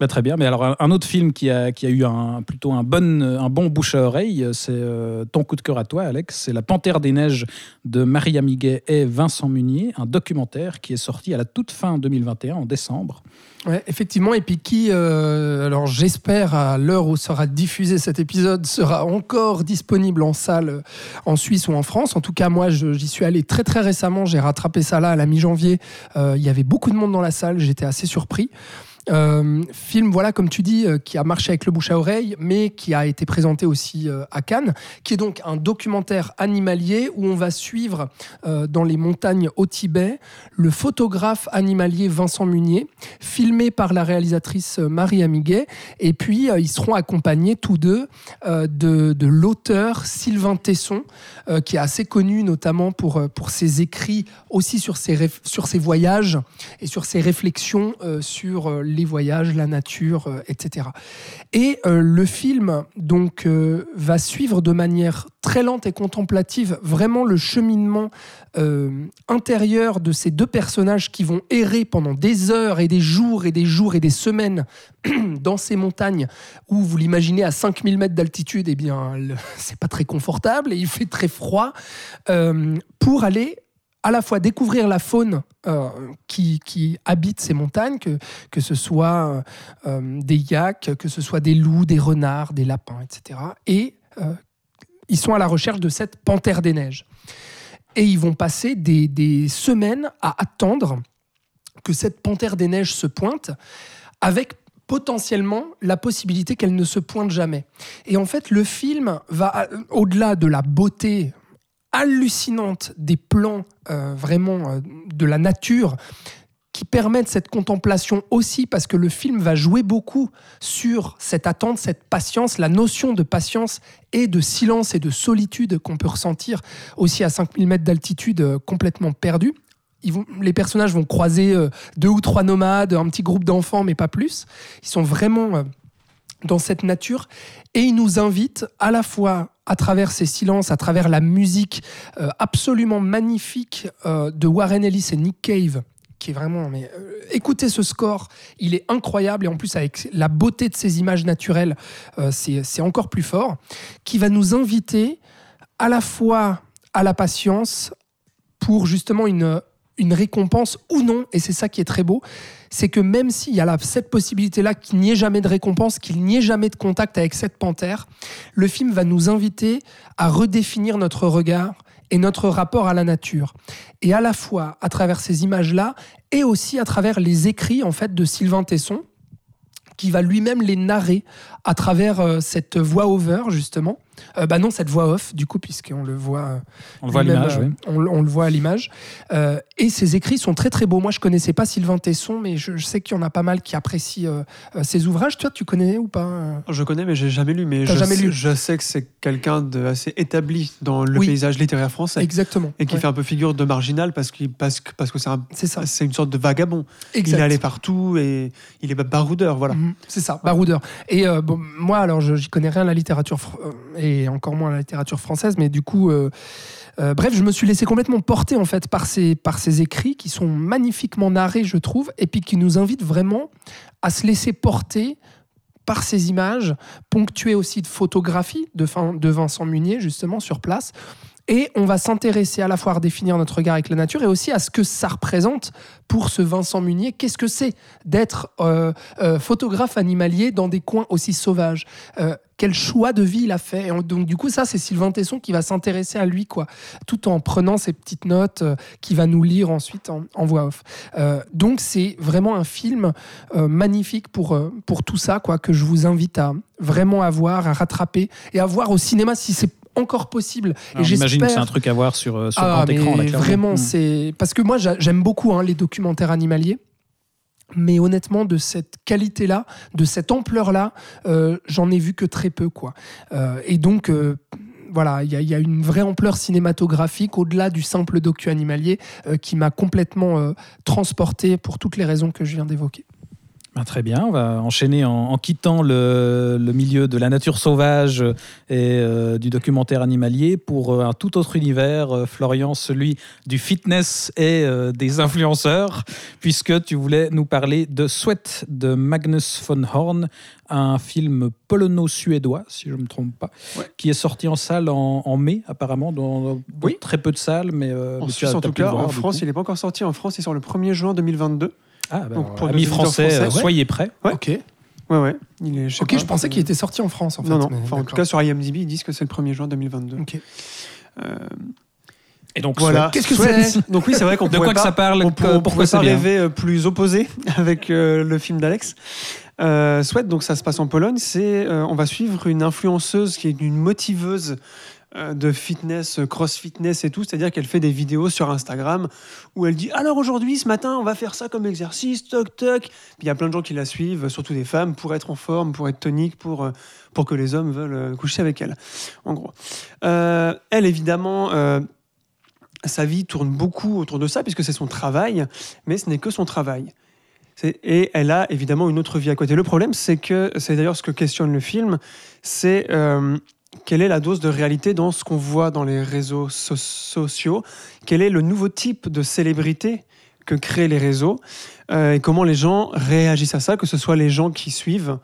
Euh. Bah, très bien. Mais alors, un- autre film qui a, qui a eu un, plutôt un bon, un bon bouche à oreille, c'est euh, ton coup de cœur à toi, Alex. C'est La Panthère des Neiges de Maria Miguet et Vincent Munier, un documentaire qui est sorti à la toute fin 2021, en décembre. Ouais, effectivement, et puis qui, euh, alors j'espère à l'heure où sera diffusé cet épisode, sera encore disponible en salle euh, en Suisse ou en France. En tout cas, moi, j'y suis allé très très récemment. J'ai rattrapé ça là à la mi-janvier. Euh, Il y avait beaucoup de monde dans la salle. J'étais assez surpris. Euh, film, voilà, comme tu dis, euh, qui a marché avec le bouche à oreille, mais qui a été présenté aussi euh, à Cannes, qui est donc un documentaire animalier où on va suivre dans les montagnes au Tibet le photographe animalier Vincent Munier, filmé par la réalisatrice Marie Amiguet, et puis ils seront accompagnés tous deux de, l'auteur Sylvain Tesson, qui est assez connu notamment pour, pour ses écrits, aussi sur ses, sur ses voyages et sur ses réflexions sur euh, les voyages, la nature, euh, etc. Et euh, le film donc euh, va suivre de manière très lente et contemplative vraiment le cheminement euh, intérieur de ces deux personnages qui vont errer pendant des heures et des jours et des jours et des semaines dans ces montagnes où vous l'imaginez à 5000 mètres d'altitude, eh bien c'est pas très confortable et il fait très froid euh, pour aller à la fois découvrir la faune euh, qui, qui habite ces montagnes, que, que ce soit euh, des yaks, que ce soit des loups, des renards, des lapins, etc. Et euh, ils sont à la recherche de cette panthère des neiges. Et ils vont passer des, des semaines à attendre que cette panthère des neiges se pointe, avec potentiellement la possibilité qu'elle ne se pointe jamais. Et en fait, le film va, au-delà de la beauté hallucinante des plans euh, vraiment euh, de la nature, qui permettent cette contemplation aussi parce que le film va jouer beaucoup sur cette attente, cette patience, la notion de patience et de silence et de solitude qu'on peut ressentir aussi à 5000 mètres d'altitude euh, complètement perdu. Les personnages vont croiser deux ou trois nomades, un petit groupe d'enfants, mais pas plus. Ils sont vraiment dans cette nature et ils nous invitent à la fois à travers ces silences, à travers la musique euh, absolument magnifique euh, de Warren Ellis et Nick Cave, qui est vraiment. Mais euh, écoutez ce score, il est incroyable et en plus avec la beauté de ces images naturelles, c'est encore plus fort, qui va nous inviter à la fois à la patience pour justement une récompense ou non, et c'est ça qui est très beau, c'est que même s'il y a cette possibilité-là qu'il n'y ait jamais de récompense, qu'il n'y ait jamais de contact avec cette panthère, le film va nous inviter à redéfinir notre regard et notre rapport à la nature. Et à la fois à travers ces images-là, et aussi à travers les écrits en fait de Sylvain Tesson, qui va lui-même les narrer à travers euh, cette voix-over, justement. Euh, bah non, cette voix off, du coup, puisqu'on le voit euh, On le voit à l'image, euh, oui. on, on le voit à l'image. Euh, et ses écrits sont très très beaux. Moi, je connaissais pas Sylvain Tesson, mais je, je sais qu'il y en a pas mal qui apprécient euh, euh, ses ouvrages. Toi, tu connais ou pas euh Je connais, mais j'ai jamais lu. Mais je, jamais sais, lu je sais que c'est quelqu'un d'assez établi dans le Oui. paysage littéraire français. Exactement. Et qui Ouais, fait un peu figure de marginal parce, qu'il parce, que, parce que c'est un- C'est ça. c'est une sorte de vagabond. Exact. Il est allé partout et il est baroudeur, voilà. Mhm, c'est ça, baroudeur. Et euh, bon, moi, alors, je j'y connais rien à la littérature euh, et encore moins la littérature française, mais du coup, euh, euh, bref, je me suis laissé complètement porter en fait par ces écrits qui sont magnifiquement narrés, je trouve, et puis qui nous invitent vraiment à se laisser porter par ces images, ponctuées aussi de photographies de, de Vincent Munier, justement, sur place. Et on va s'intéresser à la fois à redéfinir notre regard avec la nature et aussi à ce que ça représente pour ce Vincent Munier. Qu'est-ce que c'est d'être euh, euh, photographe animalier dans des coins aussi sauvages? Euh, Quel choix de vie il a fait? Et on- Donc du coup, ça, c'est Sylvain Tesson qui va s'intéresser à lui, quoi, tout en prenant ses petites notes euh, qu'il va nous lire ensuite en, voix off. Donc c'est vraiment un film magnifique pour, pour tout ça, quoi, que je vous invite à vraiment à voir, à rattraper et à voir au cinéma si c'est encore possible. Alors, et J'imagine que c'est un truc à voir sur, euh, sur ah, grand écran. là, vraiment, Mm. c'est parce que moi j'a- j'aime beaucoup hein, les documentaires animaliers. mais honnêtement, de cette qualité-là, de cette ampleur-là, euh, j'en ai vu que très peu. quoi. Euh, et donc, euh, voilà, il y, y a une vraie ampleur cinématographique au-delà du simple docu animalier qui m'a complètement transporté pour toutes les raisons que je viens d'évoquer. Ben, très bien, on va enchaîner en, en quittant le, le milieu de la nature sauvage et euh, du documentaire animalier pour euh, un tout autre univers, euh, Florian, celui du fitness et euh, des influenceurs, puisque tu voulais nous parler de Sweat de Magnus von Horn, un film polono-suédois, si je ne me trompe pas, Ouais. qui est sorti en salle en, en mai, apparemment, dans, Oui. très peu de salles. Mais, En mais Suisse, as- en tout cas, voir, en France, il n'est pas encore sorti. En France, il sort le 1er juin 2022. Ah, ben, donc pour amis français, français, euh, ouais. soyez prêts. Ouais. Ok, Ouais, ouais. Il est, je ok, pas, je pensais qu'il était sorti en France. En fait, Non, non. mais Enfin, en tout cas, sur IMDb, ils disent que c'est le 1er juin 2022. Ok. Euh, Et donc, voilà. Qu'est-ce que Sweat. c'est Donc oui, c'est vrai qu'on De quoi que pas- ça parle on que- pour- on Pourquoi bien rêver euh, plus opposé avec euh, le film d'Alex. Euh, Sweat, donc ça se passe en Pologne. C'est, euh, on va suivre une influenceuse qui est une motiveuse euh, de fitness, euh, cross fitness et tout. C'est-à-dire qu'elle fait des vidéos sur Instagram où elle dit alors aujourd'hui, ce matin, on va faire ça comme exercice, toc toc. Il y a plein de gens qui la suivent, surtout des femmes, pour être en forme, pour être tonique, pour euh, pour que les hommes veulent euh, coucher avec elle. En gros, elle évidemment. sa vie tourne beaucoup autour de ça, puisque c'est son travail, mais ce n'est que son travail. Et elle a évidemment une autre vie à côté. Le problème, c'est que, c'est d'ailleurs ce que questionne le film, c'est quelle est la dose de réalité dans ce qu'on voit dans les réseaux so- sociaux, quel est le nouveau type de célébrité que créent les réseaux, euh, et comment les gens réagissent à ça, que ce soit les gens qui suivent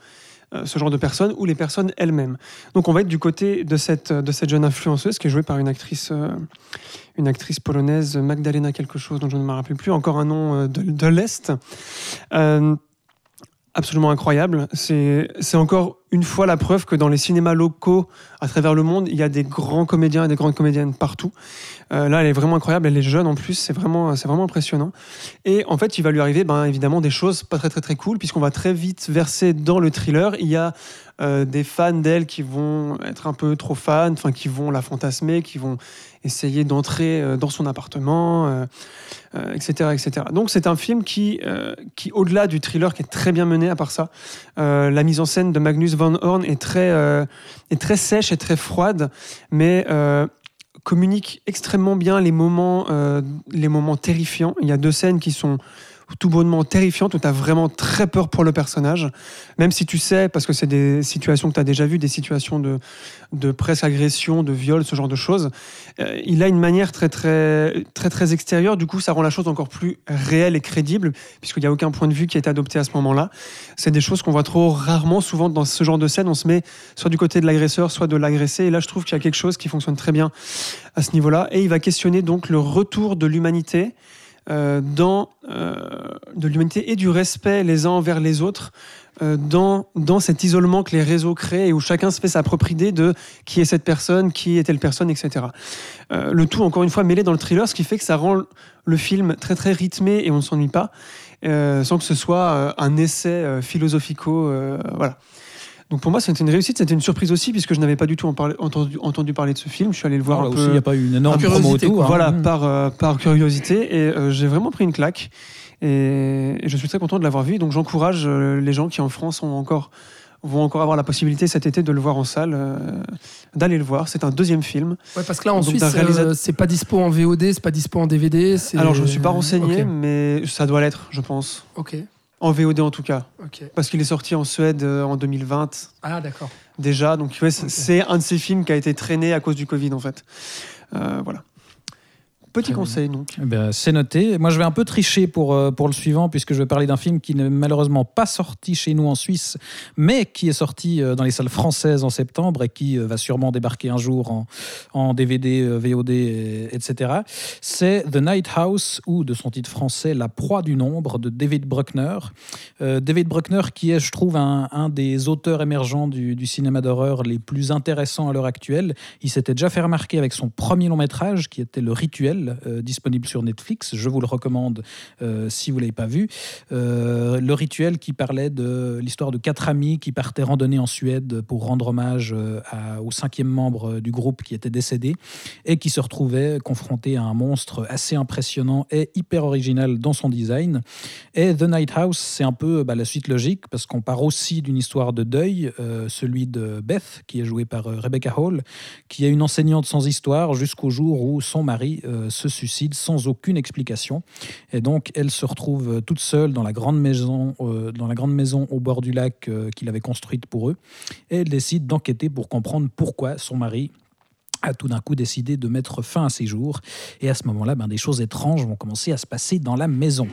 euh, ce genre de personnes ou les personnes elles-mêmes? Donc on va être du côté de cette, de cette jeune influenceuse qui est jouée par une actrice, euh, une actrice polonaise, Magdalena quelque chose dont je ne me rappelle plus, encore un nom de, de l'Est. Absolument incroyable. C'est encore une fois la preuve que dans les cinémas locaux à travers le monde, il y a des grands comédiens et des grandes comédiennes partout. Euh, là, elle est vraiment incroyable. Elle est jeune en plus. C'est vraiment, c'est vraiment impressionnant. Et en fait, il va lui arriver, ben, évidemment, des choses pas très très très cool, puisqu'on va très vite verser dans le thriller. Il y a euh, des fans d'elle qui vont être un peu trop fans, enfin qui vont la fantasmer, qui vont essayer d'entrer euh, dans son appartement, etc., etc. Donc c'est un film qui, qui au-delà du thriller, qui est très bien mené, à part ça, la mise en scène de Magnus Van Horn est très, est très sèche et très froide, mais communique extrêmement bien les moments, euh, les moments terrifiants. Il y a deux scènes qui sont tout bonnement terrifiantes où tu as vraiment très peur pour le personnage, même si tu sais, parce que c'est des situations que tu as déjà vues, des situations de, de presque agression, de viol, ce genre de choses. Euh, il a une manière très très très très extérieure, du coup ça rend la chose encore plus réelle et crédible, puisqu'il n'y a aucun point de vue qui est adopté à ce moment-là. C'est des choses qu'on voit trop rarement, souvent dans ce genre de scène, on se met soit du côté de l'agresseur, soit de l'agressé, et là je trouve qu'il y a quelque chose qui fonctionne très bien à ce niveau-là, et il va questionner donc le retour de l'humanité dans euh, de l'humanité et du respect les uns envers les autres euh, dans, dans cet isolement que les réseaux créent et où chacun se fait sa propre idée de qui est cette personne, qui est telle personne, etc. Euh, le tout, encore une fois, mêlé dans le thriller, ce qui fait que ça rend le film très très rythmé et on ne s'ennuie pas, euh, sans que ce soit euh, un essai euh, philosophico. euh, voilà. Donc pour moi, c'était une réussite, c'était une surprise aussi, puisque je n'avais pas du tout en entendu, entendu parler de ce film. Je suis allé le voir Voilà, un aussi, peu il n'y a pas eu une énorme Par promo curiosité, autour. hein. voilà, Mm. par, euh, par curiosité. Et euh, j'ai vraiment pris une claque. Et, et je suis très content de l'avoir vu. Donc j'encourage euh, les gens qui en France ont encore, vont encore avoir la possibilité cet été de le voir en salle, euh, d'aller le voir. C'est un deuxième film. Ouais, parce que là en Donc, Suisse, réalisateur- euh, c'est pas dispo en VOD, c'est pas dispo en DVD. Alors je ne me suis pas renseigné, mais ça doit l'être, je pense. Ok, En VOD en tout cas. Parce qu'il est sorti en Suède euh, en 2020 Ah d'accord. déjà. Donc ouais, c'est un de ces films qui a été traîné à cause du Covid en fait. Euh, voilà. Petit conseil donc. Eh ben, c'est noté. Moi, je vais un peu tricher pour, euh, pour le suivant, puisque je vais parler d'un film qui n'est malheureusement pas sorti chez nous en Suisse, mais qui est sorti euh, dans les salles françaises en septembre et qui euh, va sûrement débarquer un jour en, en DVD, VOD, et- etc. C'est The Night House, ou de son titre français, La proie du nombre, de David Bruckner. David Bruckner, qui est, je trouve, un, un des auteurs émergents du, du cinéma d'horreur les plus intéressants à l'heure actuelle. Il s'était déjà fait remarquer avec son premier long métrage, qui était Le Rituel, Euh, disponible sur Netflix. Je vous le recommande euh, si vous ne l'avez pas vu. Euh, le Rituel qui parlait de l'histoire de quatre amis qui partaient randonner en Suède pour rendre hommage au cinquième membre du groupe qui était décédé et qui se retrouvaient confrontés à un monstre assez impressionnant et hyper original dans son design. Et The Night House, c'est un peu bah, la suite logique parce qu'on part aussi d'une histoire de deuil, celui de Beth, qui est jouée par Rebecca Hall, qui est une enseignante sans histoire jusqu'au jour où son mari euh, se suicide sans aucune explication. Et donc, elle se retrouve euh, toute seule dans la grande maison, euh, dans la grande maison au bord du lac euh, qu'il avait construite pour eux. Et elle décide d'enquêter pour comprendre pourquoi son mari a tout d'un coup décidé de mettre fin à ses jours. Et à ce moment-là, ben, des choses étranges vont commencer à se passer dans la maison.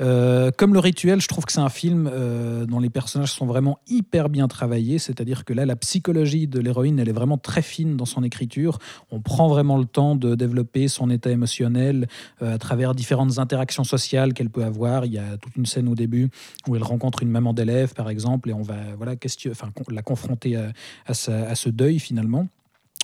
Euh, comme le rituel, je trouve que c'est un film euh, dont les personnages sont vraiment hyper bien travaillés. C'est-à-dire que là, la psychologie de l'héroïne, elle est vraiment très fine dans son écriture. On prend vraiment le temps de développer son état émotionnel euh, à travers différentes interactions sociales qu'elle peut avoir. Il y a toute une scène au début où elle rencontre une maman d'élève, par exemple, et on va voilà, question- la confronter à, à ce deuil finalement.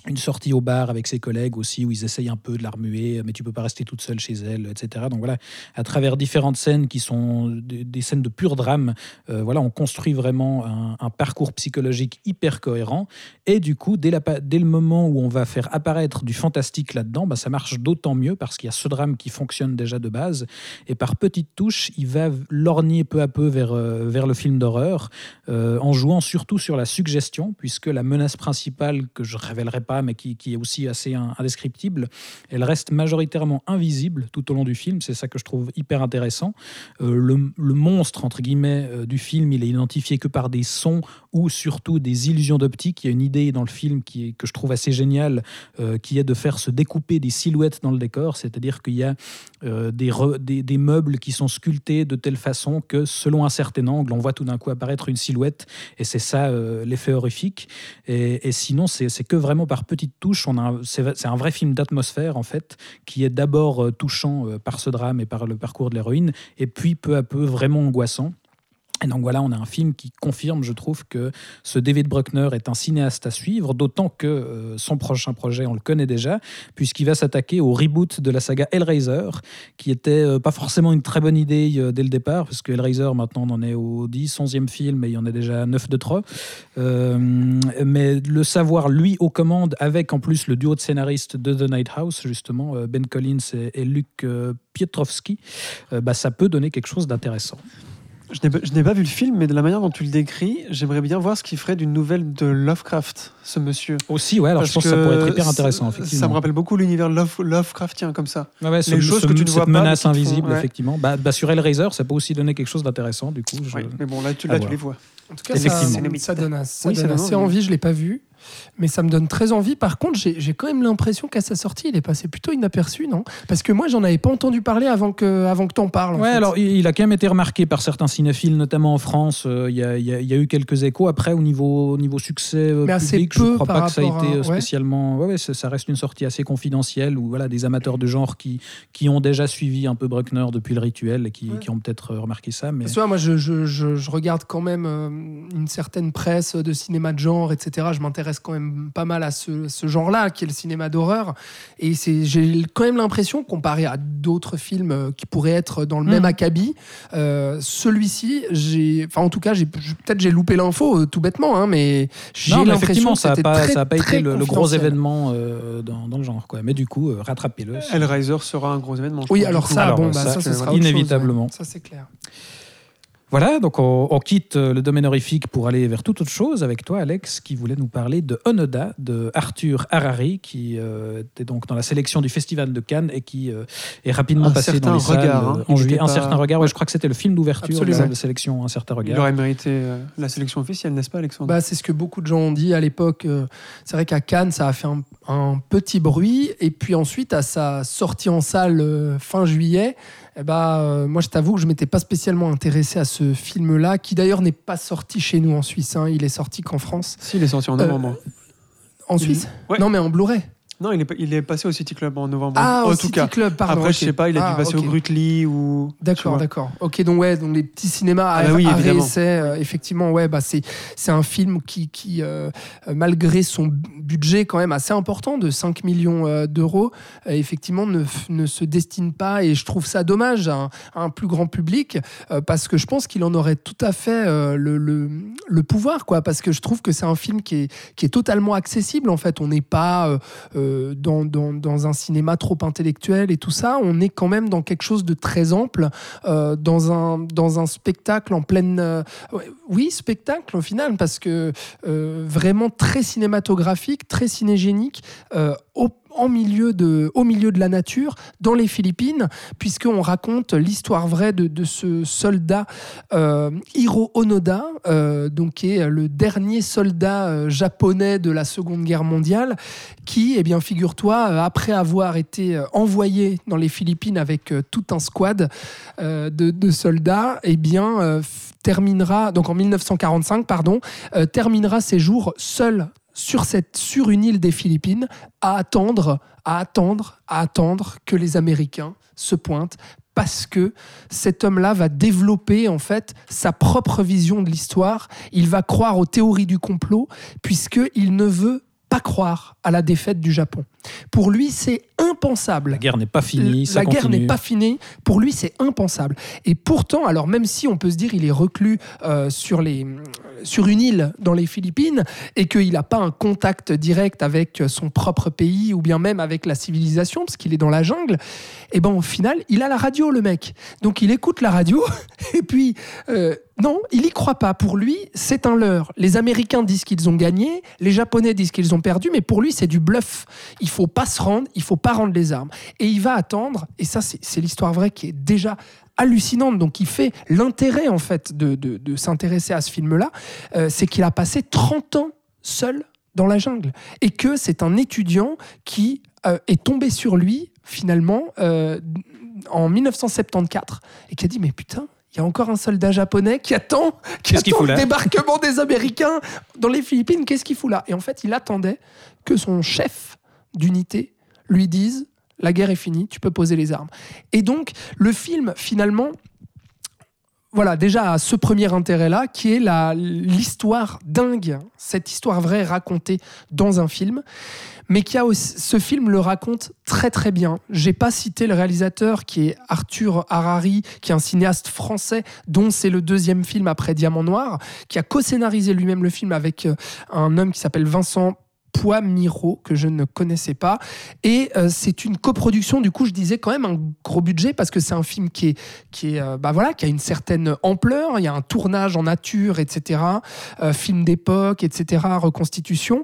Une sortie au bar avec ses collègues aussi, où ils essayent un peu de la remuer, mais tu peux pas rester toute seule chez elle, etc. Donc voilà, à travers différentes scènes qui sont des, scènes de pur drame, euh, voilà, on construit vraiment un, parcours psychologique hyper cohérent. Et du coup, dès, le moment où on va faire apparaître du fantastique là-dedans, bah, ça marche d'autant mieux parce qu'il y a ce drame qui fonctionne déjà de base. Et par petites touches, il va lorgner peu à peu vers, euh, vers le film d'horreur, euh, en jouant surtout sur la suggestion, puisque la menace principale, que je révélerai pas, mais qui, est aussi assez in- indescriptible, elle reste majoritairement invisible tout au long du film. C'est ça que je trouve hyper intéressant. Euh, le, le monstre, entre guillemets, euh, du film, il est identifié que par des sons ou surtout des illusions d'optique. Il y a une idée dans le film que je trouve assez géniale, euh, qui est de faire se découper des silhouettes dans le décor, c'est-à-dire qu'il y a euh, des, meubles qui sont sculptés de telle façon que selon un certain angle, on voit tout d'un coup apparaître une silhouette, et c'est ça euh, l'effet horrifique. Et, et sinon, c'est que vraiment par petites touches, c'est un vrai film d'atmosphère en fait, qui est d'abord touchant par ce drame et par le parcours de l'héroïne, et puis peu à peu vraiment angoissant. Et donc voilà, on a un film qui confirme, je trouve, que ce David Bruckner est un cinéaste à suivre, d'autant que euh, son prochain projet, on le connaît déjà, puisqu'il va s'attaquer au reboot de la saga Hellraiser, qui était euh, pas forcément une très bonne idée euh, dès le départ, parce que Hellraiser, maintenant, on en est au 10, 11e film, et il y en a déjà 9 de trop. Mais le savoir, lui, aux commandes, avec en plus le duo de scénaristes de The Night House, justement, Ben Collins et, Luc Pietrowski, bah, ça peut donner quelque chose d'intéressant. Je n'ai pas- pas vu le film, mais de la manière dont tu le décris, j'aimerais bien voir ce qu'il ferait d'une nouvelle de Lovecraft, ce monsieur. Aussi, ouais, alors je pense que ça pourrait être hyper intéressant, ça- effectivement. Ça me rappelle beaucoup l'univers Love- Lovecraftien, comme ça. Ouais, ouais, ce- les choses ce- que tu ne vois cette pas, menace font- invisible, ouais. effectivement. Bah, bah, sur Hellraiser, ça peut aussi donner quelque chose d'intéressant, du coup. je- mais bon, là, tu, là, les vois. En tout cas, ça, ça donne, ça Oui, donne assez envie. envie. Je l'ai pas vu, mais ça me donne très envie. Par contre, j'ai quand même l'impression qu'à sa sortie, il est passé plutôt inaperçu, non? Parce que moi, j'en avais pas entendu parler avant que, avant que t'en parles. Ouais, fait. alors il a quand même été remarqué par certains cinéphiles, notamment en France. Euh, Il y, a- il y a- il y a eu quelques échos. Après, au niveau, au niveau succès euh, Mais public, peu je crois par pas que ça a été à- euh, spécialement. Ouais, ouais, ça, reste une sortie assez confidentielle où voilà, des amateurs de genre qui, qui ont déjà suivi un peu Bruckner depuis le rituel et qui, ont peut-être remarqué ça. Mais... Parce que, ouais, moi, je, je- je- je regarde quand même une certaine presse de cinéma de genre, etc. Je m'intéresse quand même pas mal à ce, ce genre-là, qui est le cinéma d'horreur. Et c'est- j'ai quand même l'impression, comparé à d'autres films euh, qui pourraient être dans le même Mhm. acabit, euh, celui-ci, j'ai, enfin, en tout cas, peut-être j'ai loupé l'info euh, tout bêtement, hein, mais j'ai l'impression que ça n'a pas, très, ça a pas été le, le gros événement euh, dans, dans le genre. Quoi. Mais du coup, euh, rattrapez-le. Hellraiser sera un gros événement. je Oui, alors ça, Alors, bon, ça, bah, ça, ce euh, sera chose, inévitablement. ouais. Ça, c'est clair. Voilà, donc on, on quitte euh, le domaine horrifique pour aller vers toute autre chose avec toi, Alex, qui voulait nous parler de Onoda, de Arthur Harari, qui euh, était donc dans la sélection du Festival de Cannes et qui euh, est rapidement Un passé dans les salles regard, hein. euh, en Il juillet. Un certain regard, ouais, je crois que c'était le film d'ouverture de sélection Un certain Il regard. aurait mérité euh, la sélection officielle, n'est-ce pas, Alexandre? Bah, c'est ce que beaucoup de gens ont dit à l'époque. Euh, C'est vrai qu'à Cannes, ça a fait un, un petit bruit. Et puis ensuite, à sa sortie en salle euh, fin juillet, eh bah, euh, moi, je t'avoue que je m'étais pas spécialement intéressé à ce film-là, qui d'ailleurs n'est pas sorti chez nous en Suisse. hein. Il est sorti qu'en France. Si, il est sorti en Euh, novembre. En Suisse Ouais. Non, mais en Blu-ray. Non, il est, il est passé au City Club en novembre. Ah, en au tout City cas. Club, pardon. Après, ok. je sais pas, il a Ah, dû passer au Grutli ou. D'accord, d'accord. Ok, donc ouais, donc les petits cinémas à, Ah bah oui, à évidemment. réessai, euh, effectivement, ouais, bah c'est c'est un film qui, qui euh, euh, malgré son budget quand même assez important de 5 millions euh, d'euros, effectivement ne, ne se destine pas et je trouve ça dommage à un, à un plus grand public parce que je pense qu'il en aurait tout à fait le, le, le pouvoir, quoi. Parce que je trouve que c'est un film qui est qui est totalement accessible. En fait, on n'est pas euh, euh, dans, un cinéma trop intellectuel et tout ça. On est quand même dans quelque chose de très ample, euh, dans, un, dans un spectacle en pleine. euh, oui, spectacle au final, parce que vraiment très cinématographique, très cinégénique, au, milieu de, au milieu de la nature, dans les Philippines, puisqu'on raconte l'histoire vraie de, ce soldat euh, Hiro Onoda, euh, donc qui est le dernier soldat euh, japonais de la Seconde Guerre mondiale, qui, eh bien, figure-toi, après avoir été envoyé dans les Philippines avec tout un squad de, soldats, eh bien, terminera, donc en 1945, pardon, terminera ses jours seul sur, cette, sur une île des Philippines à attendre, à attendre, à attendre que les Américains se pointent parce que cet homme-là va développer en fait sa propre vision de l'histoire. Il va croire aux théories du complot puisqu'il ne veut pas croire à la défaite du Japon. Pour lui, c'est impensable. La guerre n'est pas finie, ça La guerre n'est pas finie. Pour lui, c'est impensable. Et pourtant, alors même si on peut se dire il est reclus euh, sur, les, sur une île dans les Philippines et qu'il n'a pas un contact direct avec son propre pays ou bien même avec la civilisation, parce qu'il est dans la jungle, et ben au final, il a la radio, le mec. Donc il écoute la radio et puis euh, non, il y croit pas. Pour lui, c'est un leurre. Les Américains disent qu'ils ont gagné, les Japonais disent qu'ils ont perdu, mais pour lui, c'est du bluff. Il faut pas se rendre, il faut pas rendre les armes. Et il va attendre, et ça, c'est l'histoire vraie qui est déjà hallucinante, donc qui fait l'intérêt, en fait, de, de- de s'intéresser à ce film-là, euh, c'est qu'il a passé 30 ans seul dans la jungle. Et que c'est un étudiant qui euh, est tombé sur lui, finalement, euh, en 1974, et qui a dit, mais putain, il y a encore un soldat japonais qui attend, qui le débarquement des Américains dans les Philippines. Qu'est-ce qu'il fout là? Et en fait, il attendait que son chef d'unité lui dise la guerre est finie, tu peux poser les armes. Et donc, le film, finalement, voilà, déjà a ce premier intérêt-là, qui est la- l'histoire dingue, cette histoire vraie racontée dans un film, mais qui a ce film le raconte très très bien. J'ai pas cité le réalisateur qui est Arthur Harari, qui est un cinéaste français dont c'est le deuxième film après Diamant Noir, qui a co-scénarisé lui-même le film avec euh, un homme qui s'appelle Vincent Poimiro, que je ne connaissais pas. Et euh, c'est une coproduction, du coup, je disais quand même un gros budget parce que c'est un film qui est, qui est, euh, bah voilà, qui a une certaine ampleur. Il y a un tournage en nature, etc. Euh, film d'époque, etc. Reconstitution.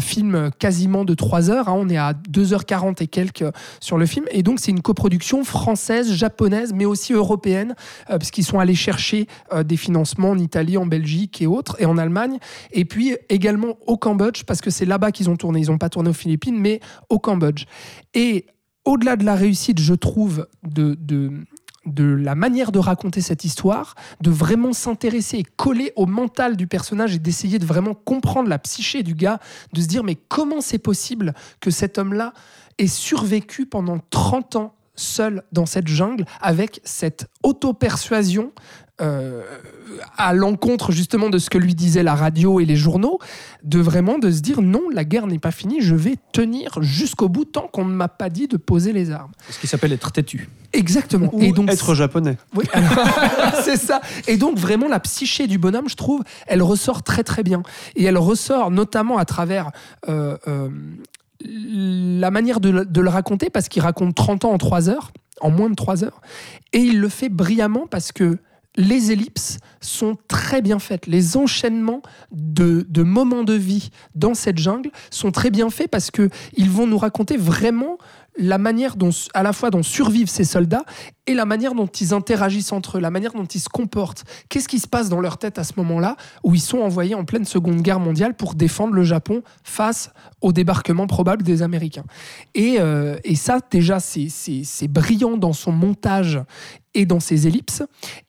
Film quasiment de 3 heures. hein. on est à 2h40 et quelques sur le film. Et donc, c'est une coproduction française, japonaise, mais aussi européenne, parce qu'ils sont allés chercher des financements en Italie, en Belgique et autres, et en Allemagne. Et puis également au Cambodge, parce que c'est qu'ils ont tourné. Ils n'ont pas tourné aux Philippines, mais au Cambodge. Et au-delà de la réussite, je trouve, de, de, de la manière de raconter cette histoire, de vraiment s'intéresser et coller au mental du personnage et d'essayer de vraiment comprendre la psyché du gars, de se dire mais comment c'est possible que cet homme-là ait survécu pendant 30 ans seul dans cette jungle avec cette auto-persuasion euh, à l'encontre justement de ce que lui disaient la radio et les journaux, de vraiment de se dire non, la guerre n'est pas finie, je vais tenir jusqu'au bout tant qu'on ne m'a pas dit de poser les armes. Ce qui s'appelle être têtu. Exactement. Ou et donc être japonais. oui, c'est ça. Et donc vraiment la psyché du bonhomme, je trouve, elle ressort très très bien. Et elle ressort notamment à travers euh, euh, la manière de, le- raconter, parce qu'il raconte 30 ans en 3 heures, en moins de 3 heures. Et il le fait brillamment parce que les ellipses sont très bien faites. Les enchaînements de, de moments de vie dans cette jungle sont très bien faits parce que ils vont nous raconter vraiment la manière dont, à la fois dont survivent ces soldats et la manière dont ils interagissent entre eux, la manière dont ils se comportent. Qu'est-ce qui se passe dans leur tête à ce moment-là où ils sont envoyés en pleine Seconde Guerre mondiale pour défendre le Japon face au débarquement probable des Américains? Et, euh, et ça, déjà, c'est- brillant dans son montage et dans ses ellipses,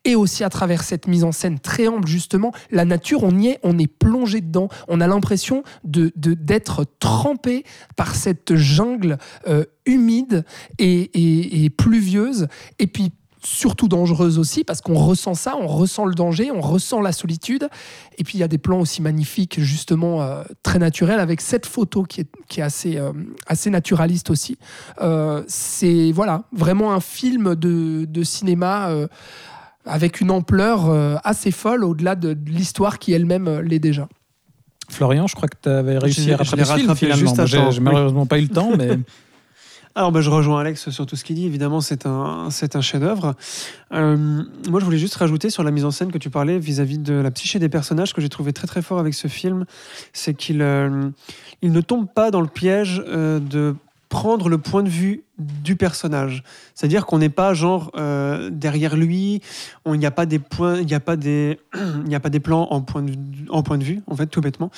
et aussi à travers cette mise en scène très ample, justement, la nature, on y est, on est plongé dedans. On a l'impression de d'être trempé par cette jungle euh, humide et, et, et pluvieuse, et puis surtout dangereuse aussi, parce qu'on ressent ça, on ressent le danger, on ressent la solitude. Et puis il y a des plans aussi magnifiques, justement euh, très naturels, avec cette photo qui est, qui est assez, euh, assez naturaliste aussi. Euh, c'est voilà, vraiment un film de, de cinéma avec une ampleur assez folle, au-delà de, de l'histoire qui elle-même l'est déjà. Florian, je crois que tu avais réussi à rattraper ce film finalement. J'ai temps, j'ai oui. malheureusement pas eu le temps, mais Alors, bah, je rejoins Alex sur tout ce qu'il dit. Évidemment, c'est un, c'est un chef-d'œuvre. Euh, moi, je voulais juste rajouter sur la mise en scène que tu parlais vis-à-vis de la psyché des personnages, que j'ai trouvé très très fort avec ce film, c'est qu'il euh, il ne tombe pas dans le piège euh, de prendre le point de vue du personnage. C'est-à-dire qu'on n'est pas genre euh, derrière lui, on- il n'y a pas des points, il n'y a pas des, il n'y a pas des plans en point de vue, en point de vue, en fait, tout bêtement.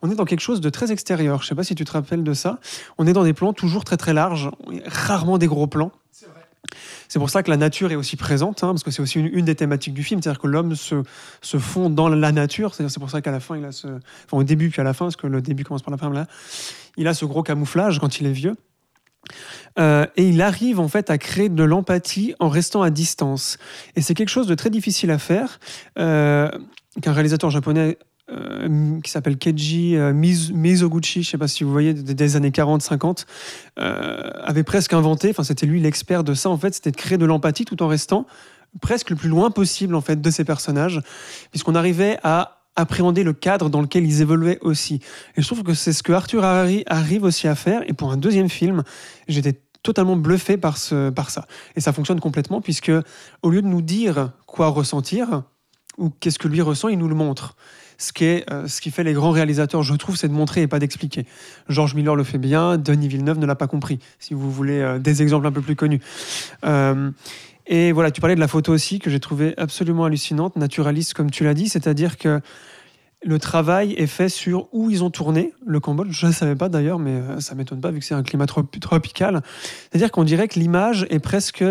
On est dans quelque chose de très extérieur. Je sais pas si tu te rappelles de ça. On est dans des plans toujours très très larges, rarement des gros plans. C'est pour ça que la nature est aussi présente, hein, parce que c'est aussi une, une des thématiques du film, c'est-à-dire que l'homme se, se fond dans la nature. C'est-à-dire c'est pour ça qu'à la fin, il a ce, enfin au début puis à la fin, parce que le début commence par la fin, là, il a ce gros camouflage quand il est vieux. Euh, et il arrive en fait à créer de l'empathie en restant à distance. Et c'est quelque chose de très difficile à faire, euh, qu'un réalisateur japonais euh, qui s'appelle Keiji euh, Miz- Mizoguchi, je ne sais pas si vous voyez, des, années 40-50, euh, avait presque inventé, enfin c'était lui l'expert de ça en fait, c'était de créer de l'empathie tout en restant presque le plus loin possible en fait de ces personnages, puisqu'on arrivait à appréhender le cadre dans lequel ils évoluaient aussi. Et je trouve que c'est ce que Arthur Harari arrive aussi à faire. Et pour un deuxième film, j'étais totalement bluffé par, ce, par ça. Et ça fonctionne complètement, puisque au lieu de nous dire quoi ressentir, ou qu'est-ce que lui ressent, il nous le montre. Ce qui, est, euh, ce qui fait les grands réalisateurs, je trouve, c'est de montrer et pas d'expliquer. George Miller le fait bien, Denis Villeneuve ne l'a pas compris, si vous voulez euh, des exemples un peu plus connus. Euh, et voilà, tu parlais de la photo aussi, que j'ai trouvé absolument hallucinante, naturaliste, comme tu l'as dit, c'est-à-dire que le travail est fait sur où ils ont tourné le Cambodge. Je ne savais pas d'ailleurs, mais euh, ça m'étonne pas vu que c'est un climat trop- tropical. C'est-à-dire qu'on dirait que l'image est presque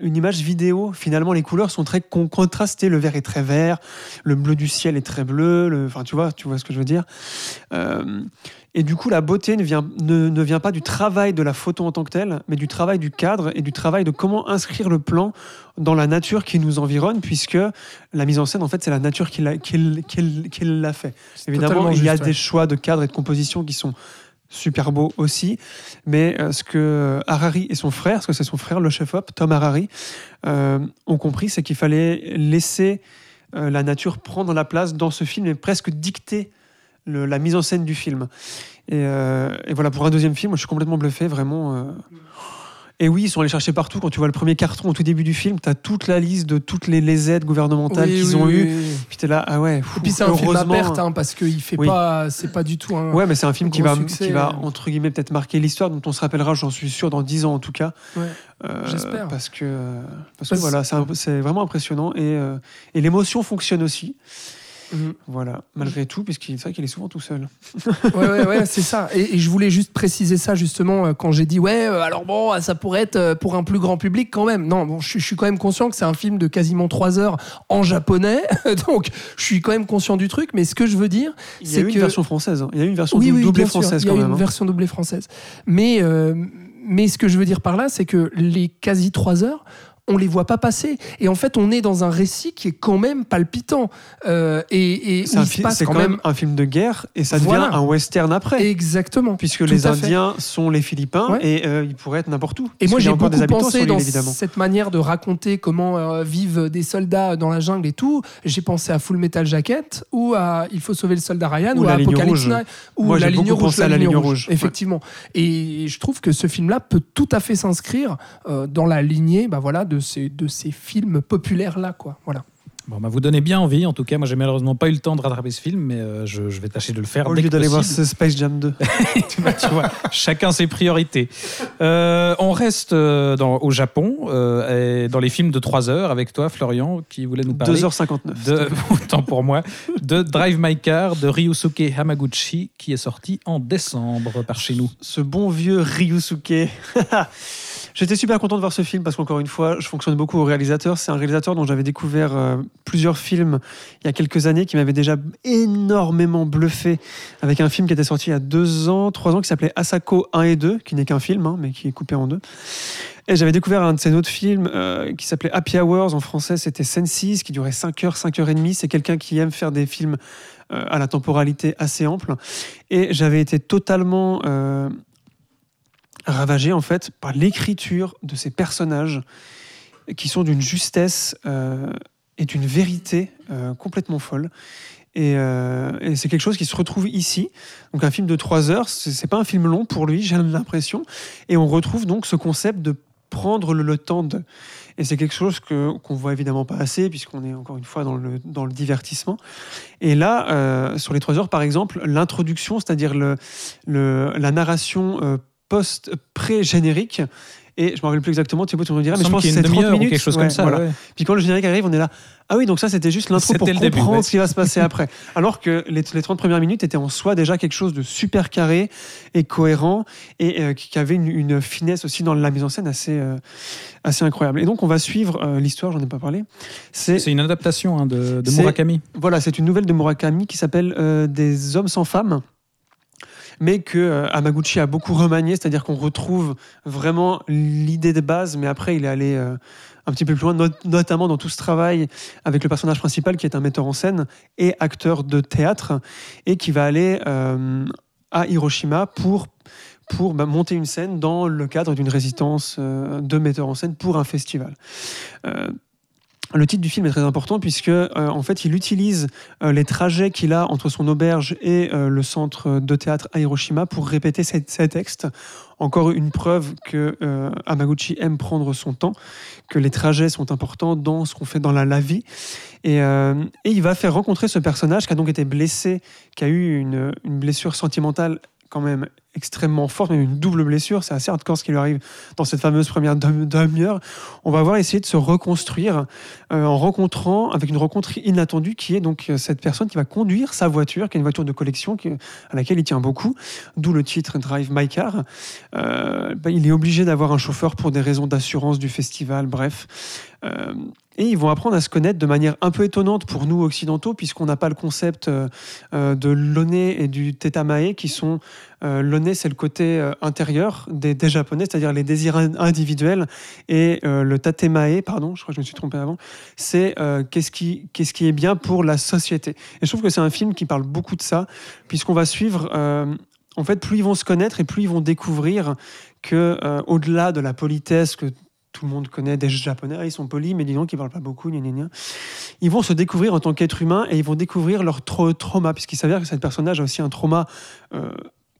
une image vidéo. Finalement, les couleurs sont très con- contrastées. Le vert est très vert, le bleu du ciel est très bleu. le- Enfin, tu vois, tu vois ce que je veux dire. Euh, et du coup, la beauté ne vient, ne, ne vient pas du travail de la photo en tant que telle, mais du travail du cadre et du travail de comment inscrire le plan dans la nature qui nous environne, puisque la mise en scène, en fait, c'est la nature qui l'a qui qui qui l'a fait. Évidemment, il y a juste, ouais. des choix de cadre et de composition qui sont super beaux aussi, mais euh, ce que Harari et son frère, parce que c'est son frère, le chef-op, Tom Harari, euh, ont compris, c'est qu'il fallait laisser euh, la nature prendre la place dans ce film et presque dicter le- la mise en scène du film. Et, euh, et voilà, pour un deuxième film, je suis complètement bluffé, vraiment. euh. Et oui, ils sont allés chercher partout. Quand tu vois le premier carton au tout début du film, tu as toute la liste de toutes les, les aides gouvernementales Oui, qu'ils oui, ont eues. oui. Puis t'es là, ah ouais. Et fou, puis c'est un film à perte, hein, parce qu'il fait pas, c'est pas du tout un. Ouais, mais c'est un film un qui va, succès, qui va euh. entre guillemets peut-être marquer l'histoire, dont on se rappellera, j'en suis sûr, dans 10 ans en tout cas. Ouais, Euh, j'espère. Parce que, parce que voilà, c'est vraiment impressionnant et, euh, et l'émotion fonctionne aussi. Mhm. Voilà, malgré tout, puisqu'il c'est vrai qu'il est souvent tout seul. Ouais, ouais, ouais, c'est ça. Et, et je voulais juste préciser ça justement euh, quand j'ai dit ouais, euh, alors bon, ça pourrait être euh, pour un plus grand public quand même. Non, bon, je, suis- je suis quand même conscient que c'est un film de quasiment trois heures en japonais, donc je suis quand même conscient du truc. Mais ce que je veux dire, Il y a c'est eu une que version française. hein. Il y a eu une version oui, oui, doublée bien sûr, française il y a quand eu même. une hein. version doublée française. Mais mais, mais ce que je veux dire par là, c'est que les quasi trois heures, on les voit pas passer. Et en fait, on est dans un récit qui est quand même palpitant. Euh, et et C'est un fi- quand quand même. même un film de guerre et ça devient Voilà. un western après. Exactement. Puisque Tout les fait. Indiens sont les Philippins Ouais. et euh, ils pourraient être n'importe où. Et moi, j'ai beaucoup des pensé dans évidemment. cette manière de raconter comment euh, vivent des soldats dans la jungle et tout. J'ai pensé à Full Metal Jacket ou à Il faut sauver le soldat Ryan Ou à Apocalypse. Now ou Moi, la ligne rouge. La Ligne Rouge. Effectivement. Et je trouve que ce film-là peut tout à fait s'inscrire dans la lignée, bah voilà, de ces de ces films populaires là, quoi. Voilà. Bon, bah, vous donnez bien envie. En tout cas, moi, j'ai malheureusement pas eu le temps de rattraper ce film, mais euh, je, je vais tâcher de le faire Au dès lieu d'aller voir ce Space Jam 2. Bah, tu vois, chacun ses priorités. Euh, on reste euh, dans, au Japon, euh, et dans les films de 3 heures, avec toi, Florian, qui voulait nous parler 2h59. de, autant pour moi, de Drive My Car de Ryusuke Hamaguchi, qui est sorti en décembre par chez nous. Ce bon vieux Ryusuke. J'étais super content de voir ce film parce qu'encore une fois, je fonctionne beaucoup au réalisateur. C'est un réalisateur dont j'avais découvert euh, plusieurs films il y a quelques années qui m'avait déjà énormément bluffé avec un film qui était sorti il y a deux ans, trois ans qui s'appelait Asako 1 et 2, qui n'est qu'un film, hein, mais qui est coupé en deux. Et j'avais découvert un de ses autres films euh, qui s'appelait Happy Hours. En français, c'était Senses, qui durait 5 heures, 5 heures et demie. C'est quelqu'un qui aime faire des films euh, à la temporalité assez ample. Et j'avais été totalement ravagé, en fait, par l'écriture de ces personnages qui sont d'une justesse euh, et d'une vérité euh, complètement folle. Et, euh, et c'est quelque chose qui se retrouve ici. Donc un film de 3 heures, c'est pas un film long pour lui, j'ai l'impression. Et on retrouve donc ce concept de prendre le, temps de. Et c'est quelque chose que qu'on voit évidemment pas assez, puisqu'on est encore une fois dans le, dans le divertissement. Et là, sur les 3 heures, par exemple, l'introduction, c'est-à-dire le, le, la narration post pré-générique. Et je me rappelle plus exactement, Thibaut, tu me diras, mais je pense que c'est qu'il y a 30 une demi-heure ou minutes. quelque chose Ouais, comme ça. voilà. ouais. Puis quand le générique arrive, on est là. Ah oui, donc ça c'était juste l'intro pour comprendre début, ouais. ce qui va se passer après. Alors que les, les 30 premières minutes étaient en soi déjà quelque chose de super carré et cohérent et euh, qui qui avait une, une finesse aussi dans la mise en scène assez, euh, assez incroyable. Et donc on va suivre euh, l'histoire, j'en ai pas parlé. C'est une adaptation hein, de, de Murakami. voilà, c'est une nouvelle de Murakami qui s'appelle Des hommes sans femmes, mais que euh, Hamaguchi a beaucoup remanié, c'est-à-dire qu'on retrouve vraiment l'idée de base, mais après il est allé euh, un petit peu plus loin, not- notamment dans tout ce travail avec le personnage principal qui est un metteur en scène et acteur de théâtre, et qui va aller euh, à Hiroshima pour pour bah, monter une scène dans le cadre d'une résidence euh, de metteur en scène pour un festival. Le titre du film est très important puisque euh, en fait il utilise euh, les trajets qu'il a entre son auberge et euh, le centre de théâtre à Hiroshima pour répéter ses, textes. Encore une preuve que Hamaguchi aime prendre son temps, que les trajets sont importants dans ce qu'on fait dans la, la vie. Et, il va faire rencontrer ce personnage qui a donc été blessé, qui a eu une blessure sentimentale quand même extrêmement forte, même une double blessure. C'est assez hardcore ce qui lui arrive dans cette fameuse première demi- demi-heure. On va voir essayer de se reconstruire euh, en rencontrant, avec une rencontre inattendue, qui est donc euh, cette personne qui va conduire sa voiture, qui est une voiture de collection à laquelle il tient beaucoup, d'où le titre Drive My Car. Euh, bah, il est obligé d'avoir un chauffeur pour des raisons d'assurance du festival, bref. Et ils vont apprendre à se connaître de manière un peu étonnante pour nous occidentaux, puisqu'on n'a pas le concept euh, euh, de l'one et du tetamae, qui sont euh, l'one, c'est le côté intérieur des, japonais, c'est-à-dire les désirs in- individuels, et le tatemae, pardon, je crois que je me suis trompé avant, c'est qu'est-ce qui, est bien pour la société. Et je trouve que c'est un film qui parle beaucoup de ça, puisqu'on va suivre. en fait, plus ils vont se connaître et plus ils vont découvrir que, au-delà de la politesse que tout le monde connaît des Japonais, ils sont polis, mais dis donc, ils parlent pas beaucoup, gna, gna, gna. Ils vont se découvrir en tant qu'être humain et ils vont découvrir leur tra- trauma, puisqu'il s'avère que ce personnage a aussi un trauma euh,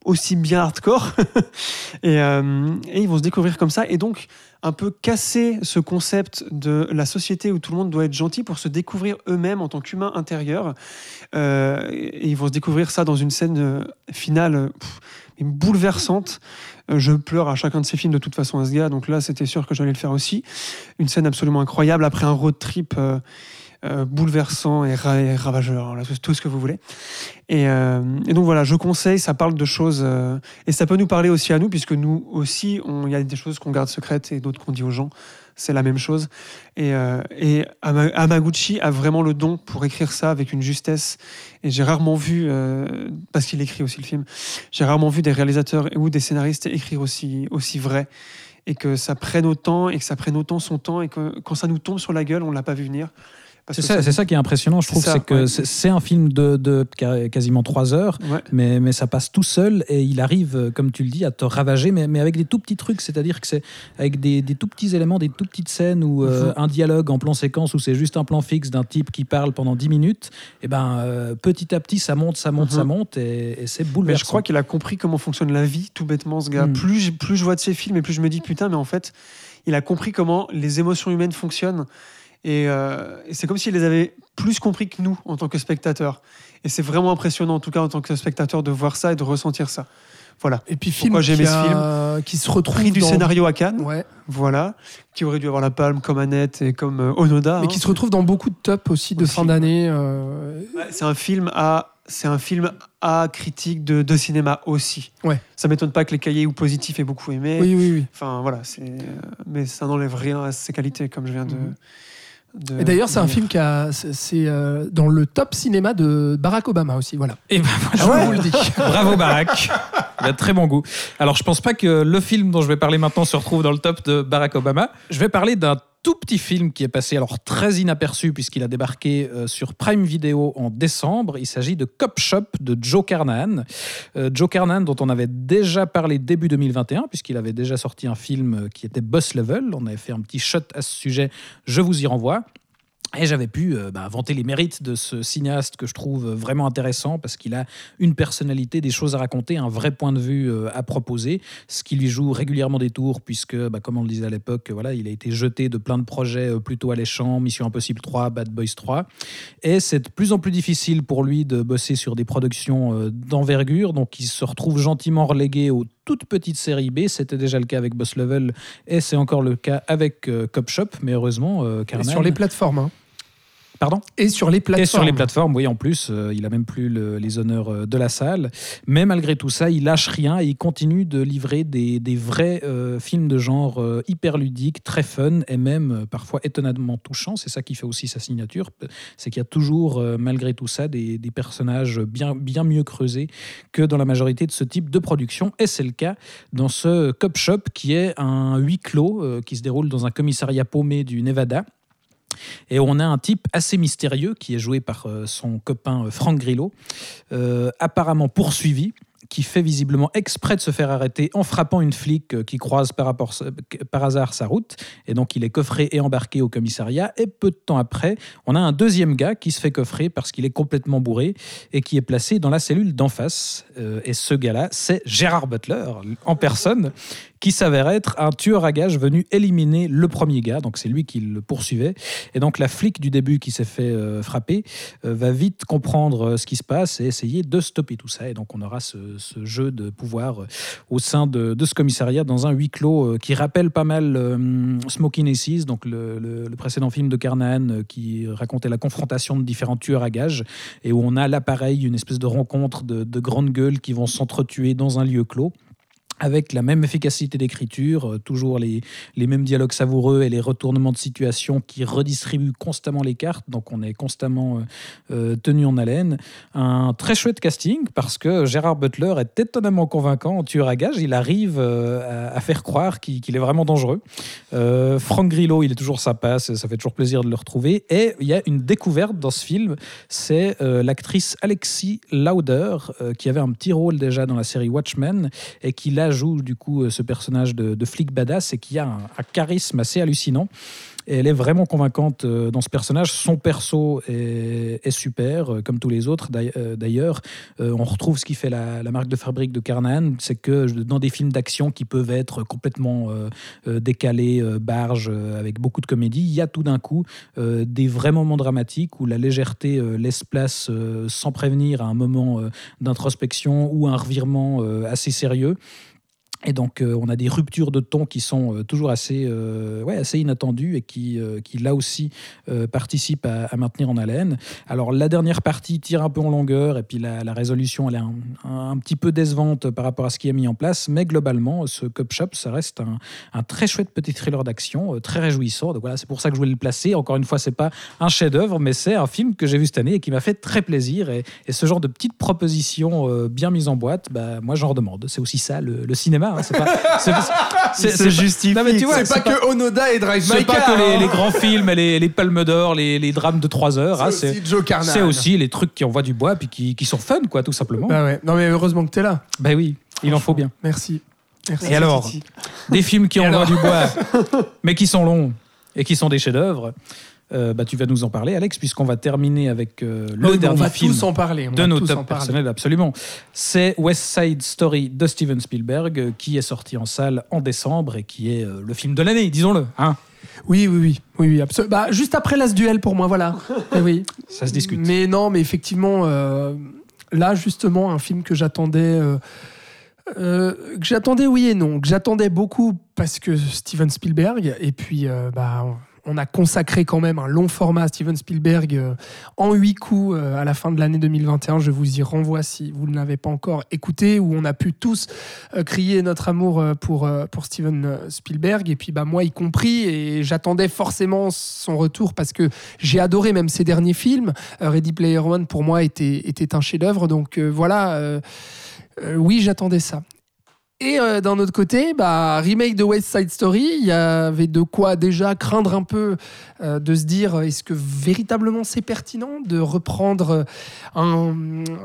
aussi bien hardcore. et, euh, et ils vont se découvrir comme ça et donc un peu casser ce concept de la société où tout le monde doit être gentil pour se découvrir eux-mêmes en tant qu'humains intérieurs. Euh, et ils vont se découvrir ça dans une scène finale bouleversante. Euh, je pleure à chacun de ces films de toute façon à ce gars, donc là c'était sûr que j'allais le faire aussi. Une scène absolument incroyable après un road trip euh, euh, bouleversant et, ra- et ravageur, là, tout, ce que vous voulez. Et, et donc voilà, je conseille, ça parle de choses, et ça peut nous parler aussi à nous, puisque nous aussi, il y a des choses qu'on garde secrètes et d'autres qu'on dit aux gens. C'est la même chose. Et, euh, et Ama- Hamaguchi a vraiment le don pour écrire ça avec une justesse. Et j'ai rarement vu, euh, parce qu'il écrit aussi le film, j'ai rarement vu des réalisateurs ou des scénaristes écrire aussi, aussi vrai. Et que ça prenne autant, et que ça prenne autant son temps, et que quand ça nous tombe sur la gueule, on ne l'a pas vu venir. C'est ça, ça qui est impressionnant, je trouve, c'est que ouais. c'est- un film de, quasiment trois heures, Ouais. mais, mais ça passe tout seul et il arrive, euh, comme tu le dis, à te ravager, mais, mais avec des tout petits trucs, c'est-à-dire que c'est avec des, des tout petits éléments, des tout petites scènes ou euh, Mhm. un dialogue en plan séquence où c'est juste un plan fixe d'un type qui parle pendant 10 minutes, et ben euh, petit à petit ça monte, ça monte, Mhm. ça monte et, et c'est Mais bouleversant. je crois qu'il a compris comment fonctionne la vie, tout bêtement, ce gars. Mm. Plus, je- plus je vois de ses films et plus je me dis, putain, mais en fait, il a compris comment les émotions humaines fonctionnent. Et, euh, et c'est comme s'il les avait plus compris que nous en tant que spectateurs. Et c'est vraiment impressionnant, en tout cas en tant que spectateur, de voir ça et de ressentir ça. Voilà. Et puis film Pourquoi qui, ce a- qui se retrouve Prix du dans- scénario à Cannes, Ouais. voilà, qui aurait dû avoir la palme comme Annette et comme euh, Onoda. mais hein. qui se retrouve dans beaucoup de tops aussi de Aussi, fin d'année. euh, Ouais, C'est un film à c'est un film à critique de, de cinéma aussi. Ouais. Ça m'étonne pas que les cahiers ou positifs aient beaucoup aimé. Oui, oui, oui. Enfin voilà, euh, mais ça n'enlève rien à ses qualités comme je viens de. Mhm. De Et d'ailleurs, c'est un film qui a, c'est- euh, dans le top cinéma de Barack Obama aussi. Voilà. Et ben Je voilà. vous le dis. Bravo Barack. Il a très bon goût. Alors je pense pas que le film dont je vais parler maintenant se retrouve dans le top de Barack Obama. Je vais parler d'un tout petit film qui est passé alors très inaperçu puisqu'il a débarqué euh, sur Prime Video en décembre. Il s'agit de Cop Shop de Joe Carnahan. Euh, Joe Carnahan dont on avait déjà parlé début 2021 puisqu'il avait déjà sorti un film euh, qui était Boss Level. On avait fait un petit shot à ce sujet. Je vous y renvoie. Et j'avais pu euh, bah, vanter les mérites de ce cinéaste que je trouve vraiment intéressant parce qu'il a une personnalité, des choses à raconter, un vrai point de vue euh, à proposer, ce qui lui joue régulièrement des tours puisque, bah, comme on le disait à l'époque, voilà, il a été jeté de plein de projets euh, plutôt alléchants, Mission Impossible 3, Bad Boys 3. Et c'est de plus en plus difficile pour lui de bosser sur des productions euh, d'envergure, donc il se retrouve gentiment relégué aux toutes petites séries B. C'était déjà le cas avec Boss Level et c'est encore le cas avec euh, Cop Shop, mais heureusement, euh, Et Carnahan- sur les plateformes. hein. Pardon Et sur les plateformes. et sur les plateformes, oui, en plus, euh, il a même plus le- les honneurs euh, de la salle. Mais malgré tout ça, il lâche rien et il continue de livrer des, des vrais euh, films de genre euh, hyper ludiques, très fun et même parfois étonnamment touchants. C'est ça qui fait aussi sa signature. C'est qu'il y a toujours, malgré tout ça, des, des personnages bien, bien mieux creusés que dans la majorité de ce type de production. Et c'est le cas dans ce Cop Shop qui est un huis clos qui se déroule dans un commissariat paumé du Nevada. Et on a un type assez mystérieux qui est joué par euh, son copain euh, Frank Grillo, euh, apparemment poursuivi, qui fait visiblement exprès de se faire arrêter en frappant une flic qui croise par, hasard sa route. Et donc il est coffré et embarqué au commissariat. Et peu de temps après, on a un deuxième gars qui se fait coffrer parce qu'il est complètement bourré et qui est placé dans la cellule d'en face. Et ce gars-là, c'est Gérard Butler en personne qui s'avère être un tueur à gages venu éliminer le premier gars. Donc c'est lui qui le poursuivait. Et donc la flic du début qui s'est fait euh, frapper euh, va vite comprendre euh, ce qui se passe et essayer de stopper tout ça. Et donc on aura ce, jeu de pouvoir au sein de, ce commissariat dans un huis clos qui rappelle pas mal Smoking Aces, donc le, précédent film de Carnahan qui racontait la confrontation de différents tueurs à gages et où on a là pareil une espèce de rencontre de, de grandes gueules qui vont s'entretuer dans un lieu clos avec la même efficacité d'écriture, euh, toujours les, mêmes dialogues savoureux et les retournements de situation qui redistribuent constamment les cartes, donc on est constamment euh, euh, tenu en haleine. Un très chouette casting parce que Gérard Butler est étonnamment convaincant en tueur à gage, il arrive à, faire croire qu'il est vraiment dangereux. Euh, Frank Grillo, il est toujours sympa, ça fait toujours plaisir de le retrouver. Et il y a une découverte dans ce film, c'est l'actrice Alexis Lauder, qui avait un petit rôle déjà dans la série Watchmen, et qui joue du coup euh, ce personnage de, de flic badass et qui a un, charisme assez hallucinant. Elle est vraiment convaincante euh, dans ce personnage. Son perso est, super, euh, comme tous les autres d'ail- d'ailleurs. On retrouve ce qui fait la, la marque de fabrique de Carnahan, c'est que dans des films d'action qui peuvent être complètement décalés, barges, avec beaucoup de comédie, il y a tout d'un coup des vrais moments dramatiques où la légèreté laisse place sans prévenir à un moment d'introspection ou un revirement assez sérieux. Et donc, euh, on a des ruptures de ton qui sont euh, toujours assez, euh, ouais, assez inattendues et qui, qui là aussi, participent à, maintenir en haleine. Alors, la dernière partie tire un peu en longueur et puis la, résolution, elle est un, petit peu décevante par rapport à ce qui est mis en place. Mais globalement, ce Cup Shop, ça reste un, un très chouette petit thriller d'action, très réjouissant. Donc voilà, c'est pour ça que je voulais le placer. Encore une fois, c'est pas un chef-d'œuvre, mais c'est un film que j'ai vu cette année et qui m'a fait très plaisir. Et, ce genre de petites propositions bien mises en boîte, bah, moi j'en redemande. C'est aussi ça le cinéma. Hein. C'est pas. c'est- c'est- se c'est- justifie. Non, mais tu vois, C'est pas que Onoda et Drive c'est My pas Car, que les, hein. les grands films et les, les palmes d'or, les, les drames de 3 heures. hein, C'est C'est aussi Joe c'est aussi les trucs qui envoient du bois puis qui, qui sont fun, quoi, tout simplement. Bah ouais. Non mais heureusement que t'es là. Ben oui, il en faut bien. Merci. Merci. Et alors. Des films qui envoient du bois, mais qui sont longs et qui sont des chefs-d'œuvre. Euh, bah, tu vas nous en parler, Alex, puisqu'on va terminer avec euh, le Oh, on dernier va film tous en parler. On de va nos top personnels, absolument. C'est West Side Story de Steven Spielberg, euh, qui est sorti en salle en décembre et qui est euh, le film de l'année, disons-le. Hein Oui, oui, oui, oui, oui absolument. Bah, juste après l'As Duel pour moi, voilà. Eh oui. Ça se discute. Mais non, mais effectivement, là justement, un film que j'attendais, euh, que j'attendais oui et non, que j'attendais beaucoup parce que Steven Spielberg, et puis euh, bah, on a consacré quand même un long format à Steven Spielberg euh, en huit coups euh, à la fin de l'année 2021. Je vous y renvoie si vous ne l'avez pas encore écouté, où on a pu tous euh, crier notre amour pour, pour Steven Spielberg, et puis bah, moi y compris, et j'attendais forcément son retour parce que j'ai adoré même ses derniers films. Ready Player One pour moi était, était un chef-d'œuvre, donc voilà. oui, j'attendais ça. Et euh, d'un autre côté, bah, remake de West Side Story, il y avait de quoi déjà craindre un peu euh, de se dire est-ce que véritablement c'est pertinent de reprendre un,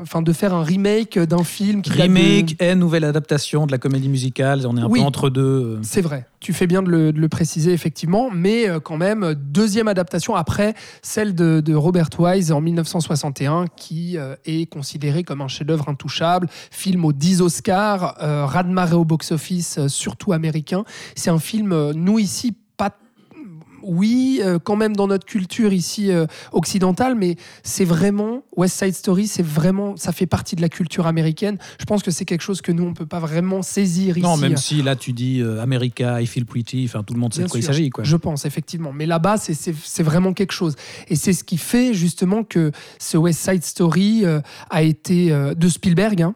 enfin de faire un remake d'un film qui remake et nouvelle adaptation de la comédie musicale, on est un peu entre deux. C'est vrai. Tu fais bien de le, préciser, effectivement, mais euh, quand même, deuxième adaptation après celle de, Robert Wise en 1961, qui euh, est considéré comme un chef-d'œuvre intouchable, film aux 10 Oscars, euh, Radmaré au box-office, surtout américain. C'est un film, nous ici, oui, euh, quand même dans notre culture ici euh, occidentale, mais c'est vraiment West Side Story, c'est vraiment, ça fait partie de la culture américaine. Je pense que c'est quelque chose que nous on peut pas vraiment saisir ici. Non, même si là tu dis euh, America, I feel pretty, enfin tout le monde sait de quoi il s'agit, quoi. Je pense effectivement, mais là-bas c'est vraiment quelque chose, et c'est ce qui fait justement que ce West Side Story a été de Spielberg. Hein,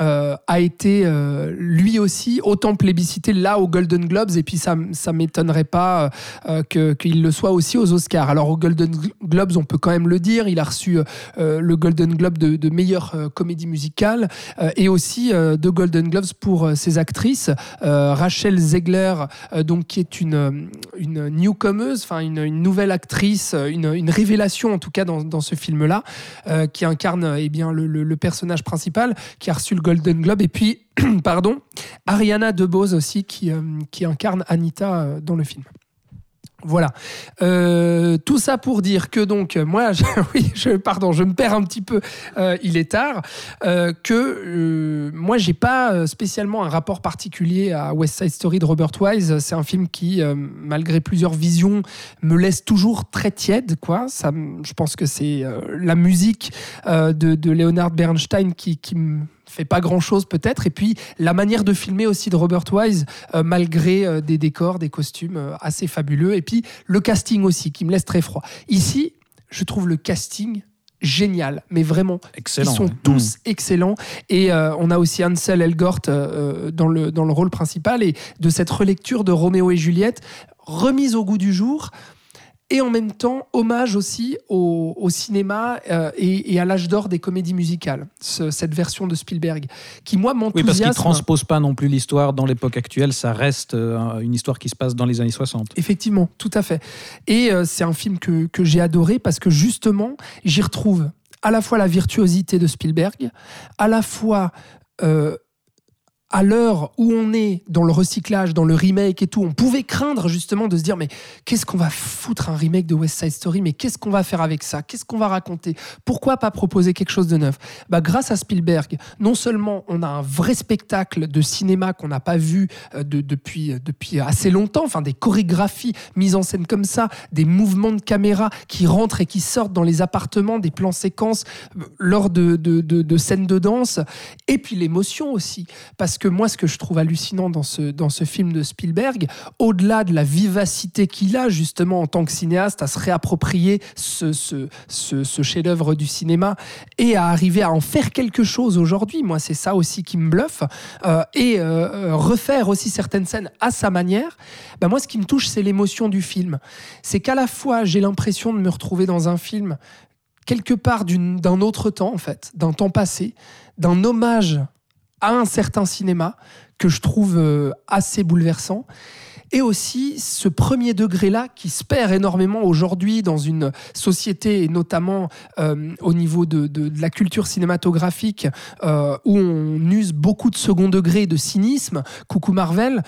euh, a été euh, lui aussi autant plébiscité là aux Golden Globes et puis ça ça m'étonnerait pas euh, qu'il le soit aussi aux Oscars. Alors aux Golden Globes, on peut quand même le dire, il a reçu le Golden Globe de, meilleure comédie musicale et aussi deux Golden Globes pour ses actrices. Rachel Zegler, donc qui est une une newcomer, enfin une, une, nouvelle actrice, une, une, révélation en tout cas dans, dans ce film-là, qui incarne eh bien le, personnage principal, qui a reçu le Golden Globe. Et puis, pardon, Ariana DeBose aussi, qui, euh, incarne Anita euh, dans le film. Voilà. Euh, tout ça pour dire que donc moi, je, oui, pardon, je me perds un petit peu. il est tard. que moi, j'ai pas spécialement un rapport particulier à West Side Story de Robert Wise. C'est un film qui, malgré plusieurs visions, me laisse toujours très tiède. Quoi. Je pense que c'est la musique de, de, Leonard Bernstein qui, qui me fait pas grand chose peut-être. Et puis la manière de filmer aussi de Robert Wise, euh, malgré euh, des décors, des costumes euh, assez fabuleux. Et puis le casting aussi, qui me laisse très froid. Ici, je trouve le casting génial, mais vraiment, Excellent, ils sont tous mmh. excellents. Et on a aussi Ansel Elgort dans, le, dans le rôle principal. Et de cette relecture de Roméo et Juliette, remise au goût du jour, et en même temps hommage aussi au, cinéma euh, et, à l'âge d'or des comédies musicales, cette version de Spielberg, qui moi m'enthousiasme. Oui, parce qu'il ne transpose pas non plus l'histoire dans l'époque actuelle, ça reste euh, une histoire qui se passe dans les années 60. Effectivement, tout à fait. Et euh, c'est un film que, que j'ai adoré parce que justement, j'y retrouve à la fois la virtuosité de Spielberg, à la fois à l'heure où on est dans le recyclage, dans le remake et tout, on pouvait craindre justement de se dire mais qu'est-ce qu'on va foutre un remake de West Side Story? Mais qu'est-ce qu'on va faire avec ça? Qu'est-ce qu'on va raconter? Pourquoi pas proposer quelque chose de neuf? Bah, Grâce à Spielberg, non seulement on a un vrai spectacle de cinéma qu'on n'a pas vu euh, depuis, euh, depuis assez longtemps, enfin des chorégraphies mises en scène comme ça, des mouvements de caméra qui rentrent et qui sortent dans les appartements, des plans séquences euh, lors de scènes de danse, et puis l'émotion aussi. Parce que moi, ce que je trouve hallucinant dans ce, dans ce film de Spielberg, au-delà de la vivacité qu'il a justement en tant que cinéaste à se réapproprier ce, ce, ce, chef-d'œuvre du cinéma et à arriver à en faire quelque chose aujourd'hui, moi, c'est ça aussi qui me bluffe, euh, et euh, refaire aussi certaines scènes à sa manière, ben moi, ce qui me touche, c'est l'émotion du film. C'est qu'à la fois, j'ai l'impression de me retrouver dans un film quelque part d'un autre temps, en fait, d'un temps passé, d'un hommage à un certain cinéma que je trouve euh, assez bouleversant. Et aussi ce premier degré-là qui se perd énormément aujourd'hui dans une société, et notamment euh, au niveau de, la culture cinématographique, euh, où on use beaucoup de second degré de cynisme. Coucou Marvel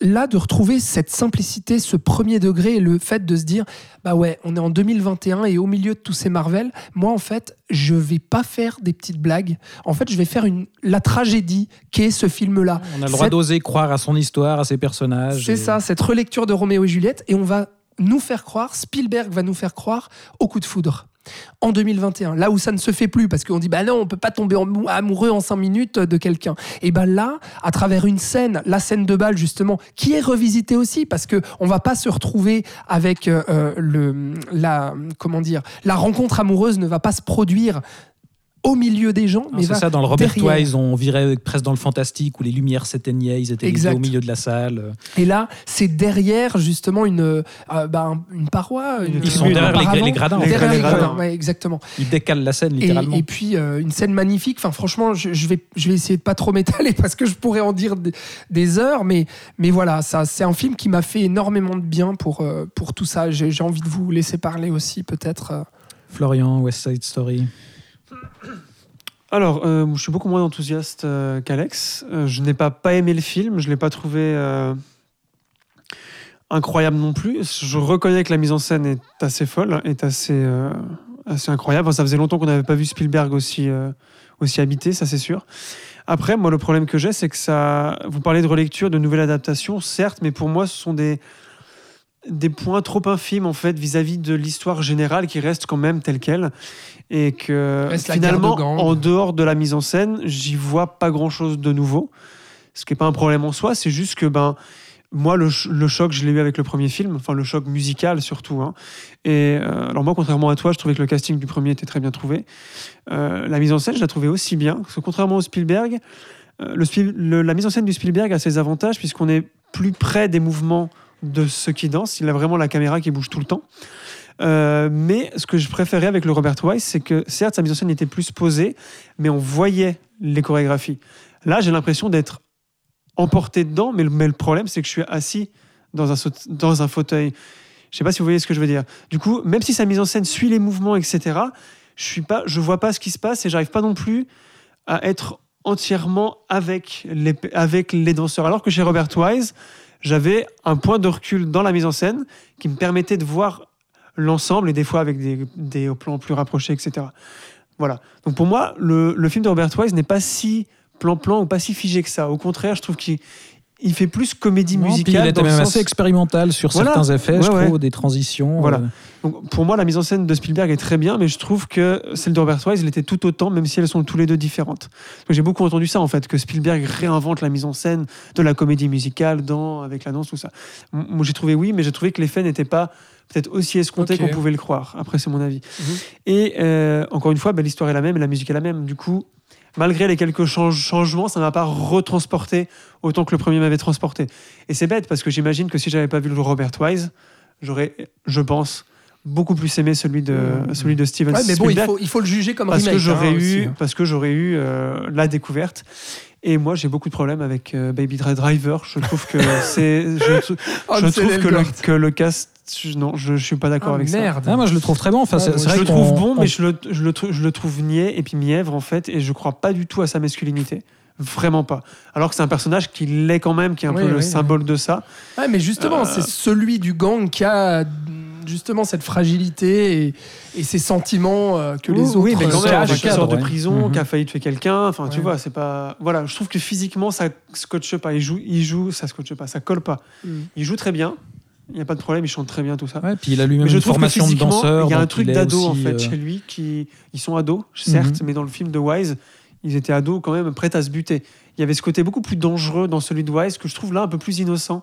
là de retrouver cette simplicité, ce premier degré et le fait de se dire bah ouais, on est en 2021 et au milieu de tous ces Marvel, moi en fait, je vais pas faire des petites blagues. En fait, je vais faire une la tragédie qu'est ce film là. On a le droit d'oser croire à son histoire, à ses personnages. C'est ça, cette relecture de Roméo et Juliette et on va nous faire croire, Spielberg va nous faire croire au coup de foudre. En 2021. Là où ça ne se fait plus, parce qu'on dit, bah non, on peut pas tomber amoureux en cinq minutes de quelqu'un. Et ben là, à travers une scène, la scène de bal justement, qui est revisitée aussi, parce que on va pas se retrouver avec euh, euh, le, la, comment dire, la rencontre amoureuse ne va pas se produire au milieu des gens, mais C'est ça, dans le Robert derrière. Wise, on virait presque dans le fantastique où les lumières s'éteignaient, ils étaient Exact. au milieu de la salle. Et là, c'est derrière justement une, euh, bah, un- une paroi. Une, Ils sont derrière les- gradins, en fait. Derrière les Les gradins. gradins, ouais, exactement. Ils décalent la scène Et, littéralement. et puis euh, une scène magnifique. Enfin, franchement, je, je vais, je vais essayer de pas trop m'étaler parce que je pourrais en dire des, des heures, mais, mais voilà, ça, c'est un film qui m'a fait énormément de bien pour, euh, pour tout ça. J'ai, j'ai envie de vous laisser parler aussi, peut-être. euh. Florian, West Side Story. Alors, euh, je suis beaucoup moins enthousiaste euh, qu'Alex. Euh, je n'ai pas, pas aimé le film, je ne l'ai pas trouvé incroyable non plus. Je reconnais que la mise en scène est assez folle, est assez, assez incroyable. Ça faisait longtemps qu'on n'avait pas vu Spielberg aussi, aussi habité, ça c'est sûr. Après, moi, le problème que j'ai, c'est que ça. Vous parlez de relecture, de nouvelle adaptation, certes, mais pour moi, ce sont des des points trop infimes en fait vis-à-vis de l'histoire générale qui reste quand même telle quelle. Et que de finalement en dehors de la mise en scène j'y vois pas grand chose de nouveau. Ce qui est pas un problème en soi c'est juste que ben moi le, ch- le choc je l'ai eu avec le premier film enfin le choc musical surtout hein. et euh, alors moi contrairement à toi je trouvais que le casting du premier était très bien trouvé. Euh, la mise en scène je la trouvais aussi bien. Parce que contrairement au Spielberg euh, le- la mise en scène du Spielberg a ses avantages puisqu'on est plus près des mouvements de ceux qui dansent. Il a vraiment la caméra qui bouge tout le temps. Euh, mais ce que je préférais avec le Robert Wise, c'est que certes, sa mise en scène était plus posée, mais on voyait les chorégraphies. Là, j'ai l'impression d'être emporté dedans, mais le, problème, c'est que je suis assis dans un, saut- dans un fauteuil. Je sais pas si vous voyez ce que je veux dire. Du coup, même si sa mise en scène suit les mouvements, etc., je suis pas, je vois pas ce qui se passe et j'arrive pas non plus à être entièrement avec les, avec les danseurs. Alors que chez Robert Wise, j'avais un point de recul dans la mise en scène qui me permettait de voir l'ensemble et des fois avec des, des plans plus rapprochés, etc. Voilà. Donc pour moi, le, le film de Robert Wise n'est pas si plan-plan ou pas si figé que ça. Au contraire, je trouve qu'il il fait plus comédie Non, musicale. il était même sens- assez expérimental sur Voilà. certains effets, je Ouais, trouve, des transitions. Voilà. euh, Donc, pour moi, la mise en scène de Spielberg est très bien, mais je trouve que celle de Robert Wise, elle était tout autant, même si elles sont tous les deux différentes. J'ai beaucoup entendu ça, en fait, que Spielberg réinvente la mise en scène de la comédie musicale dans, avec la danse, tout ça. Moi, j'ai trouvé oui, mais j'ai trouvé que l'effet n'était pas peut-être aussi escompté qu'on pouvait le croire. Après, c'est mon avis. Mhm. Et euh, encore une fois, ben, l'histoire est la même et la musique est la même. Du coup, malgré les quelques change- changements, ça ne m'a pas retransporté autant que le premier m'avait transporté. Et c'est bête, parce que j'imagine que si j'avais pas vu le Robert Wise, j'aurais, je pense, beaucoup plus aimé celui de, Mhm. celui de Steven Ouais, mais bon, il faut, il faut le juger comme parce remake. que j'aurais hein, eu, hein. parce que j'aurais eu euh, la découverte. Et moi, j'ai beaucoup de problèmes avec euh, Baby Driver. Je trouve que c'est, je, trouve que le, que le cast, non, je, je suis pas d'accord Ah, avec ça. merde. Ah, moi, je le trouve très bon. Enfin, Ouais, c'est moi, c'est Je vrai le trouve bon, on- mais je le, je, le, trou- je le trouve niais et puis mièvre en fait, et je crois pas du tout à sa masculinité. Vraiment pas. Alors que c'est un personnage qui l'est quand même, qui est un Oui, peu le oui, symbole de ça. Ouais, mais justement, Euh, c'est celui du gang qui a justement cette fragilité et, et ces sentiments euh, que les oui, autres oui, mais quand même, qui sort de Ouais. prison, Mhm. qui a failli tuer quelqu'un. Enfin, tu Ouais. vois, c'est pas. Voilà, je trouve que physiquement, ça scotche pas. Il joue, il joue, ça scotche pas, ça colle pas. Mm. Il joue très bien. Il n'y a pas de problème, il chante très bien tout ça. Ouais, puis il a lui-même une formation de danseur. il y a un truc d'ado en fait euh, chez lui qui ils sont ados, certes, Mhm. mais dans le film de Wise, ils étaient ados quand même prêts à se buter. Il y avait ce côté beaucoup plus dangereux dans celui de Wise que je trouve là un peu plus innocent.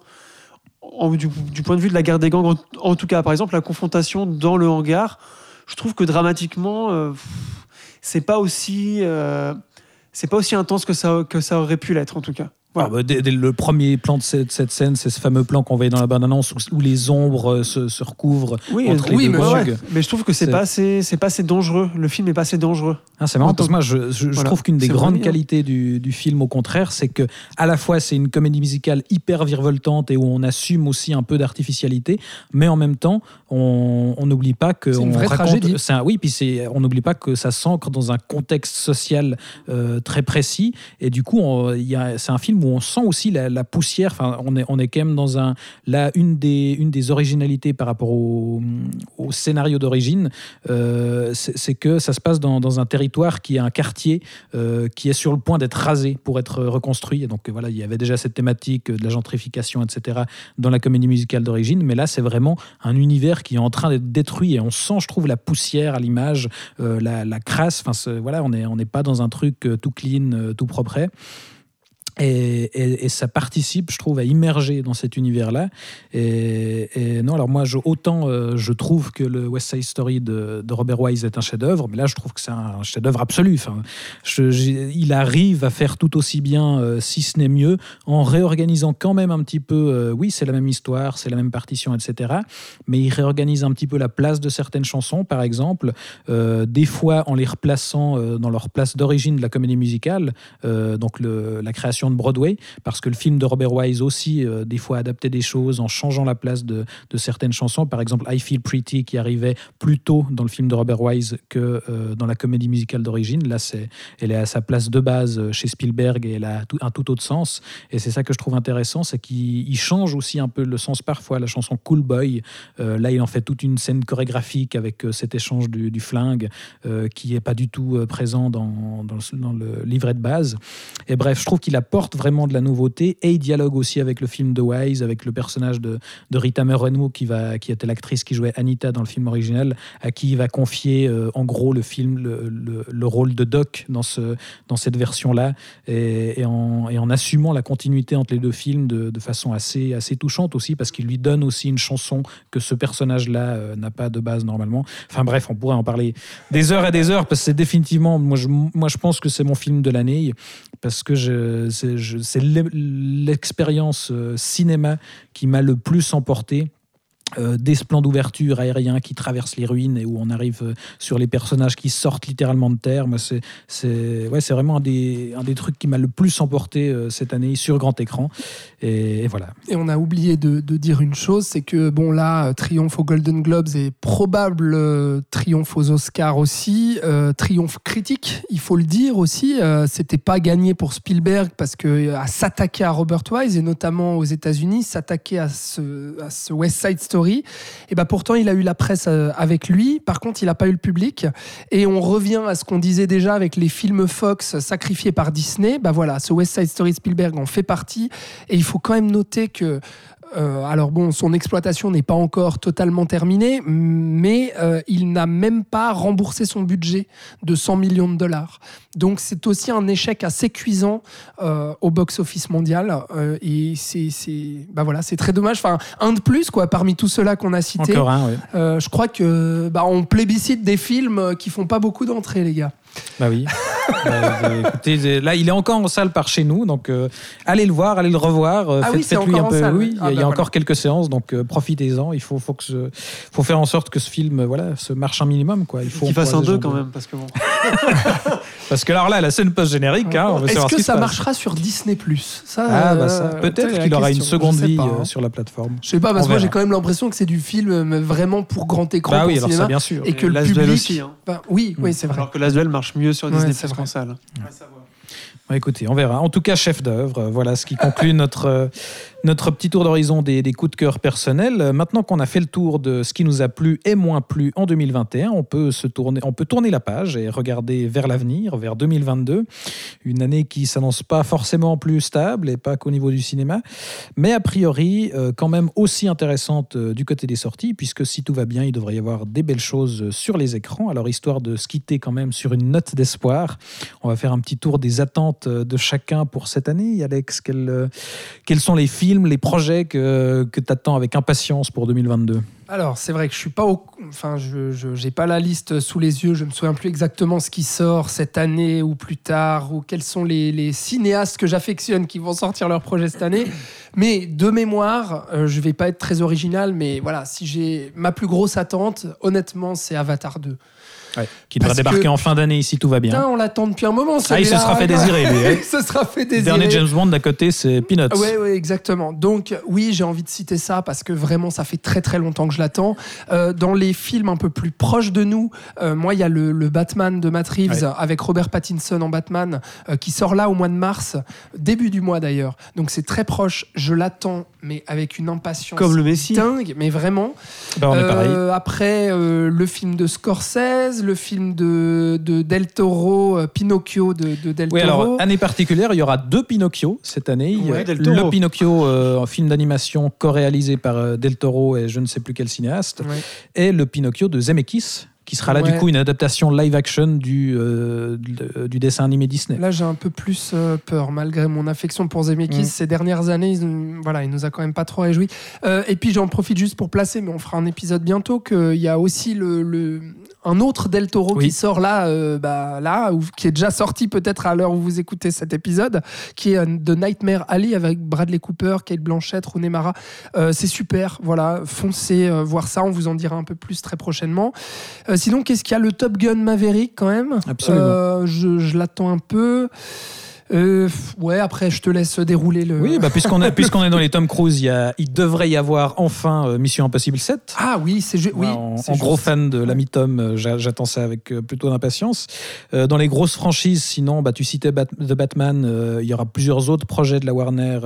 En- du, du point de vue de la guerre des gangs, en, en tout cas, par exemple, la confrontation dans le hangar, je trouve que dramatiquement, euh, c'est pas aussi, euh, c'est pas aussi intense que ça que ça aurait pu l'être en tout cas. Voilà. Ah bah, dès- dès le premier plan de cette, cette scène, c'est ce fameux plan qu'on voyait dans la bande-annonce où, où les ombres euh, se, se recouvrent Oui, entre euh, les oui, deux mais ouais, mais je trouve que c'est pas assez, c'est pas assez dangereux. Le film est pas assez dangereux. Ah, c'est marrant En parce que moi je, je- je Voilà. trouve qu'une des grandes bien. qualités du, du film au contraire c'est que à la fois c'est une comédie musicale hyper virevoltante et où on assume aussi un peu d'artificialité mais en même temps on n'oublie pas que on vraie raconte- un- oui puis c'est on n'oublie pas que ça s'ancre dans un contexte social euh, très précis et du coup il c'est un film film où on sent aussi la, poussière. Enfin, on est, quand même dans un. Là, une des, une des originalités par rapport au, scénario d'origine, euh, c'est que ça se passe dans, un territoire qui est un quartier euh, qui est sur le point d'être rasé pour être reconstruit. Et donc voilà, il y avait déjà cette thématique de la gentrification, etc., dans la comédie musicale d'origine. Mais là, c'est vraiment un univers qui est en train d'être détruit et on sent, je trouve, la poussière à l'image, euh, la, crasse. Enfin, voilà, on n'est pas dans un truc tout clean, tout propre. Et, ça participe, je trouve, à immerger dans cet univers-là. Et, non, alors moi, autant euh, je trouve que le West Side Story de, Robert Wise est un chef-d'œuvre, mais là, je trouve que c'est un chef-d'œuvre absolu. Enfin, il arrive à faire tout aussi bien, euh, si ce n'est mieux, en réorganisant quand même un petit peu. Euh, oui, c'est la même histoire, c'est la même partition, etc. Mais il réorganise un petit peu la place de certaines chansons, par exemple, des fois en les replaçant dans leur place d'origine de la comédie musicale. donc la création de Broadway, parce que le film de Robert Wise aussi, euh, des fois, adaptait des choses en changeant la place de, certaines chansons. Par exemple, I Feel Pretty, qui arrivait plus tôt dans le film de Robert Wise que euh, dans la comédie musicale d'origine. Là, c'est, elle est à sa place de base euh, chez Spielberg et elle a un tout autre sens. Et c'est ça que je trouve intéressant, c'est qu'il change aussi un peu le sens parfois. La chanson Cool Boy, là, il en fait toute une scène chorégraphique avec cet échange du, flingue qui n'est pas du tout présent dans, dans, le, dans, le, livret de base. Et bref, je trouve qu'il a porte vraiment de la nouveauté et il dialogue aussi avec le film de Wise, avec le personnage de, Rita Moreno qui, va, qui était l'actrice qui jouait Anita dans le film original, à qui il va confier euh, en gros le film, le, le, rôle de Doc dans, ce, dans cette version-là et, et, en, et, en, assumant la continuité entre les deux films de, de façon assez, assez touchante aussi parce qu'il lui donne aussi une chanson que ce personnage-là euh, n'a pas de base normalement. Enfin bref, on pourrait en parler des heures et des heures parce que c'est définitivement, moi je, moi je pense que c'est mon film de l'année parce que je, c'est l'expérience euh, cinéma qui m'a le plus emporté euh, des plans d'ouverture aériens qui traversent les ruines et où on arrive euh, sur les personnages qui sortent littéralement de terre. C'est ouais, vraiment un des, un des trucs qui m'a le plus emporté euh, cette année sur grand écran. Et, voilà. Et on a oublié de, dire une chose, c'est que bon là, triomphe aux Golden Globes et probable triomphe aux Oscars aussi, triomphe critique, il faut le dire aussi. C'était pas gagné pour Spielberg parce que s'attaquer à Robert Wise et notamment aux États-Unis, s'attaquer à ce, à ce West Side Story et ben pourtant, il a eu la presse euh, avec lui. Par contre, il n'a pas eu le public. Et on revient à ce qu'on disait déjà avec les films Fox sacrifiés par Disney. Ben voilà, ce West Side Story Spielberg en fait partie. Et il faut quand même noter que euh, alors bon, son exploitation n'est pas encore totalement terminée, mais euh, il n'a même pas remboursé son budget de 100 millions de dollars. Donc c'est aussi un échec assez cuisant euh, au box-office mondial. et c'est, bah voilà, c'est très dommage. Enfin, un de plus quoi, parmi tous ceux-là qu'on a cités. Encore un, oui. je crois que bah, on plébiscite des films qui font pas beaucoup d'entrées, les gars. Bah oui. Bah, écoutez, là, il est encore en salle par chez nous, donc euh, allez le voir, allez le revoir. Euh, ah oui, c'est encore un peu. Salle, oui, il y a, ah bah encore quelques séances, donc euh, profitez-en. Il faut, faut, que faut faire en sorte que ce film, voilà, se marche un minimum, quoi. Il faut qu'il fasse un deux quand même, parce que bon. parce que alors là, la scène post-générique, hein, Est-ce que ça marchera sur Disney Plus? Ça, ah, bah ça peut-être qu'il aura une seconde vie hein. sur la plateforme. Je sais pas, parce que moi j'ai quand même l'impression que c'est du film vraiment pour grand écran, bah oui, alors ça, bien sûr. et que le public aussi. Hein. Oui, oui, c'est vrai. Alors que Last Duel marche mieux sur Disney Plus qu'en salle. écoutez, on verra. En tout cas, chef d'œuvre. Voilà ce qui conclut notre notre petit tour d'horizon des, coups de cœur personnels. Maintenant qu'on a fait le tour de ce qui nous a plu et moins plu en 2021, on peut, se tourner, on peut tourner la page et regarder vers l'avenir, vers 2022. Une année qui s'annonce pas forcément plus stable et pas qu'au niveau du cinéma, mais a priori euh, quand même aussi intéressante euh, du côté des sorties, puisque si tout va bien, il devrait y avoir des belles choses sur les écrans. Alors histoire de se quitter quand même sur une note d'espoir, on va faire un petit tour des attentes de chacun pour cette année. Alex, quels, euh, quels sont les films les projets que, que tu attends avec impatience pour 2022 alors, c'est vrai que je suis pas au... Enfin, je n'ai pas la liste sous les yeux. Je me souviens plus exactement ce qui sort cette année ou plus tard, ou quels sont les, cinéastes que j'affectionne qui vont sortir leur projet cette année. Mais de mémoire, euh, je vais pas être très original, mais voilà, si j'ai ma plus grosse attente, honnêtement, c'est Avatar 2. Ouais, qui devrait débarquer que- en fin d'année si tout va bien. Putain, on l'attend depuis un moment. Ah, il se sera fait désirer, lui, hein. il se sera fait Le désirer. dernier James Bond d'à côté, c'est Peanuts. Oui, oui, exactement. Donc, oui, j'ai envie de citer ça parce que vraiment, ça fait très très longtemps que je l'attends. Euh, dans les films un peu plus proches de nous, euh, moi, il y a le, le Batman de Matt Reeves Ouais. avec Robert Pattinson en Batman euh, qui sort là au mois de mars, début du mois d'ailleurs. Donc, c'est très proche. Je l'attends, mais avec une impatience Comme le Messi. dingue, mais vraiment. On est pareil. Euh, après, le film de Scorsese, le film de, de Del Toro, euh, Pinocchio de, de Del Oui, Toro. alors, année particulière, il y aura deux Pinocchio cette année. A Del Toro. le Pinocchio, euh, en film d'animation co-réalisé par euh, Del Toro et je ne sais plus quel cinéaste, Ouais. et le Pinocchio de Zemeckis, qui sera là Ouais. du coup une adaptation live-action du, euh, du dessin animé Disney. Là, j'ai un peu plus euh, peur, malgré mon affection pour Zemeckis. Mm. Ces dernières années, il, voilà, il nous a quand même pas trop réjouis. Euh, et puis, j'en profite juste pour placer, mais on fera un épisode bientôt, qu'il y a aussi le, le- un autre Del Toro Oui. qui sort là, euh, bah, là ou qui est déjà sorti peut-être à l'heure où vous écoutez cet épisode, qui est euh, The Nightmare Alley avec Bradley Cooper, Kate Blanchett, Rooney Mara. Euh, c'est super, voilà, foncez euh, voir ça, on vous en dira un peu plus très prochainement. Euh, sinon, qu'est-ce qu'il y a Le Top Gun Maverick quand même. Absolument. Euh, je je l'attends un peu. Euh, ouais, après, je te laisse dérouler le. Oui, bah, puisqu'on est, puisqu'on est dans les Tom Cruise, il, y a- il devrait y avoir enfin euh, Mission Impossible 7. Ah oui, c'est ju- oui. Moi, en, c'est en gros juste. fan de l'ami Tom, euh, j'a- j'attends ça avec euh, plutôt d'impatience. Dans les grosses franchises, sinon, bah, tu citais Bat- The Batman, il y aura plusieurs autres projets de la Warner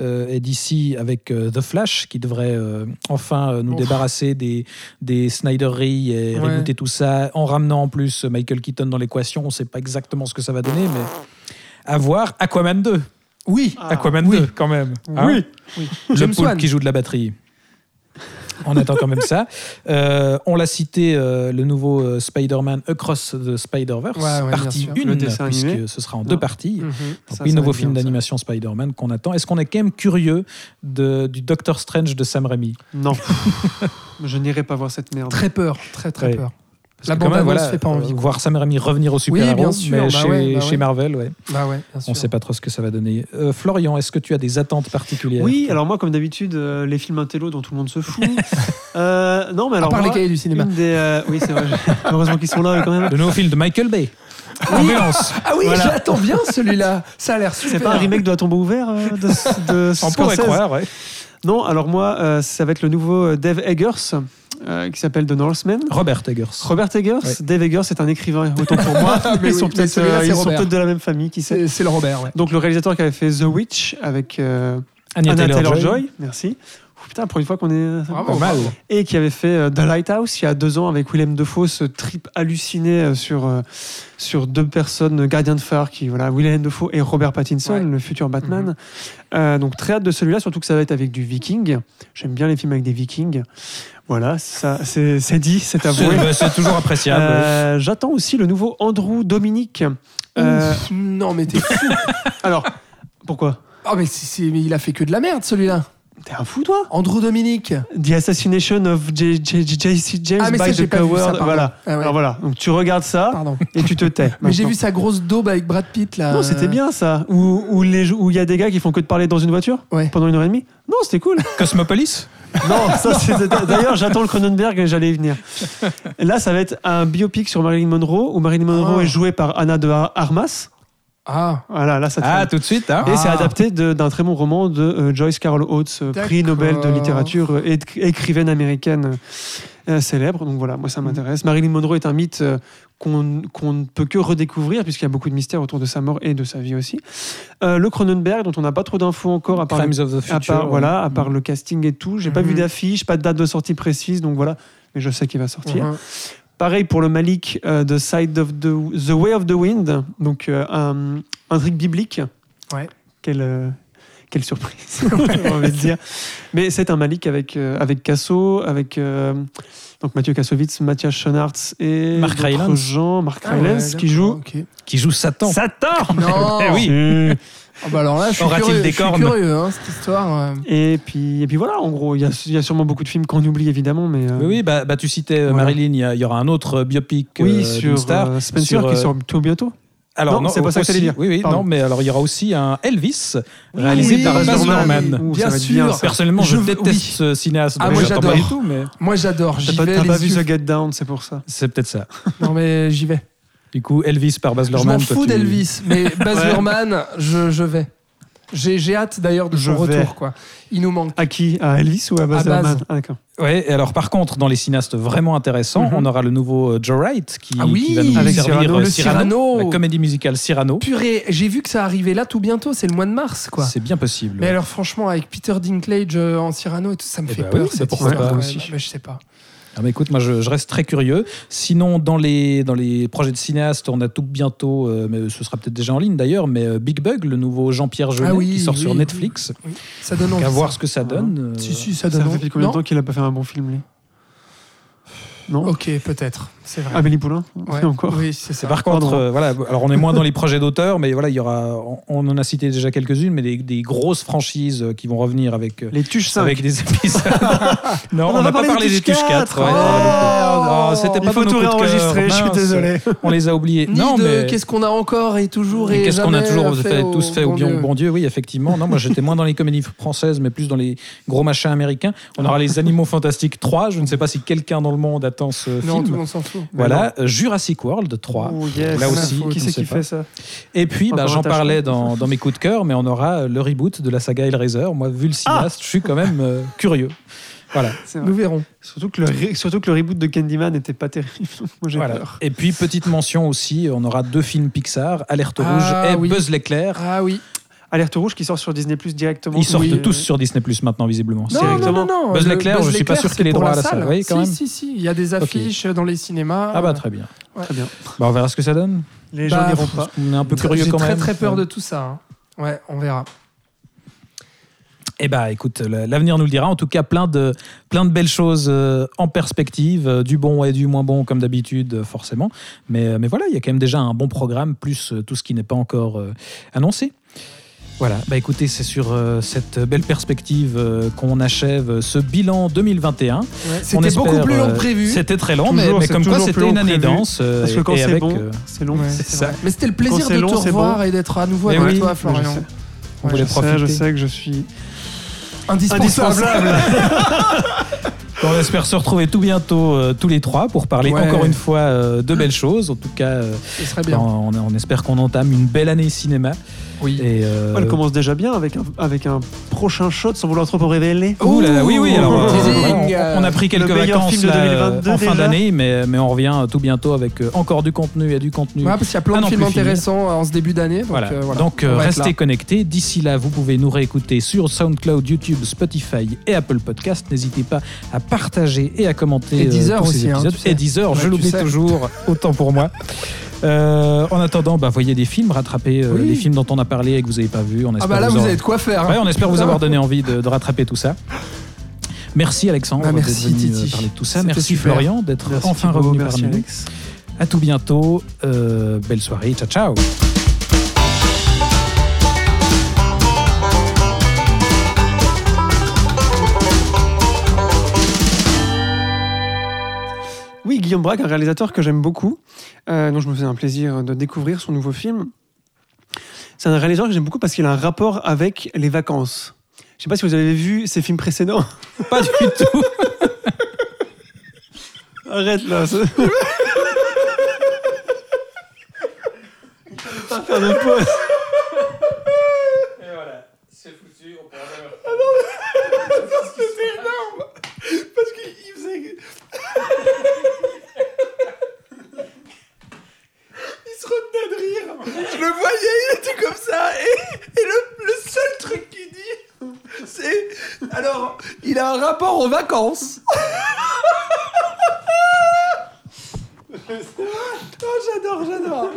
et d'ici avec The Flash qui devrait enfin nous Ouf. débarrasser des, des Snyderies et Ouais. rebooter tout ça en ramenant en plus Michael Keaton dans l'équation. On ne sait pas exactement ce que ça va donner, mais à voir Aquaman 2. Oui. Aquaman oui. 2, quand même. Hein oui. oui. le James poulpe qui joue de la batterie. On attend quand même ça. Euh, on l'a cité, euh, le nouveau euh, Spider-Man Across the Spider-Verse, Ouais, ouais, bien partie sûr. 1, Le dessin puisque animé. ce sera en Non. deux parties. Mhm. Donc Ça, oui, ça nouveau film d'animation Spider-Man qu'on attend. Est-ce qu'on est quand même curieux de, du Doctor Strange de Sam Raimi? Non. je n'irai pas voir cette merde. Très peur, très très Ouais. peur. Parce La bande-annonce fait pas envie, euh, quoi. Voir Sam Raimi revenir au super-héros, bien sûr, mais bah chez, ouais, bah chez ouais. Marvel, ouais. Bah ouais, bien on sûr. ne sait pas trop ce que ça va donner. Euh, Florian, est-ce que tu as des attentes particulières? Oui, alors moi, comme d'habitude, euh, les films intello dont tout le monde se fout. Euh, non, mais alors. à part moi, les cahiers du cinéma. des, euh, oui, c'est vrai. Heureusement qu'ils sont là quand même. Le nouveau film de Michael Bay. Ambulance. Ah oui, Voilà. je l'attends bien celui-là. Ça a l'air super. C'est pas un remake de La tombeau ouvert euh, de, de On pourrait croire, ouais. Non, alors moi, euh, ça va être le nouveau Dave Eggers euh, qui s'appelle The Northman. Robert Eggers. Robert Eggers, Ouais. Dave Eggers c'est un écrivain, autant pour moi. Mais ils sont oui, peut-être euh, peut-être de la même famille, qui sait. C'est le Robert, ouais. Donc le réalisateur qui avait fait The Witch avec euh, Anna Taylor-Joy. Merci. Putain, pour une fois qu'on est Bravo, Pas mal. bravo. et qui avait fait euh, The Lighthouse il y a deux ans avec Willem Dafoe, ce trip halluciné euh, sur, euh, sur deux personnes gardiens de phare, qui, voilà, Willem Dafoe et Robert Pattinson, Ouais. le futur Batman. Mhm. Euh, donc très hâte de celui-là, surtout que ça va être avec du viking. J'aime bien les films avec des vikings. Voilà, ça, c'est c'est dit, c'est C'est avoué. bah, c'est toujours appréciable. Euh, J'attends aussi le nouveau Andrew Dominique. Euh, non, mais t'es fou. alors, pourquoi? Oh, mais, c'est- c'est- mais il a fait que de la merde celui-là. T'es un fou, toi? Andrew Dominique. The Assassination of J- J- J- J.C. James Ah, mais ça, by j'ai the pas vu ça, Coward. pardon. voilà. Ah ouais. Alors voilà, donc tu regardes ça Pardon. et tu te tais. Mais j'ai vu sa grosse daube avec Brad Pitt là. Non, c'était bien ça. Où où les- où il y a des gars qui font que de parler dans une voiture Ouais. pendant une heure et demie. Non, c'était cool. Cosmopolis? Non, ça c'est d'ailleurs j'attends le Cronenberg et j'allais y venir. Là, ça va être un biopic sur Marilyn Monroe où Marilyn Monroe Ah. est jouée par Anna de Ar- Armas. Ah. Voilà, là ça Ah, tout de suite, hein Et c'est Ah. adapté d'un très bon roman de euh, Joyce Carol Oates, euh, prix. Nobel de littérature, euh, éc- écrivaine américaine euh, célèbre. Donc voilà, moi ça m'intéresse. Marilyn Monroe est un mythe qu'on ne peut que redécouvrir puisqu'il y a beaucoup de mystères autour de sa mort et de sa vie aussi. Euh, le Cronenberg, dont on n'a pas trop d'infos encore, à part, Crimes of the à Future. part, voilà, à ouais. part le casting et tout. J'ai pas Mhm. vu d'affiche, pas de date de sortie précise, donc voilà. Mais je sais qu'il va sortir. Mhm. Pareil pour le Malik, euh, Side of the, the Way of the Wind, donc euh, un, un truc biblique. Ouais. Quelle, quelle surprise, j'ai envie de dire. Mais c'est un Malik avec, avec Casso, avec donc Mathieu Kassovitz, Mathias Schoenaerts et d'autres Rylance. gens, Mark Ah ouais, Rylance, qui joue. Qui joue Satan. Satan Non. Eh oui. Ah bah alors là, je suis Aura-t-il curieux, des je suis curieux hein, cette histoire. Et puis, et puis voilà, en gros, il y a, il y a sûrement beaucoup de films qu'on oublie évidemment, mais euh, Oui, oui, bah, bah, tu citais euh, Voilà. Marilyn, il y, aura un autre euh, biopic oui, sur star. euh, Spencer sur, qui sort tout bientôt. Alors Non, c'est pas ça que t'allais dire. Oui, oui, Pardon. non, mais alors il y aura aussi un Elvis réalisé Oui, par Baz Luhrmann. Bien sûr. Personnellement, je, Je- déteste oui. ce cinéaste. Ah, moi, j'adore. mais Moi, j'adore. T'as pas, pas vu The Get Down, c'est pour ça. c'est peut-être ça. Non, mais j'y vais. Du coup, Elvis par Baz Je Luhrmann. m'en toi, fous d'Elvis, mais Baz. Luhrmann, je, je vais. J'ai j'ai hâte d'ailleurs de Je son vais. retour. Quoi. Il nous manque. À qui? À Elvis ou à Baz. Luhrmann Ah, d'accord. Ouais, et alors par contre, dans les cinéastes vraiment intéressants, Mhm. on aura le nouveau euh, Joe Wright qui, Ah oui, qui va nous avec servir Cyrano. euh, Le Cyrano. la comédie musicale Cyrano. Purée, j'ai vu que ça arrivait là tout bientôt, c'est le mois de mars. quoi. C'est bien possible. Mais alors franchement, avec Peter Dinklage euh, en Cyrano et tout, ça me Eh fait bah peur. oui, cette bah pourquoi histoire, ouais, aussi. Mais je sais pas. Ah bah écoute, moi je, je reste très curieux. Sinon, dans les, dans les projets de cinéastes, on a tout bientôt, euh, mais ce sera peut-être déjà en ligne d'ailleurs, mais euh, Big Bug, le nouveau Jean-Pierre Jeunet Ah oui, qui sort oui, sur oui. Netflix. Oui. Ça donne envie. à voir ça. ce que ça donne. euh, Si, si, ça Ça donne fait envie. depuis combien de temps qu'il a pas fait un bon film, lui? Non Ok, peut-être. C'est vrai. Amélie Poulain Ouais. Encore Oui, c'est par contre, euh, voilà. Alors on est moins dans les projets d'auteur, mais voilà, il y aura, on, on en a cité déjà quelques-unes, mais des, des grosses franchises euh, qui vont revenir avec. euh, Les Tuches 5. avec des épisodes. non, On n'a pas parlé des Tuches Tuches 4. 4. ouais. Oh, Oh, c'était pas faut tout réenregistrer, je suis désolé. On les a oubliés. Ni non, de mais qu'est-ce qu'on a encore et toujours et, qu'est-ce qu'on a toujours fait, au tous fait au bon bon Dieu, oui, effectivement. Non, moi j'étais moins dans les comédies françaises, mais plus dans les gros machins américains. On aura les Animaux Fantastiques 3. Je ne sais pas si quelqu'un dans le monde attend ce Non, tout le film. monde s'en fout. Voilà, Jurassic World 3. Oh, yes. Là aussi, Qui ne c'est sait qui pas. fait ça Et puis, bah, j'en parlais dans, dans mes coups de cœur, mais on aura euh, le reboot de la saga Hellraiser. Moi, vu le cinéaste, je suis quand même euh, curieux. Voilà. Nous verrons. Surtout que, le, surtout que le reboot de Candyman n'était pas terrible. Moi j'ai Voilà. peur. Et puis, petite mention aussi, on aura deux films Pixar, Alerte Ah, Rouge et oui. Buzz l'éclair. Ah oui. Alerte Rouge qui sort sur Disney Plus directement. Ils sortent Oui. tous sur Disney Plus maintenant, visiblement. Non, directement. non, non. Buzz l'éclair, je suis pas sûr qu'il ait droit à la salle. Oui, quand si, même. si, si. Il y a des affiches dans les cinémas. Ah bah très bien. Très bien. Bah, on verra ce que ça donne. Les gens Bah, n'iront pas. On est un peu curieux J'ai quand très même. très peur de tout ça. hein. Ouais, on verra. Eh bah écoute, l'avenir nous le dira. En tout cas, plein de, plein de belles choses euh, en perspective, euh, du bon et du moins bon comme d'habitude, euh, forcément. Mais, euh, mais voilà, il y a quand même déjà un bon programme, plus euh, tout ce qui n'est pas encore euh, annoncé. Voilà, bah écoutez, c'est sur euh, cette belle perspective euh, qu'on achève euh, ce bilan 2021. Ouais, On C'était espère, beaucoup plus long euh, que prévu. C'était très long, mais, Toujours, mais c'est comme quoi c'était une année prévu. dense. euh, Parce que quand et c'est avec, bon, euh, c'est long. Ouais, c'est c'est ça. Mais c'était le plaisir de long, te revoir bon. et d'être à nouveau Mais avec oui, toi, je Florian. sais. on Ouais, voulait Je sais, je profiter. sais que je suis Indispensable. On espère se retrouver tout bientôt euh, tous les trois pour parler Ouais. encore une fois euh, de belles choses. En tout cas, euh, Ce serait bien. on, on espère qu'on entame une belle année cinéma. Oui. Et, euh, Elle commence déjà bien avec un, avec un prochain shot sans vouloir trop en révéler. Ouh là là, oui, oui. Alors, euh, on, on a pris quelques vacances film de là, euh, 2022 en fin d'année, mais, mais on revient tout bientôt avec euh, encore du contenu et du contenu. Ouais, parce qu'il y a plein Ah de films intéressants en ce début d'année. Donc, Voilà. euh, voilà. Donc euh, restez connectés. D'ici là, vous pouvez nous réécouter sur SoundCloud, YouTube, Spotify et Apple Podcast. N'hésitez pas à partager et à commenter Et Deezer tous ces aussi, hein, épisodes. tu sais. et Deezer, Ouais, je l'oublie toujours, autant pour moi. Euh, en attendant, bah, voyez des films, rattrapez euh, Oui. les films dont on a parlé et que vous n'avez pas vu. On Ah espère bah là, vous en- avez de quoi faire. hein. Ouais, on espère vous avoir donné envie de, de rattraper tout ça. Merci Alexandre Bah, d'être merci, venu euh, parler de tout ça. Merci super. Florian d'être enfin Thibaut, revenu merci parmi nous. À tout bientôt. Euh, belle soirée. Ciao ciao. Guillaume Braque, un réalisateur que j'aime beaucoup, euh, dont je me faisais un plaisir de découvrir son nouveau film. C'est un réalisateur que j'aime beaucoup parce qu'il a un rapport avec les vacances. Je sais pas si vous avez vu ses films précédents. Pas du tout. Arrête là. ça- Pas faire de pause. Parce qu'il faisait. De rire. Je le voyais, il était comme ça. Et, et le, le seul truc qu'il dit, c'est. Alors, il a un rapport aux vacances. oh, j'adore, j'adore.